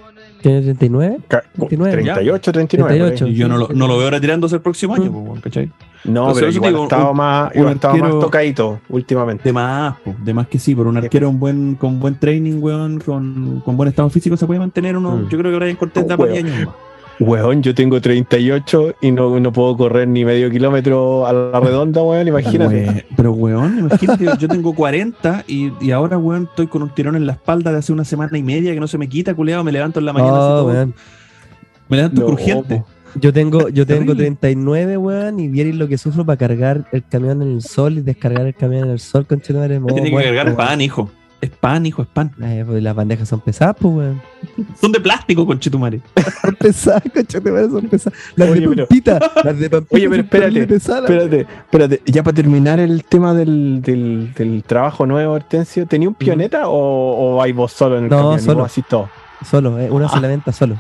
¿Tiene 39? Ca- 29, 38, 39. por ahí. 38. Y yo no lo, no lo veo retirándose el próximo año, Mm. pues, ¿cachai? No, Entonces, pero igual digo, un- más, un igual ha estado más tocadito últimamente. De más, de más que sí, pero un arquero en buen, con buen training, weón, con, con buen estado físico se puede mantener uno. Mm. Yo creo que Brian Cortés Oh, da para weón. 10 años más. Weón, yo tengo 38 y no, no puedo correr ni medio kilómetro a la redonda, weón, imagínate. We- pero, weón, imagínate, yo tengo 40 y, y ahora, weón, estoy con un tirón en la espalda de hace una semana y media que no se me quita, culeado. Me levanto en la mañana. así todo- weón. me levanto No, crujiente. Yo tengo, yo tengo Terrible. 39, weón, y vierais lo que sufro para cargar el camión en el sol y descargar el camión en el sol, con madre. Tiene que cargar pan, hijo. Es pan, hijo, es pan. Eh, pues las bandejas son pesadas, pues, weón. Son de plástico, conchetumare. Son pesadas, madre, son pesadas. Las Oye, de pero- Pampita, las de Pampita. Oye, pero espérate, pesadas, Espérate, espérate, ya para terminar el tema del, del, del trabajo nuevo, Hortensio, ¿tenía un pioneta o, o vais vos solo en el No, camión? vos así todo? Solo, eh, una sola venta solo.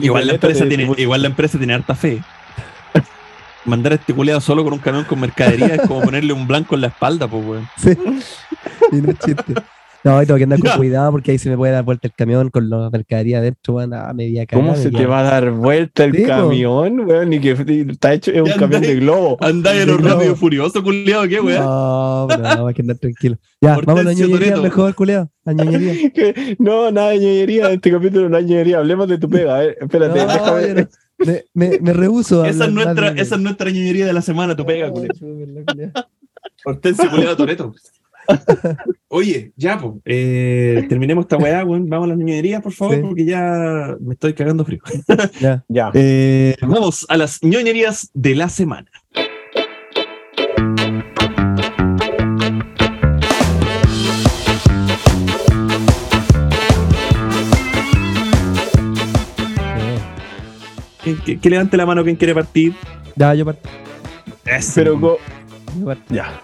Igual la, empresa tiene, igual la empresa tiene harta fe. Mandar a este culeado solo con un camión con mercadería es como ponerle un blanco en la espalda, pues, weón. Sí. y no es chiste. No, tengo que andar con cuidado porque ahí se me puede dar vuelta el camión con la mercadería adentro, weón, a media cagada. ¿Cómo se me te va a dar vuelta el Sí, camión, weón? Y que está hecho, es un camión de globo. Andáis en un no. rápido y furioso, culeado, ¿qué, weón? No, pero no, hay que andar tranquilo. Ya, vamos a ñoñería mejor, culeado. No, nada de ñoñería, en este capítulo no hay ñoñería. Hablemos de tu pega, a ver, espérate, No, déjame. Me, me, me rehuso. a Esa es, nuestra, de- esa es nuestra ñoñería de la semana, tu pega, culeado. Hortensio culeado Toreto. Oye, ya, pues, eh, terminemos esta weá, weón. Vamos a las ñoñerías, por favor, Sí. porque ya me estoy cagando frío. Ya. Ya. Eh, vamos a las ñoñerías de la semana. Que, que- que levante la mano quien quiere partir. Ya, yo parto. Pero co- yo parto. ya.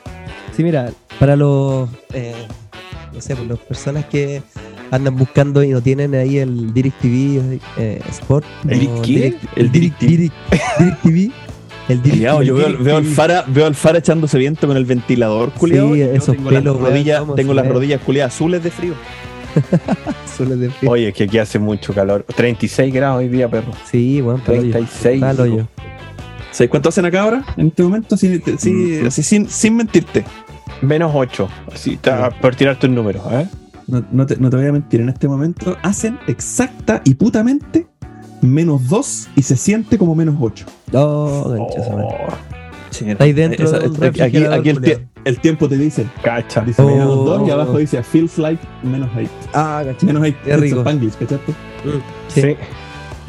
Sí, mira, para los, eh, no sé, pues las personas que andan buscando y no tienen ahí el DirecTV eh, Sport. ¿El o qué? Direct- El Direct- Direct- DirecTV. El DirecTV. yo veo, veo al Fara, veo al Fara echándose viento con el ventilador, culiao, Sí, esos tengo pelos, las rodillas, tengo las rodillas culiadas azules de frío. Solo de frío. Oye, es que aquí hace mucho calor. 36 grados hoy día, perro. Sí, bueno, hoyo. 36. Para el hoyo. ¿Sabes cuánto hacen acá ahora? En este momento, sí, Mm. así sin, sin mentirte. Menos 8. Así, está, por tirarte un número, ¿eh? No, no te, no te voy a mentir, en este momento hacen exacta y putamente menos 2 y se siente como menos 8. Oh, Oh, Está ahí dentro de un aquí el, culiao. tie- el tiempo te dice, cacha. dice Oh. menos 2 y abajo dice feels like menos 8. Ah, caché. Menos 8. Qué rico. Spanglish, ¿cachaste? Sí. Sí.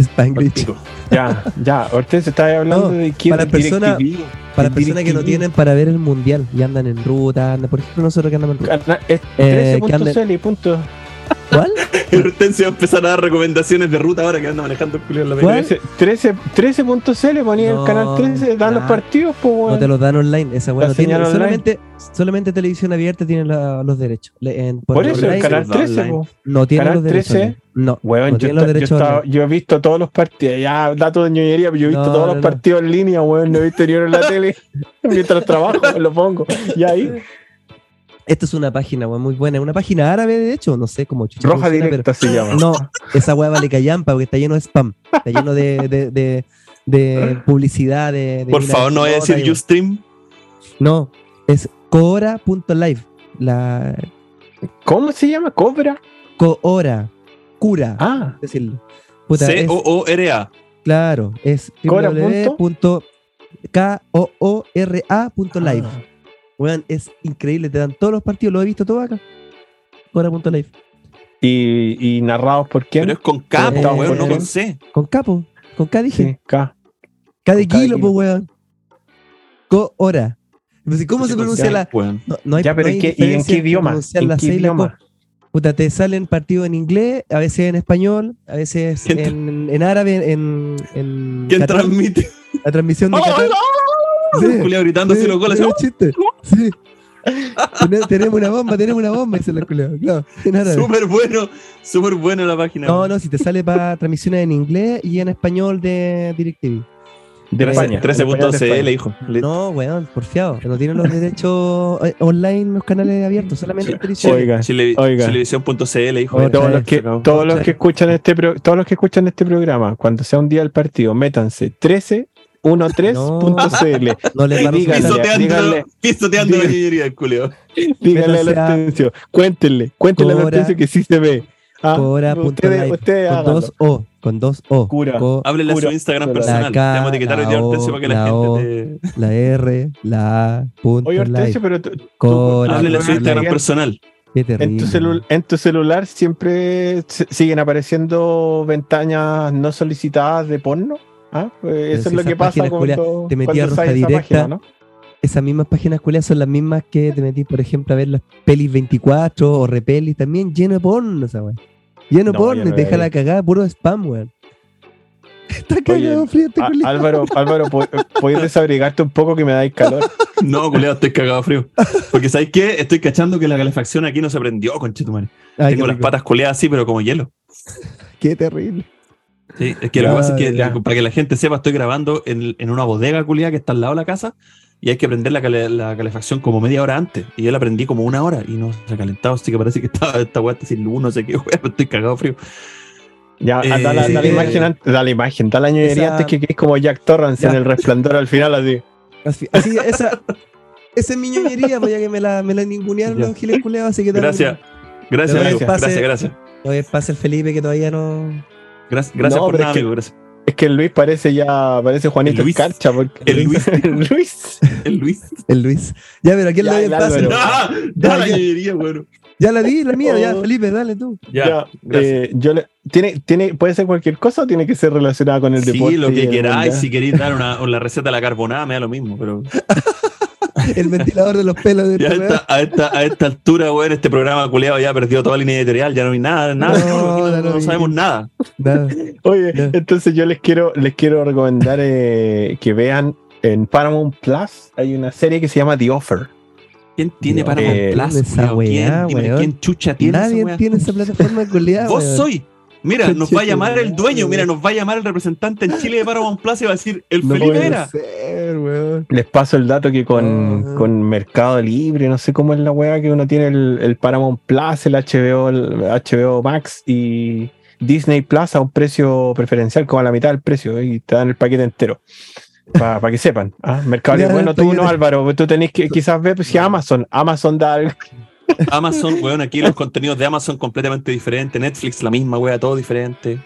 Spanglish. Ya, ya. Hortense estaba hablando No, de quién para persona-. Para personas que no tienen para ver el mundial y andan en ruta, andan, por ejemplo, nosotros que andamos en ruta. Es Eh, que 13.cl y punto. ¿Cuál? Hortensio va a empezar a dar recomendaciones de ruta ahora que anda manejando el en la ¿Cuál? pega. 13 13 13.cl ponía No, el canal 13, dan los partidos, pues, No weón. te los dan online, esa no tiene, online. solamente, solamente televisión abierta tiene la- los derechos. Le- en- Por eso, el online canal los da 13, online. po. no tiene Canal los derechos. 13, online. No, Weón, no yo, tiene los yo, derechos. estaba- yo he visto todos los partidos, ya, datos de ñoñería, pero yo he visto No, todos no, los no. partidos en línea, weón, no he visto ni uno en la tele. Mientras trabajo, me lo pongo. Y ahí, Esto es una página weón, muy buena, una página árabe, de hecho, no sé cómo roja funciona, directa se llama. pero- No, esa weá vale callampa porque está lleno de spam, está lleno de, de, de, de publicidad. De, de Por favor, no voy a decir Ustream. No, es coora.live. La ¿Cómo se llama? ¿Cobra? coora, cura, Ah, decirlo. C-O-O-R-A. Claro, es Cora Weón, es increíble, te dan todos los partidos, lo he visto todo acá. Hora punto live. Y, y narrados por quién? Pero es con K, Eh, po, weón, no eh, con C. Con capo, con K dije. Sí, K. K de kilo, pues weón. Co-hora. Pues, ¿Cómo se pronuncia la.? Weón. No, no hay, Ya, pero no hay ¿en qué, ¿y en qué idioma? ¿En la qué idioma? co. Puta, te salen partidos en inglés, a veces en español, a veces ¿Quién tra- en, en árabe, en, en ¿Quién Qatar, transmite? la transmisión de ¡Oh, Qatar. Sí, Julio gritando así sí, los goles. es un chiste. Sí. Tene- tenemos una bomba, tenemos una bomba, dice la culeo. Claro, en árabe. Súper bueno, súper bueno la página. No, no, si te sale para transmisiones en inglés y en español de DirecTV. De España. 13.cl, hijo. No, weón, porfiado. No tienen los derechos eh, online, los canales abiertos, solamente en televisión. Oiga, Chile- oiga. Televisión.cl, hijo. Todos los que pero- todos los otra que escuchan este pro- todos los que escuchan este programa cuando sea un día del partido métanse 1313.cl No Díganle, soltar. Pisoteando, díganle. pisoteando la del culeo. díganle a Métanse a- Hortensio cuéntenle cuéntenle a Cora- Hortensio que sí se ve Ah, Cora.live, ustedes ustedes con háganlo. dos O, con dos O. Cura. Co- Háblenle a su Instagram la personal. Te K, vamos a etiquetar la O, para que la, la O. gente te. la R, la A, punto Oye Hortensio live. pero tú- Cora, Háblenle a su Cora- Instagram Cora- personal. Qué en tu, en tu celular siempre siguen apareciendo ventanas no solicitadas de porno ¿Ah? Pues eso si es lo que pasa páginas, cuando, culia, te metí cuando a Roja esa Directa. página, ¿no? Esas mismas páginas culiadas son las mismas que te metís, por ejemplo, a ver las pelis 24 o repelis también, lleno de porno, esa weón. Lleno de No, porno no te deja la cagada, puro spam, weón. Está cagado frío este. Álvaro, Álvaro, ¿pu- ¿puedes desabrigarte un poco que me dais calor? No, culeo, estoy cagado frío. Porque ¿sabes qué? Estoy cachando que la calefacción aquí no se prendió, conchetumare. Tengo las rico. patas coleadas así, pero como hielo. Qué terrible. Sí, es que lo que pasa es que, Ya, para que la gente sepa, estoy grabando en, en una bodega culiada que está al lado de la casa y hay que prender la, cale- la calefacción como media hora antes. Y yo la prendí como una hora y no se ha calentado, así que parece que está, esta weá sin luz, no sé qué, weá, pero estoy cagado frío. Ya, Eh, da, la, sí, da la eh, imagen, da la imagen, da la ñoñería antes que quedes como Jack Torrance en el resplandor al final así. Así, así, esa, esa es mi ñoñería, pues ya que me la, me la ningunearon los giles culeados, así que Gracias. Gracias, amigo. pase- Gracias, gracias. Oye, pasa el Felipe que todavía no. Gracias, gracias No, por nada, es que- amigo. Gracias. Es que el Luis parece ya, parece Juanito El Luis. Escarcha. Porque... El Luis. el Luis. El Luis. El Luis. Ya, pero ¿a quién Ya, le doy el pase? ¡Ah! Ya. bueno. Ya la di, la mía, ya, Oh. Felipe, dale tú. Ya, Ya, gracias. eh, yo le- tiene, tiene, puede ser cualquier cosa o tiene que ser relacionada con el Sí, deporte. lo y que queráis, si queréis dar una, o la receta de la carbonada, me da lo mismo, pero El ventilador de los pelos de esta a, esta, a esta altura, weón, este programa culeado ya perdió toda la línea editorial, ya no hay nada, nada, No, no, no, da lo no sabemos nada. Nada. Oye, entonces yo les quiero, les quiero recomendar eh, que vean en Paramount Plus hay una serie que se llama The Offer. ¿Quién tiene Dios, para eh, Plaza? esa weá, ¿Quién, weón. ¿Quién chucha tiene esa Nadie weá? tiene esa plataforma culiada. Vos soy. Mira, nos va a llamar el dueño, mira, nos va a llamar el representante en Chile de Paramount Plus y va a decir, el No Felipe era. ser. Les paso el dato que con, Ah. con Mercado Libre, no sé cómo es la weá, que uno tiene el, el Paramount Plus, el HBO, el HBO Max y Disney Plus a un precio preferencial, como a la mitad del precio, ¿eh? y te dan el paquete entero. Para que sepan. ¿ah? Mercado Libre. Bueno, tú no. Álvaro, tú tenés que quizás ver pues, si Amazon, Amazon da algo. Amazon, weón, aquí los contenidos de Amazon completamente diferentes. Netflix, la misma weá, todo diferente.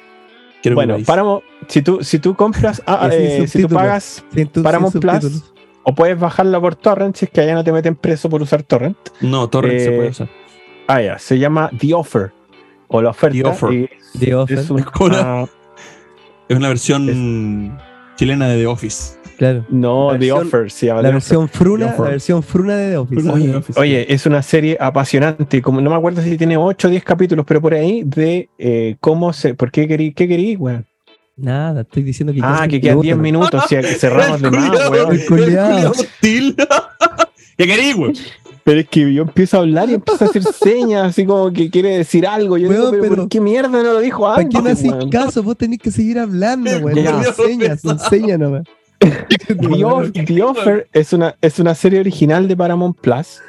Quiero Bueno. Paramount, si tú, si tú compras, ah, eh, si tú pagas Paramount Plus, o puedes bajarla por torrent, si es que allá no te meten preso por usar torrent. No, Torrent se eh, puede usar. Ah, ya, se llama The Offer. O la oferta. The Offer. y The Offer, es una- la- Es una versión chilena de The Office. claro. no, The Offer se llama. La versión fruna, la versión fruna de The Office. Fruna. Offer. The Oye, Office. oye, es una serie apasionante, como no me acuerdo si tiene 8 o 10 capítulos, pero por ahí, de eh, cómo se. ¿Por qué querí, qué querí, weón? Nada, estoy diciendo que. Ah, que quedan me 10 gusta. minutos, si cerramos de más, weón. ¿Qué querís, weón? Pero es que yo empiezo a hablar y empiezo a hacer señas, así como que quiere decir algo. Yo digo, Weón, pero, pero- ¿por qué mierda no lo dijo ¿Para antes? qué no weón? caso? Vos tenés que seguir hablando, weón. enseñas, enseña nomás. The, Off- The Offer es una, es una serie original de Paramount Plus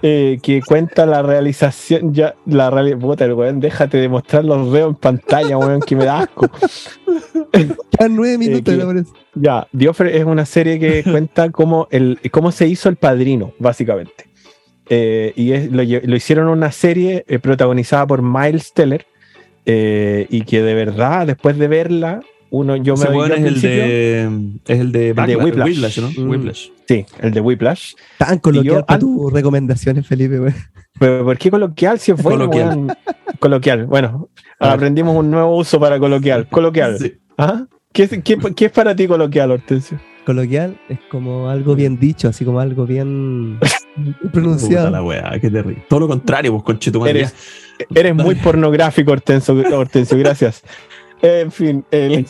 eh, que cuenta la realización. Ya, la puta, el weón, déjate de mostrar los dedos en pantalla, weón, que me da asco. Quedan nueve minutos, que- me parece. Ya, The Offer es una serie que cuenta cómo, el, cómo se hizo el padrino, básicamente. Eh, y es- lo, lo hicieron una serie eh, protagonizada por Miles Teller. eh, y que de verdad, después de verla, uno yo me yo es el de. Es el de, Backlash- Whiplash. ¿no? Mm. Whiplash. Sí, el de Whiplash. Tan coloquial para tus recomendaciones, Felipe. Pero ¿por qué coloquial si es bueno? Coloquial. weón? Coloquial. Bueno, aprendimos un nuevo uso para coloquial. Coloquial. Sí. ¿Ah? ¿Qué, es- qué, qué es para ti coloquial, Hortensio? Coloquial es como algo bien dicho, así como algo bien Puta pronunciado. la weá, qué terrible. Todo lo contrario, pues, conchetumadre. Eres, eres muy pornográfico, Hortensio, Hortensio gracias. En fin, el-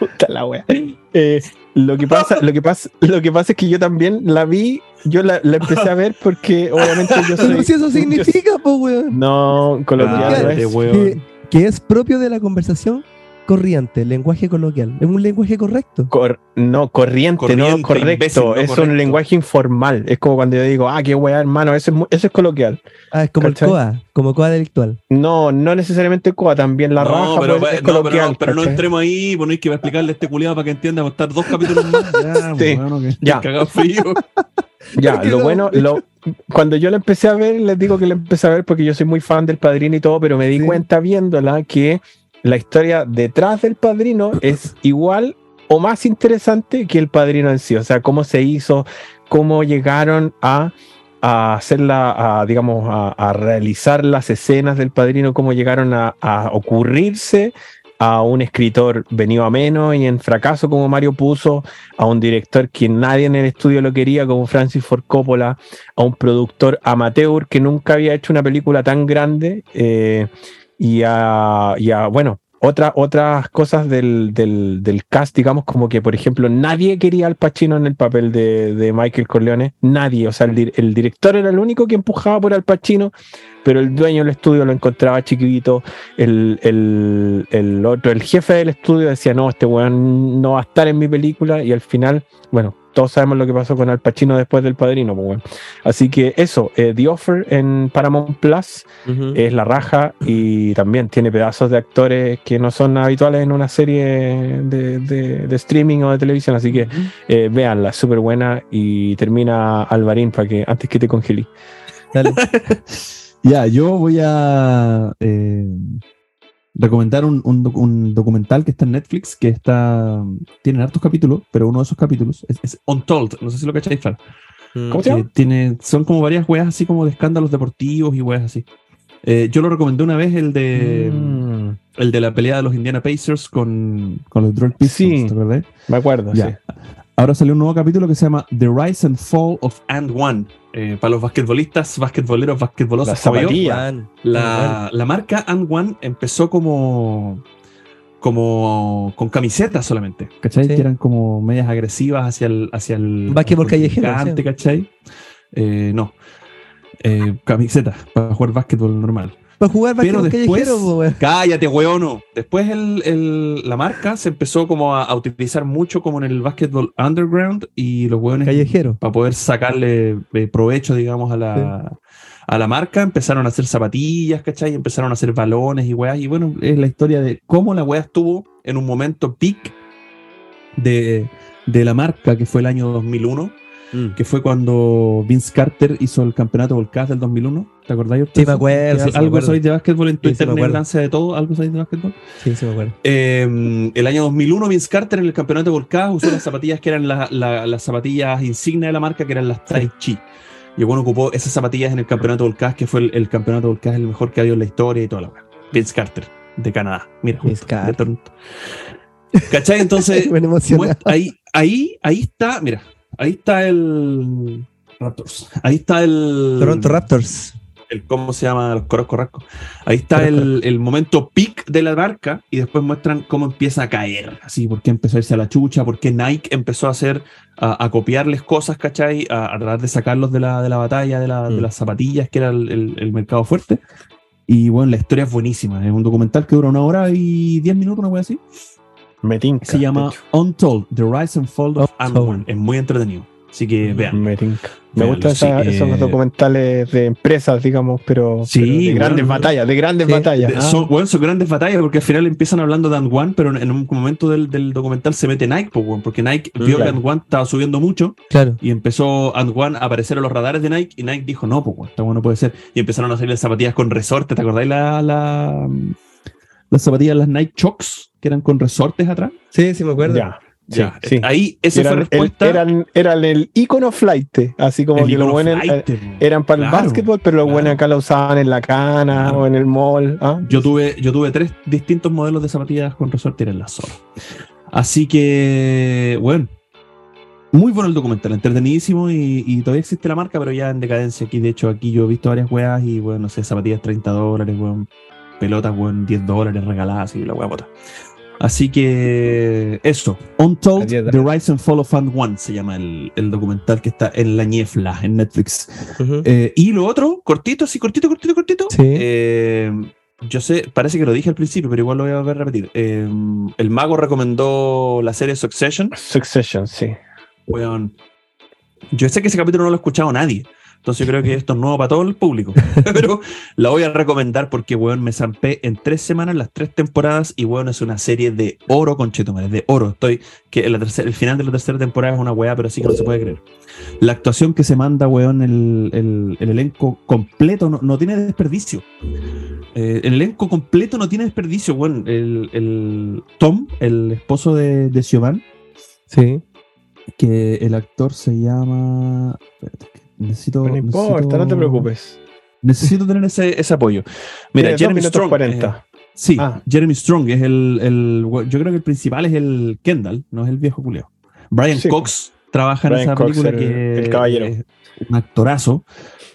puta la wea. Eh, lo que pasa, lo que pasa, lo que pasa es que yo también la vi, yo la, la empecé a ver porque obviamente yo soy. Pero si eso significa, pues, weón. No, coloquial no Cállate, es. weón. Que, que es propio de la conversación corriente, lenguaje coloquial. Es un lenguaje correcto. Cor- no, corriente, Corriente, no correcto. imbécil, no es correcto. un lenguaje informal. Es como cuando yo digo, ah, qué weá, hermano, eso es, eso es coloquial. Ah, es como ¿Cachai? el COA, como COA delictual. No, no necesariamente coa, también la no, raja pero, pues, es no, pero, coloquial. no, pero no entremos ahí, pues no hay que explicarle a este culiado para que entienda, va a estar dos capítulos más. Ya, Sí. bueno, que Ya. cagado frío. Ya, lo no. bueno, lo, cuando yo la empecé a ver, les digo que la empecé a ver porque yo soy muy fan del padrino y todo, pero me di Sí. cuenta viéndola que la historia detrás del padrino es igual o más interesante que el padrino en sí. O sea, cómo se hizo, cómo llegaron a, a hacerla, digamos, a, realizar las escenas del padrino, cómo llegaron a, ocurrirse a un escritor venido a menos y en fracaso como Mario puso, a un director que nadie en el estudio lo quería como Francis Ford Coppola, a un productor amateur que nunca había hecho una película tan grande eh, y, a, y a, bueno, otra, otras cosas del, del, del cast, digamos, como que, por ejemplo, nadie quería al Pacino en el papel de, de Michael Corleone, nadie, o sea, el, el director era el único que empujaba por Al Pacino, pero el dueño del estudio lo encontraba chiquitito, el, el, el otro, el jefe del estudio decía, no, este weón no va a estar en mi película, y al final, bueno, todos sabemos lo que pasó con Al Pacino después del Padrino, pues, weón. Así que eso, eh, The Offer en Paramount Plus es la raja y también tiene pedazos de actores que no son habituales en una serie de, de- de streaming o de televisión, así que eh, véanla, súper buena y termina Alvarín para que antes que te congelí. Dale. Ya, yo voy a eh, recomendar un, un un documental que está en Netflix, que está tiene hartos capítulos, pero uno de esos capítulos es, es Untold, no sé si lo cacháis, Fran. ¿Cómo se que llama? tiene, son como varias weas así como de escándalos deportivos y weas así. Eh, yo lo recomendé una vez el de Mm, el de la pelea de los Indiana Pacers con con los Detroit Pistons, Sí. ¿te acordás? me acuerdo, Ya. sí. Ahora salió un nuevo capítulo que se llama The Rise and Fall of And One. Eh, para los basquetbolistas, basquetboleros, basquetbolosos La la, la marca And One empezó como como con camisetas solamente, ¿cachai? Sí. Que eran como medias agresivas hacia el hacia el Básquetbol callejero, sí. ¿cachai? Eh, no. Eh, camisetas para jugar básquetbol normal. Para jugar Pero después, weón. cállate, weón. Después el- el- la marca se empezó como a, a utilizar mucho como en el básquetbol underground y los weones Callejero. para poder sacarle eh, provecho, digamos, a la, a la marca, empezaron a hacer zapatillas, ¿cachai? Empezaron a hacer balones y weas. Y bueno, es la historia de cómo la wea estuvo en un momento peak de, de la marca, que fue el año 2001, Mm. que fue cuando Vince Carter hizo el campeonato Volcás del 2001. ¿Te acordáis? Sí, me acuerdo, sí, ¿Algo sabéis de básquetbol en Sí, sí, ignorancia de todo? ¿Algo sabéis de básquetbol? Sí, sí me acuerdo. Eh, el año 2001, Vince Carter en el campeonato Volcás usó las zapatillas que eran la- la- las zapatillas insignia de la marca, que eran las Tai Chi. Y bueno, ocupó esas zapatillas en el campeonato Volcás, que fue el, el campeonato Volcás el mejor que ha habido en la historia y toda la. Vince Carter, de Canadá. Mira, Vince Carter. ¿Cachai? Entonces, ahí, ahí, ahí está, mira, ahí está el Raptors. Ahí está el. Toronto Raptors. el cómo se llama los coros corrascos. Ahí está el, el momento peak de la marca y después muestran cómo empieza a caer. Así, por qué empezó a irse a la chucha, por qué Nike empezó a hacer, a, a copiarles cosas, ¿cachai? A, a tratar de sacarlos de la, de la batalla, de, la- de Mm. las zapatillas, que era el, el- mercado fuerte. Y bueno, la historia es buenísima. Es un documental que dura una hora y diez minutos, una wea así. Me tinca, Se llama. Untold, The Rise and Fall of. Ant-Man. Es muy entretenido. Así que vean. Me tinca. Me Véanlo, gustan esa- sí, esos eh, documentales de empresas, digamos, pero, Sí, pero de grandes batallas, de grandes Sí, batallas. De- Ah, son, bueno, son grandes batallas porque al final empiezan hablando de And One, pero en, en un momento del, del documental se mete Nike, porque Nike Mm, vio claro. que And One estaba subiendo mucho Claro. y empezó And One a aparecer en los radares de Nike y Nike dijo, no, pues, esta bueno puede ser. Y empezaron a salir las zapatillas con resorte, ¿te acordáis la, la- las zapatillas, las Nike Chocks, que eran con resortes atrás. Sí, sí, me acuerdo. Ya. Ya, sí. Ahí, esa Eran fue la el- respuesta. eran, eran el icono flight, así como El que los buenos flight, eh, eran para el básquetbol, pero los claro. buenos acá lo usaban en la cana Claro. o en el mall. ¿ah? Yo tuve, yo tuve tres distintos modelos de zapatillas con resorte y eran las sola. Así que, bueno, muy bueno el documental, entretenidísimo y, y todavía existe la marca, pero ya en decadencia. Aquí, de hecho, aquí yo he visto varias weas y, bueno, no sé, zapatillas 30 dólares, weón, pelotas, weón, 10 dólares regaladas y la wea bota. Así que, eso, Untold, The Rise and Fall of Fund One se llama el, el documental que está en la ñefla, en Netflix. Eh, y lo otro, cortito, sí, cortito, cortito, cortito. Sí. Eh, yo sé, parece que lo dije al principio, pero igual lo voy a volver a repetir. Eh, el mago recomendó la serie Succession. Succession, sí. Weón, yo sé que ese capítulo no lo ha escuchado nadie. Entonces yo creo que esto es nuevo para todo el público. Pero la voy a recomendar porque, weón, me zampé en tres semanas las tres temporadas y, weón, es una serie de oro con Chetumare, de oro. Estoy, que la tercera- el final de la tercera temporada es una weá, pero sí que no se puede creer. La actuación que se manda, weón, el, el- el elenco completo no, no tiene desperdicio. Eh, el elenco completo no tiene desperdicio, weón. El, el Tom, el esposo de, de Siobhan, Sí. que el actor se llama. espérate, Necesito. No importa, necesito- no te preocupes. Necesito tener ese, ese apoyo. Mira, Tiene Jeremy Strong. 40. eh, sí, Ah. Jeremy Strong es el, el- Yo creo que el principal es el Kendall, no es el viejo culeo. Brian Sí. Cox trabaja en esa Cox, película el- que el caballero. es un actorazo.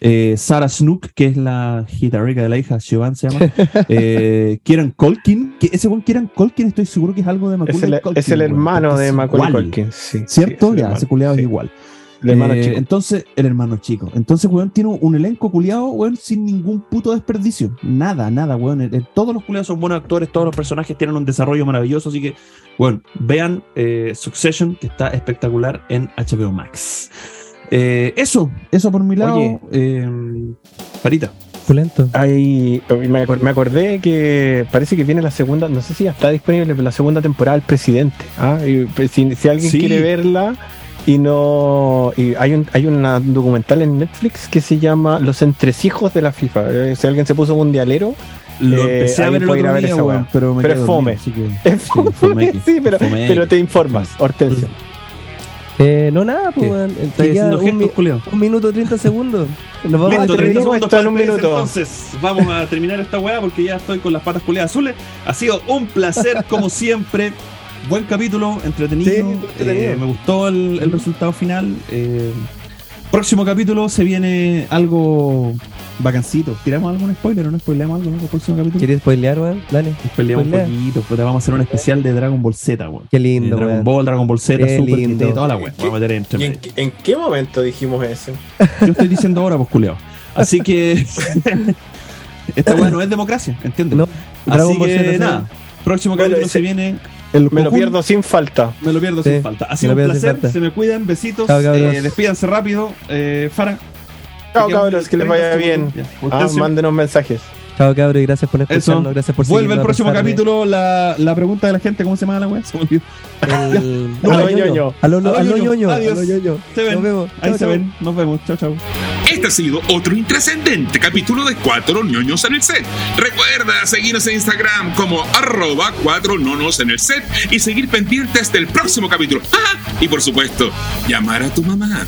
Eh, Sarah Snook, que es la guitarrica de la hija, Siobhan se llama. eh, Kieran Colkin, que ese buen Kieran Colkin estoy seguro que es algo de Es Macaulay el, Culkin, es el hermano de Macaulay. Culkin. Sí, ¿Cierto? sí, ya, ese culiado sí. es igual. El hermano Eh, chico. Entonces, el hermano chico. Entonces, weón, tiene un elenco culiado, weón, sin ningún puto desperdicio. Nada, nada, weón. Eh, eh, Todos los culiados son buenos actores, todos los personajes tienen un desarrollo maravilloso. Así que, weón, vean eh, Succession, que está espectacular en HBO Max. Eh, eso, eso por mi lado. Oye. Eh, Parita. Pulento. Hay, me, acor- me acordé que parece que viene la segunda, no sé si ya está disponible, pero la segunda temporada del presidente. ¿ah? Y, pues, si, si alguien Sí. quiere verla y no. Y hay un hay una documental en Netflix que se llama Los entresijos de la FIFA. Eh, Si alguien se puso mundialero, Lo Eh, empecé a ver el puede ir otro a ver día, esa weón, weá. pero me Pero es dormido, fome. así que- es sí, fome, fome, sí, pero, fome. pero te informas, Hortensio. Eh, no, nada, pues, un, un minuto 30 segundos. Nos vamos Listo, a 30 despedir. segundos. en un minuto. Entonces, vamos a terminar esta weá porque ya estoy con las patas culeadas azules. Ha sido un placer, como siempre. Buen capítulo, entretenido. Sí, entretenido. eh, me gustó el, el resultado final. eh, próximo capítulo se viene algo bacancito. ¿Tiramos algún spoiler o no spoileamos algo? ¿no? El próximo capítulo. ¿Quieres spoilear, weón? Dale. Spoileamos un poquito. Pues vamos a hacer un especial de Dragon Ball Z, weón. Qué lindo, Dragon weón. Ball, Dragon Ball Z, Qué Super lindo. Toda la weón. Vamos a meter entre ¿Y en, qué- en qué momento dijimos eso? Yo estoy diciendo ahora, pues culeado. Así que. Esta weón no es democracia, ¿entiendes? No, Dragon Así Ball que Z, nada. Próximo Bueno, capítulo ese- se viene. El Me lo pierdo sin falta. Me lo pierdo Sí, sin falta. Ha me sido lo un placer. Se me cuidan. Besitos. Chao. Eh, despídanse rápido. Eh, Fara. Chao, cabros, que les 30 vaya bien. Ah, mándenos mensajes. Chao, cabros, y gracias por Eso. escucharnos. Gracias por Vuelve el próximo capítulo la, la pregunta de la gente. ¿Cómo se llama la weá? Se me olvidó. El... No, Aló, ñoño. Aló, ñoño. Adiós. Aló. Se ven. Nos vemos. Ahí se ven. Nos vemos. Chao, chao. Este ha sido otro intrascendente capítulo de Cuatro ñoños en el set. Recuerda seguirnos en Instagram como arroba cuatro nonos en el set y seguir pendientes del próximo capítulo. Ah, y por supuesto, llamar a tu mamá.